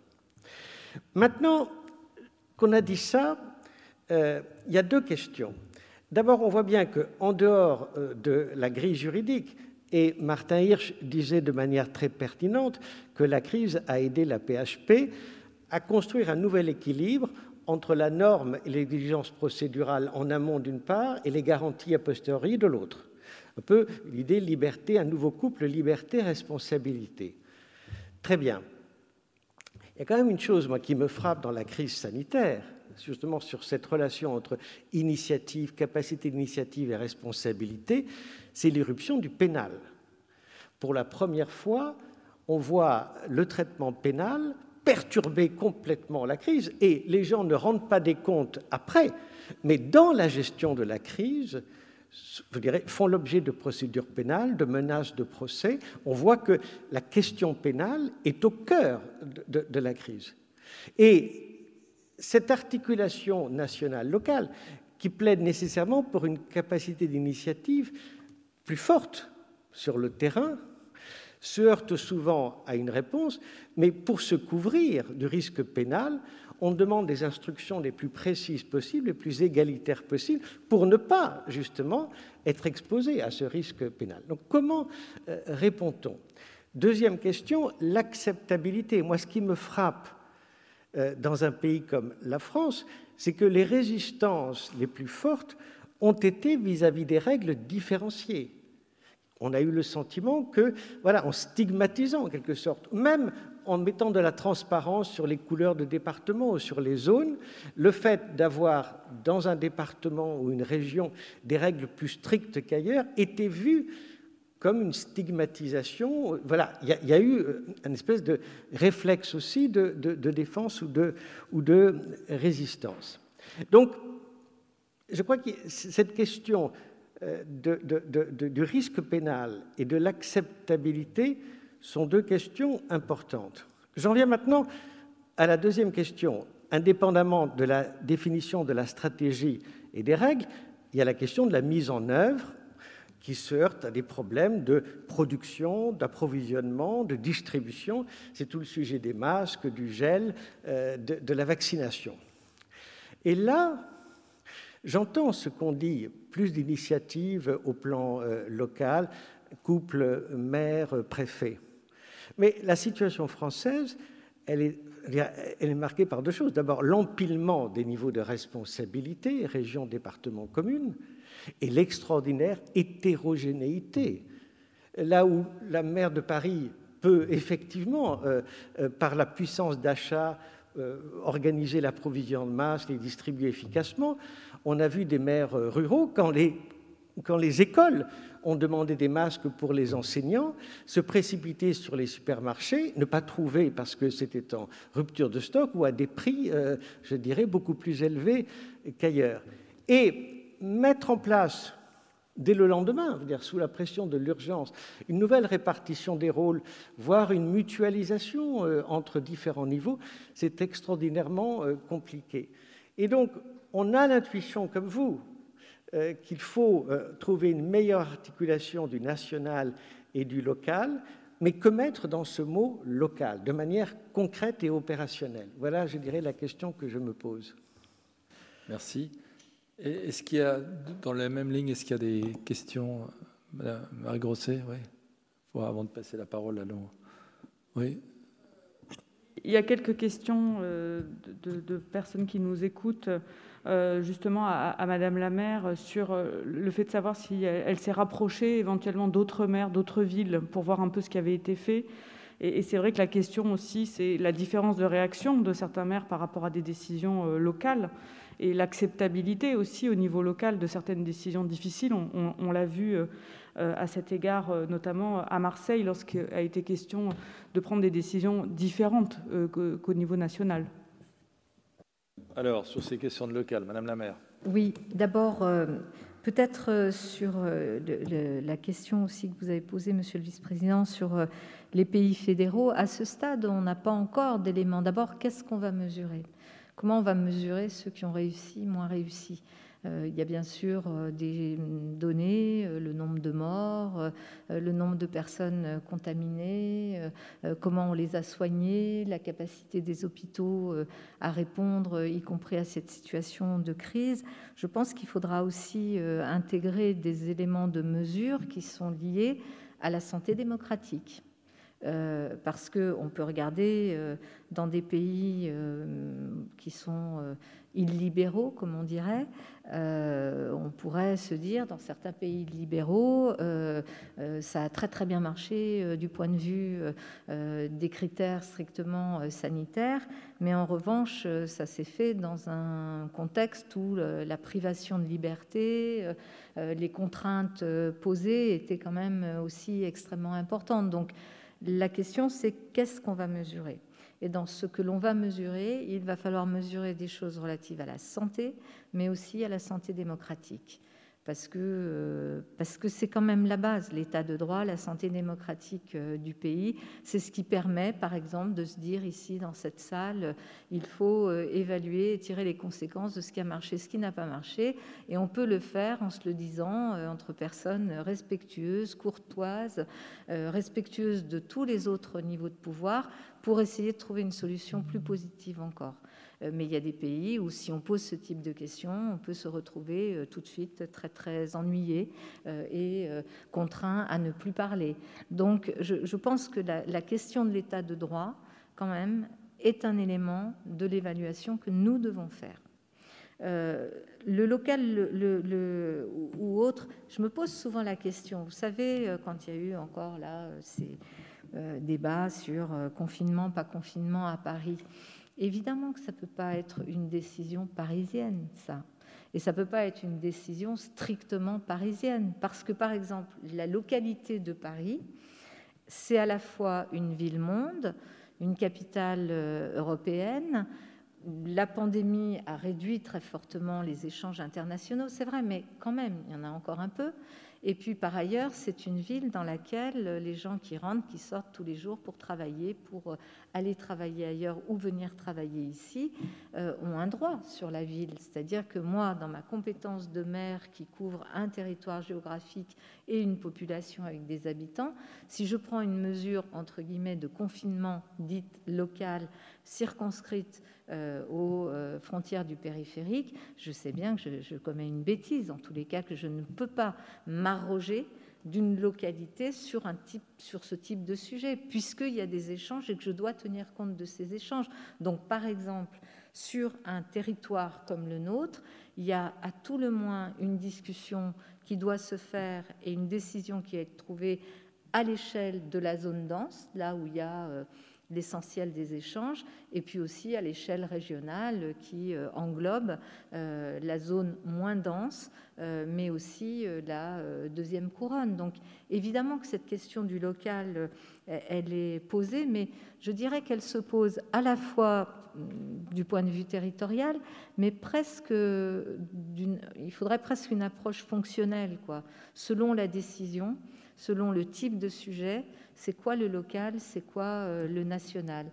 Maintenant qu'on a dit ça, euh, il y a deux questions. D'abord, on voit bien qu'en dehors euh, de la grille juridique, et Martin Hirsch disait de manière très pertinente que la crise a aidé la PHP à construire un nouvel équilibre entre la norme et l'exigence procédurale en amont d'une part et les garanties a posteriori de l'autre. Un peu l'idée liberté, un nouveau couple, liberté, responsabilité. Très bien. Il y a quand même une chose, qui me frappe dans la crise sanitaire, justement sur cette relation entre initiative, capacité d'initiative et responsabilité, c'est l'irruption du pénal. Pour la première fois, on voit le traitement pénal perturber complètement la crise et les gens ne rendent pas des comptes après, mais dans la gestion de la crise, font l'objet de procédures pénales, de menaces de procès. On voit que la question pénale est au cœur de, de la crise. Et cette articulation nationale-locale qui plaide nécessairement pour une capacité d'initiative plus forte sur le terrain, se heurte souvent à une réponse, mais pour se couvrir du risque pénal, on demande des instructions les plus précises possibles, les plus égalitaires possibles, pour ne pas justement être exposé à ce risque pénal. Donc comment euh, répond-on? Deuxième question, l'acceptabilité. Moi, ce qui me frappe dans un pays comme la France, c'est que les résistances les plus fortes ont été vis-à-vis des règles différenciées. On a eu le sentiment que, voilà, en stigmatisant en quelque sorte, même en mettant de la transparence sur les couleurs de département ou sur les zones, le fait d'avoir dans un département ou une région des règles plus strictes qu'ailleurs était vu comme une stigmatisation. Voilà, il y, a eu euh, une espèce de réflexe aussi de, défense ou de, ou de résistance. Donc, je crois que cette question euh, du risque pénal et de l'acceptabilité sont deux questions importantes. J'en viens maintenant à la deuxième question. Indépendamment de la définition de la stratégie et des règles, il y a la question de la mise en œuvre qui se heurtent à des problèmes de production, d'approvisionnement, de distribution. C'est tout le sujet des masques, du gel, euh, de, la vaccination. Et là, j'entends ce qu'on dit, plus d'initiatives au plan euh, local, couple maire-préfet. Mais la situation française, elle est marquée par deux choses. D'abord, l'empilement des niveaux de responsabilité, région, département, commune, et l'extraordinaire hétérogénéité. Là où la maire de Paris peut effectivement, euh, euh, par la puissance d'achat, euh, organiser l'approvisionnement de masques, les distribuer efficacement, on a vu des maires ruraux, quand les, quand les écoles ont demandé des masques pour les enseignants, se précipiter sur les supermarchés, ne pas trouver parce que c'était en rupture de stock ou à des prix, je dirais, beaucoup plus élevés qu'ailleurs. Et mettre en place dès le lendemain, sous la pression de l'urgence, une nouvelle répartition des rôles, voire une mutualisation euh, entre différents niveaux, c'est extraordinairement euh, compliqué. Et donc, on a l'intuition, comme vous, euh, qu'il faut trouver une meilleure articulation du national et du local, mais que mettre dans ce mot local, de manière concrète et opérationnelle? Voilà, je dirais, la question que je me pose. Merci. Est-ce qu'il y a, dans la même ligne, est-ce qu'il y a des questions Madame Marie Grosset, oui. avant de passer la parole à l'eau. Oui. Il y a quelques questions euh, de, personnes qui nous écoutent, euh, justement à, Madame la maire, sur euh, le fait de savoir si elle, s'est rapprochée éventuellement d'autres maires, d'autres villes, pour voir un peu ce qui avait été fait. Et c'est vrai que la question aussi, c'est la différence de réaction de certains maires par rapport à des décisions locales et l'acceptabilité aussi au niveau local de certaines décisions difficiles. On, l'a vu euh, à cet égard, euh, notamment à Marseille, lorsqu'il a été question de prendre des décisions différentes euh, qu'au niveau national. Alors, sur ces questions de local, Madame la maire. Oui, d'abord, Peut-être sur la question aussi que vous avez posée, Monsieur le Vice-président, sur les pays fédéraux. À ce stade, on n'a pas encore d'éléments. D'abord, qu'est-ce qu'on va mesurer? Comment on va mesurer ceux qui ont réussi, moins réussi euh, il y a bien sûr euh, des données, euh, le nombre de morts, le nombre de personnes contaminées, comment on les a soignées, la capacité des hôpitaux à répondre, y compris à cette situation de crise. Je pense qu'il faudra aussi intégrer des éléments de mesure qui sont liés à la santé démocratique. Parce qu'on peut regarder dans des pays qui sont illibéraux, comme on dirait, euh, on pourrait se dire, dans certains pays libéraux, euh, euh, ça a très très bien marché du point de vue des critères strictement sanitaires, mais en revanche, ça s'est fait dans un contexte où la privation de liberté, les contraintes posées étaient quand même aussi extrêmement importantes. Donc la question, c'est qu'est-ce qu'on va mesurer? Et dans ce que l'on va mesurer, il va falloir mesurer des choses relatives à la santé, mais aussi à la santé démocratique parce que euh, parce que c'est quand même la base, l'état de droit, la santé démocratique euh, du pays. C'est ce qui permet, par exemple, de se dire ici dans cette salle, il faut euh, évaluer et tirer les conséquences de ce qui a marché, ce qui n'a pas marché, et on peut le faire en se le disant entre personnes respectueuses, courtoises, respectueuses de tous les autres niveaux de pouvoir, pour essayer de trouver une solution plus positive encore. Euh, mais il y a des pays où si on pose ce type de questions, on peut se retrouver euh, tout de suite très très ennuyé euh, et contraint à ne plus parler. Donc je, pense que la, question de l'état de droit, quand même, est un élément de l'évaluation que nous devons faire. le local ou autre, je me pose souvent la question. Vous savez, quand il y a eu encore là ces débats sur confinement, pas confinement à Paris, Évidemment que ça ne peut pas être une décision parisienne, ça. Et ça ne peut pas être une décision strictement parisienne, parce que, par exemple, la localité de Paris, c'est à la fois une ville-monde, une capitale euh, européenne. La pandémie a réduit très fortement les échanges internationaux, c'est vrai, mais quand même, il y en a encore un peu. Et puis par ailleurs, c'est une ville dans laquelle les gens qui rentrent, qui sortent tous les jours pour travailler, pour euh, aller travailler ailleurs ou venir travailler ici, euh, ont un droit sur la ville. C'est-à-dire que moi, dans ma compétence de maire qui couvre un territoire géographique et une population avec des habitants, si je prends une mesure, entre guillemets, de confinement dite locale, circonscrite euh, aux euh, frontières du périphérique, je sais bien que je, commets une bêtise, en tous les cas, que je ne peux pas m'arroger d'une localité sur, un type, sur ce type de sujet, puisqu'il y a des échanges et que je dois tenir compte de ces échanges. Donc, par exemple, sur un territoire comme le nôtre, il y a à tout le moins une discussion qui doit se faire et une décision qui est trouvée à l'échelle de la zone dense, là où il y a... Euh, l'essentiel des échanges, et puis aussi à l'échelle régionale qui euh, englobe euh, la zone moins dense, euh, mais aussi la deuxième couronne. Donc évidemment que cette question du local, elle est posée, mais je dirais qu'elle se pose à la fois mm, du point de vue territorial, mais presque il faudrait presque une approche fonctionnelle, quoi, selon la décision, selon le type de sujet, c'est quoi le local, c'est quoi euh, le national.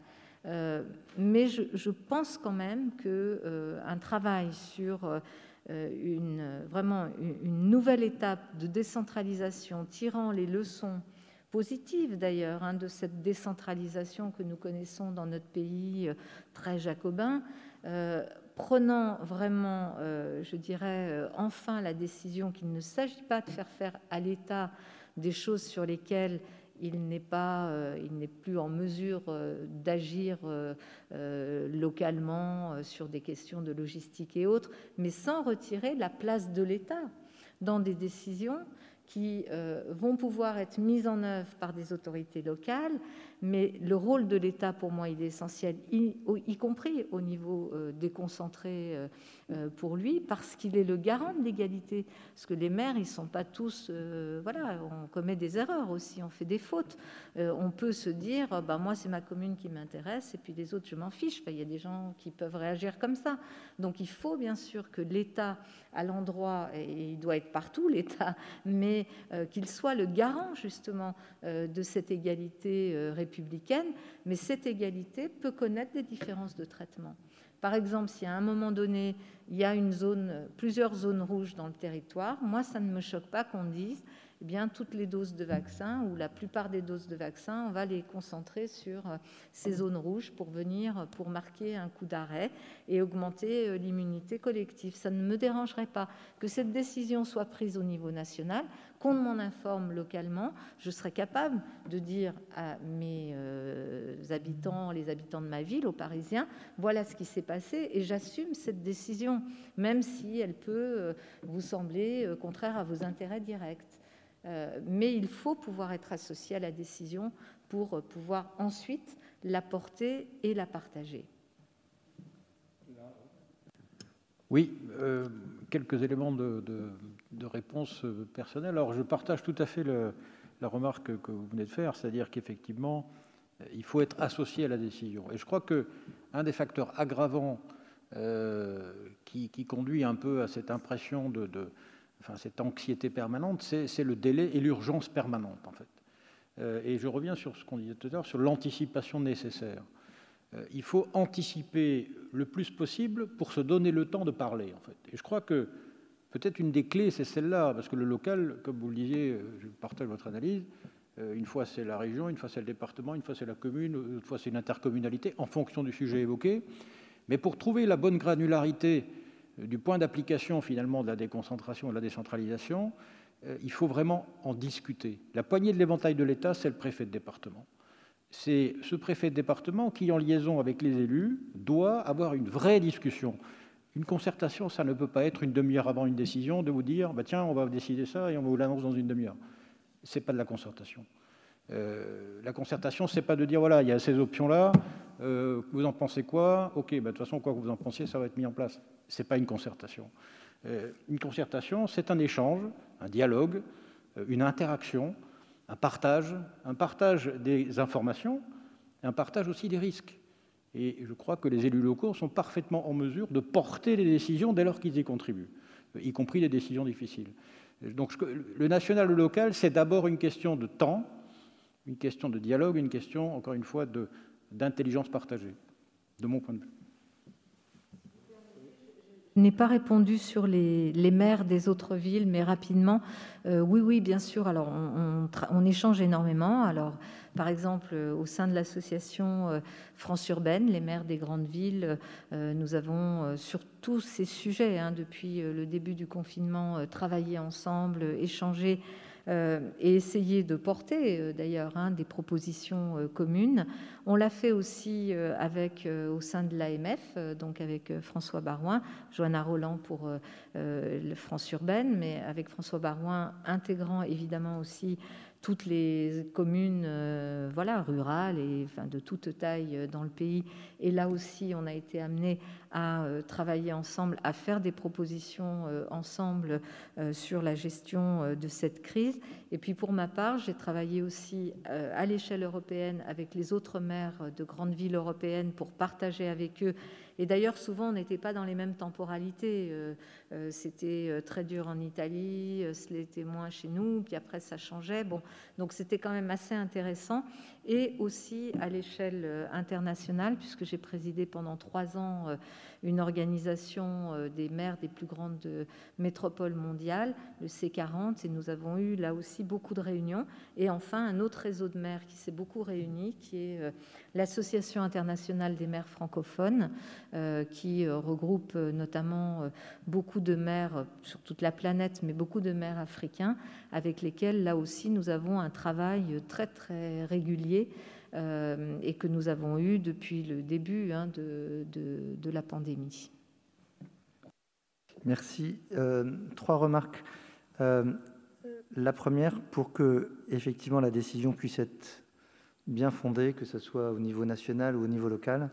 Euh, mais je, pense quand même qu'un euh, travail sur une, vraiment une, nouvelle étape de décentralisation, tirant les leçons positives d'ailleurs hein, de cette décentralisation que nous connaissons dans notre pays très jacobin, prenant vraiment, je dirais, enfin la décision qu'il ne s'agit pas de faire faire à l'État des choses sur lesquelles il n'est pas, euh, il n'est plus en mesure euh, d'agir euh, localement sur des questions de logistique et autres, mais sans retirer la place de l'État dans des décisions qui vont pouvoir être mises en œuvre par des autorités locales, mais le rôle de l'État, pour moi, il est essentiel, y, compris au niveau euh, déconcentré euh, euh, pour lui, parce qu'il est le garant de l'égalité. Parce que les maires, ils ne sont pas tous... voilà, on commet des erreurs aussi, on fait des fautes. on peut se dire, bah, moi, c'est ma commune qui m'intéresse, et puis les autres, je m'en fiche. il y a des gens qui peuvent réagir comme ça. Donc il faut bien sûr que l'État, à l'endroit, et il doit être partout l'État, *laughs* mais qu'il soit le garant justement de cette égalité républicaine. Mais cette égalité peut connaître des différences de traitement. Par exemple, si à un moment donné, il y a une zone, plusieurs zones rouges dans le territoire, moi, ça ne me choque pas qu'on dise eh bien, toutes les doses de vaccins ou la plupart des doses de vaccins, on va les concentrer sur euh, ces zones rouges pour venir, pour marquer un coup d'arrêt et augmenter euh, l'immunité collective. Ça ne me dérangerait pas que cette décision soit prise au niveau national, qu'on m'en informe localement. Je serais capable de dire à mes euh, habitants, les habitants de ma ville, aux Parisiens, voilà ce qui s'est passé et j'assume cette décision, même si elle peut vous sembler contraire à vos intérêts directs. Euh, mais il faut pouvoir être associé à la décision pour pouvoir ensuite la porter et la partager. Oui, euh, quelques éléments de, réponse personnelle. Alors, je partage tout à fait la remarque que vous venez de faire, c'est-à-dire qu'effectivement, il faut être associé à la décision. Et je crois que un des facteurs aggravants euh, qui, conduit un peu à cette impression de enfin, cette anxiété permanente, c'est le délai et l'urgence permanente, en fait. Euh, et je reviens sur ce qu'on disait tout à l'heure, sur l'anticipation nécessaire. Euh, il faut anticiper le plus possible pour se donner le temps de parler, en fait. Et je crois que peut-être une des clés, c'est celle-là, parce que le local, comme vous le disiez, euh, je partage votre analyse, une fois c'est la région, une fois c'est le département, une fois c'est la commune, une fois c'est une intercommunalité, en fonction du sujet évoqué. Mais pour trouver la bonne granularité du point d'application finalement de la déconcentration et de la décentralisation, euh, il faut vraiment en discuter. La poignée de l'éventail de l'État, c'est le préfet de département. C'est ce préfet de département qui, en liaison avec les élus, doit avoir une vraie discussion. Une concertation, ça ne peut pas être une demi-heure avant une décision de vous dire bah, tiens, on va décider ça et on vous l'annonce dans une demi-heure. Ce n'est pas de la concertation. Euh, la concertation, c'est pas de dire voilà, il y a ces options-là, euh, vous en pensez quoi? Ok, bah, de toute façon, quoi que vous en pensiez, ça va être mis en place. Ce n'est pas une concertation. Euh, une concertation, c'est un échange, un dialogue, une interaction, un partage, un partage des informations, un partage aussi des risques. Et je crois que les élus locaux sont parfaitement en mesure de porter les décisions dès lors qu'ils y contribuent, y compris les décisions difficiles. Donc le national, le local, c'est d'abord une question de temps, une question de dialogue, une question, encore une fois, d'intelligence partagée, de mon point de vue. Je n'ai pas répondu sur les, maires des autres villes, mais rapidement, euh, oui, oui, bien sûr. Alors, on, échange énormément. Alors, par exemple, euh, au sein de l'association euh, France Urbaine, les maires des grandes villes, nous avons sur tous ces sujets, hein, depuis le début du confinement, travaillé ensemble, échangé et essayer de porter euh, d'ailleurs hein, des propositions euh, communes. On l'a fait aussi avec, au sein de l'AMF, donc avec François Barouin, Joanna Roland pour France Urbaine, mais avec François Barouin intégrant évidemment aussi toutes les communes euh, voilà, rurales et de toute taille euh, dans le pays. Et là aussi, on a été amené à euh, travailler ensemble, à faire des propositions ensemble sur la gestion de cette crise. Et puis pour ma part, j'ai travaillé aussi à l'échelle européenne avec les autres maires de grandes villes européennes pour partager avec eux et d'ailleurs, souvent, on n'était pas dans les mêmes temporalités. Euh, euh, c'était euh, très dur en Italie, c'était moins chez nous, puis après, ça changeait. Bon, donc c'était quand même assez intéressant. Et aussi à l'échelle internationale, puisque j'ai présidé pendant trois ans une organisation des maires des plus grandes métropoles mondiales, le C40, et nous avons eu là aussi beaucoup de réunions. Et enfin, un autre réseau de maires qui s'est beaucoup réuni, qui est l'Association internationale des maires francophones, euh, qui euh, regroupe euh, notamment beaucoup de maires sur toute la planète, mais beaucoup de maires africains, avec lesquels, là aussi, nous avons un travail très, très régulier et que nous avons eu depuis le début hein, de, la pandémie. Merci. trois remarques. la première, pour que effectivement la décision puisse être bien fondée, que ce soit au niveau national ou au niveau local,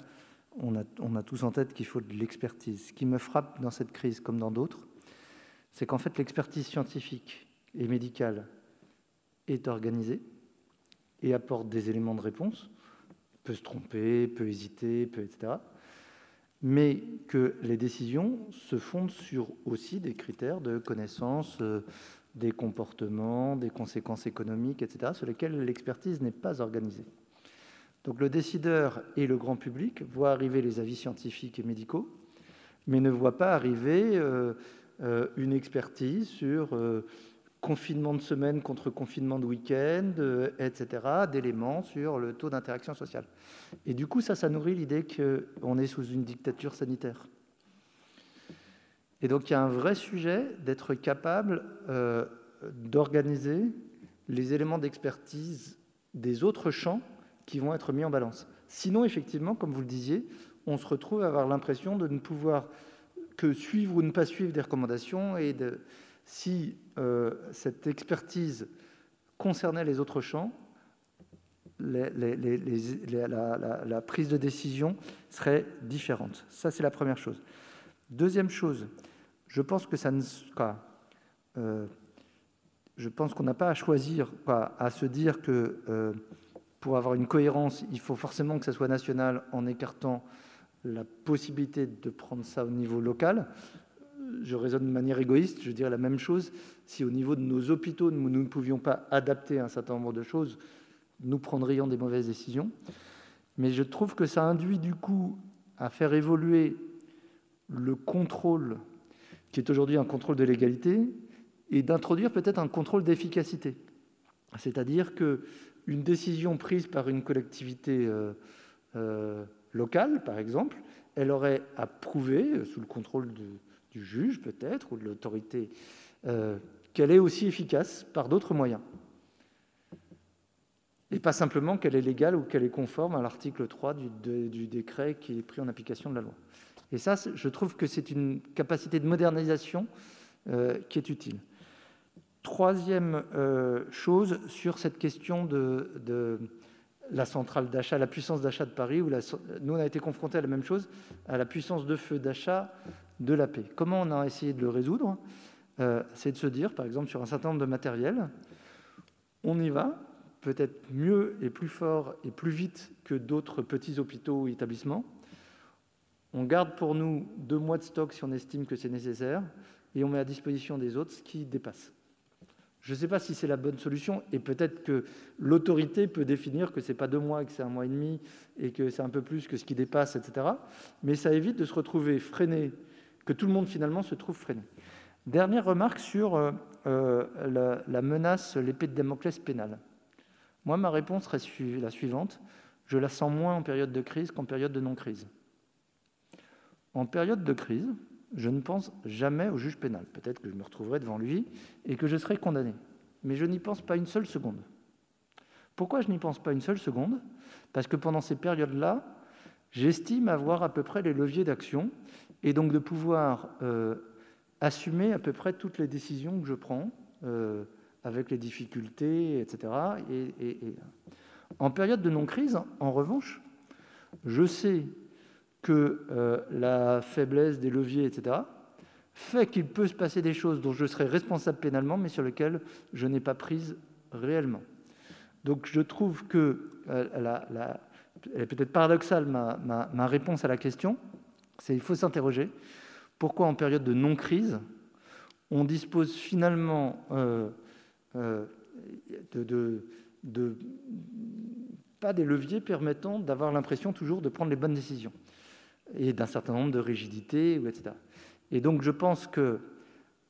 on a, tous en tête qu'il faut de l'expertise. Ce qui me frappe dans cette crise, comme dans d'autres, c'est qu'en fait l'expertise scientifique et médicale est organisée et apporte des éléments de réponse, peut se tromper, peut hésiter, peut etc. mais que les décisions se fondent sur aussi des critères de connaissance euh, des comportements, des conséquences économiques, etc., sur lesquels l'expertise n'est pas organisée. Donc le décideur et le grand public voient arriver les avis scientifiques et médicaux, mais ne voient pas arriver euh, euh, une expertise sur confinement de semaine contre confinement de week-end, etc., d'éléments sur le taux d'interaction sociale. Et du coup, ça, ça nourrit l'idée qu'on est sous une dictature sanitaire. Et donc, il y a un vrai sujet d'être capable euh, d'organiser les éléments d'expertise des autres champs qui vont être mis en balance. Sinon, effectivement, comme vous le disiez, on se retrouve à avoir l'impression de ne pouvoir que suivre ou ne pas suivre des recommandations et de, si euh, cette expertise concernait les autres champs, la, prise de décision serait différente. Ça, c'est la première chose. Deuxième chose, je pense que ça ne euh, je pense qu'on n'a pas à choisir, à se dire que euh, pour avoir une cohérence, il faut forcément que ça soit national en écartant la possibilité de prendre ça au niveau local je raisonne de manière égoïste, je dirais la même chose. Si au niveau de nos hôpitaux, nous ne pouvions pas adapter un certain nombre de choses, nous prendrions des mauvaises décisions. Mais je trouve que ça induit du coup à faire évoluer le contrôle, qui est aujourd'hui un contrôle de l'égalité, et d'introduire peut-être un contrôle d'efficacité. C'est-à-dire que une décision prise par une collectivité euh, euh, locale, par exemple, elle aurait à prouver, sous le contrôle de, du juge peut-être, ou de l'autorité, euh, qu'elle est aussi efficace par d'autres moyens. Et pas simplement qu'elle est légale ou qu'elle est conforme à l'article 3 du, décret qui est pris en application de la loi. Et ça, je trouve que c'est une capacité de modernisation euh, qui est utile. Troisième euh, chose sur cette question de, la centrale d'achat, la puissance d'achat de Paris, où nous on a été confrontés à la même chose, à la puissance de feu d'achat de la paix. Comment on a essayé de le résoudre euh, C'est de se dire, par exemple, sur un certain nombre de matériels, on y va, peut-être mieux et plus fort et plus vite que d'autres petits hôpitaux ou établissements. On garde pour nous deux mois de stock si on estime que c'est nécessaire, et on met à disposition des autres ce qui dépasse. Je ne sais pas si c'est la bonne solution, et peut-être que l'autorité peut définir que ce n'est pas deux mois, que c'est un mois et demi, et que c'est un peu plus que ce qui dépasse, etc. Mais ça évite de se retrouver freiné que tout le monde finalement se trouve freiné. Dernière remarque sur euh, euh, la, menace, l'épée de Damoclès pénale. Moi, ma réponse reste la suivante. Je la sens moins en période de crise qu'en période de non-crise. En période de crise, je ne pense jamais au juge pénal. Peut-être que je me retrouverai devant lui et que je serai condamné. Mais je n'y pense pas une seule seconde. Pourquoi je n'y pense pas une seule seconde? Parce que pendant ces périodes-là, j'estime avoir à peu près les leviers d'action et donc de pouvoir euh, assumer à peu près toutes les décisions que je prends, euh, avec les difficultés, etc. Et, En période de non-crise, en revanche, je sais que euh, la faiblesse des leviers, etc., fait qu'il peut se passer des choses dont je serai responsable pénalement, mais sur lesquelles je n'ai pas prise réellement. Donc je trouve que elle est peut-être paradoxale ma, réponse à la question, il faut s'interroger pourquoi en période de non-crise, on dispose finalement euh, euh, de, pas des leviers permettant d'avoir l'impression toujours de prendre les bonnes décisions et d'un certain nombre de rigidités, etc. Et donc je pense que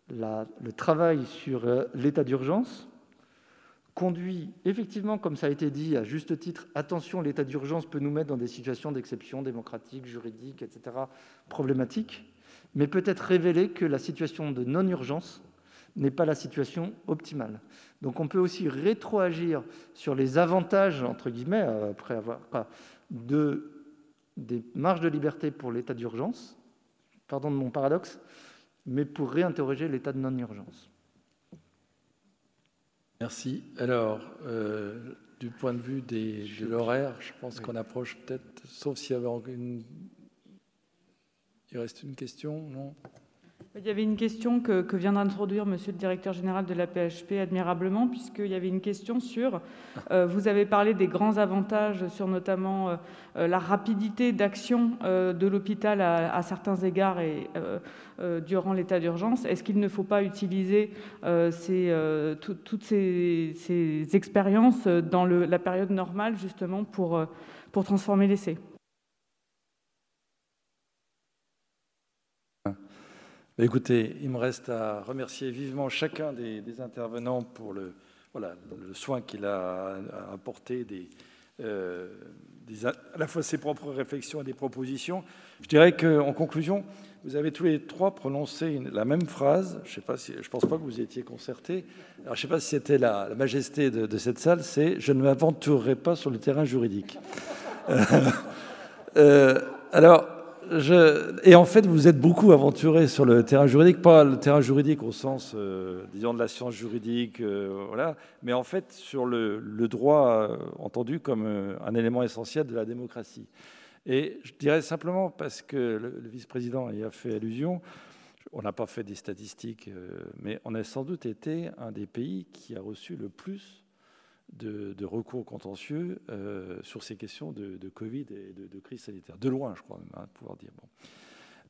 le travail sur euh, l'état d'urgence conduit effectivement, comme ça a été dit à juste titre, attention, l'état d'urgence peut nous mettre dans des situations d'exception démocratique, juridique, etc., problématiques, mais peut-être révéler que la situation de non-urgence n'est pas la situation optimale. Donc on peut aussi rétroagir sur les avantages, entre guillemets, après avoir de, des marges de liberté pour l'état d'urgence, pardon de mon paradoxe, mais pour réinterroger l'état de non-urgence. Merci. Alors, euh, du point de vue des, de l'horaire, je pense qu'on approche peut-être, sauf s'il y avait une... Il reste une question, non? Il y avait une question que, vient d'introduire Monsieur le directeur général de la PHP admirablement, puisqu'il y avait une question sur, *laughs* euh, vous avez parlé des grands avantages sur notamment euh, euh, la rapidité d'action de l'hôpital à, certains égards et durant l'état d'urgence. Est-ce qu'il ne faut pas utiliser toutes ces, expériences dans la période normale justement pour, pour transformer l'essai? Écoutez, il me reste à remercier vivement chacun des, intervenants pour le, voilà, le soin qu'il a apporté euh, à la fois ses propres réflexions et des propositions. Je dirais qu'en conclusion, vous avez tous les trois prononcé la même phrase. Je ne si, pense pas que vous étiez concertés. Alors, je ne sais pas si c'était la, majesté de, cette salle, c'est « je ne m'aventurerai pas sur le terrain juridique euh, alors, et en fait, vous êtes beaucoup aventuré sur le terrain juridique, pas le terrain juridique au sens, euh, disons, de la science juridique, euh, voilà, mais en fait sur le, droit euh, entendu comme un élément essentiel de la démocratie. Et je dirais simplement, parce que le, le vice-président y a fait allusion, on n'a pas fait des statistiques, mais on a sans doute été un des pays qui a reçu le plus de, recours contentieux euh, sur ces questions de, Covid et de, crise sanitaire. De loin, je crois même, hein, pouvoir dire. Bon.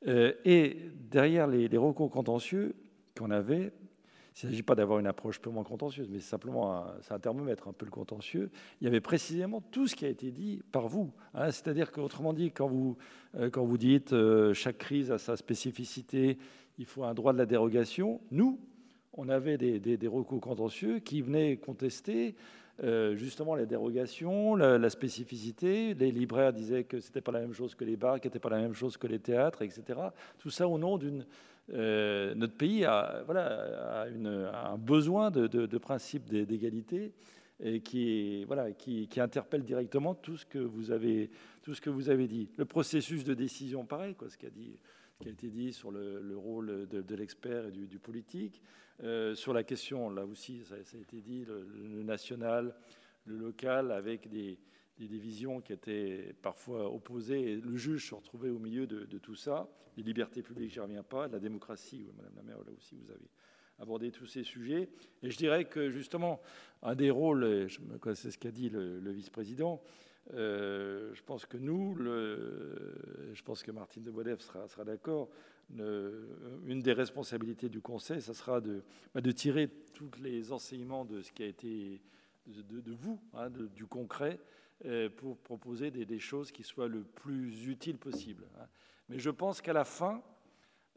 Euh, et derrière les, recours contentieux qu'on avait, il ne s'agit pas d'avoir une approche purement contentieuse, mais simplement c'est un thermomètre un peu le contentieux. Il y avait précisément tout ce qui a été dit par vous. Hein. C'est-à-dire qu'autrement dit, quand vous, euh, quand vous dites chaque crise a sa spécificité, il faut un droit de la dérogation, nous, on avait des recours contentieux qui venaient contester euh, justement les dérogations, la, spécificité. Les libraires disaient que ce n'était pas la même chose que les bars, que n'était pas la même chose que les théâtres, etc. Tout ça au nom d'une... Euh, notre pays a, voilà, a, un besoin de, de, principe d'égalité et qui, voilà, qui, interpelle directement tout ce, que vous avez, tout ce que vous avez dit. Le processus de décision, pareil, quoi, ce, qui a dit, qui a été dit sur le, rôle de, l'expert et du politique. Euh, sur la question, là aussi, ça, a été dit, le, national, le local, avec des, divisions qui étaient parfois opposées. Et le juge se retrouvait au milieu de, tout ça. Les libertés publiques, j'y reviens pas. La démocratie, Madame la maire, là aussi, vous avez abordé tous ces sujets. Et je dirais que justement, un des rôles, c'est ce qu'a dit le, vice-président, euh, je pense que nous, je pense que Martine de Boisdef sera, d'accord, une des responsabilités du Conseil, ça sera de, bah, de, tirer tous les enseignements de ce qui a été de, vous, hein, du concret, euh, pour proposer des, choses qui soient le plus utiles possible. Hein. Mais je pense qu'à la fin,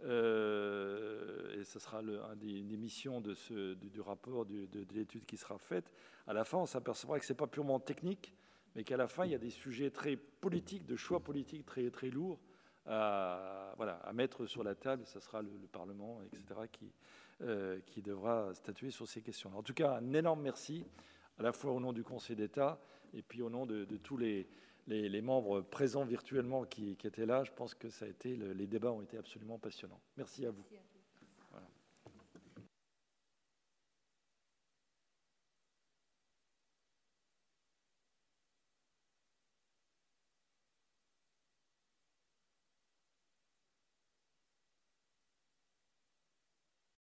euh, et ce sera une des missions de ce, du, rapport de, l'étude qui sera faite, à la fin, on s'apercevra que ce n'est pas purement technique, mais qu'à la fin, il y a des sujets très politiques, de choix politiques très, très lourds à, voilà, à mettre sur la table. Ce sera le, Parlement, etc., qui, euh, qui devra statuer sur ces questions. En tout cas, un énorme merci, à la fois au nom du Conseil d'État et puis au nom de, tous les, membres présents virtuellement qui, qui, étaient là. Je pense que ça a été, les débats ont été absolument passionnants. Merci à vous.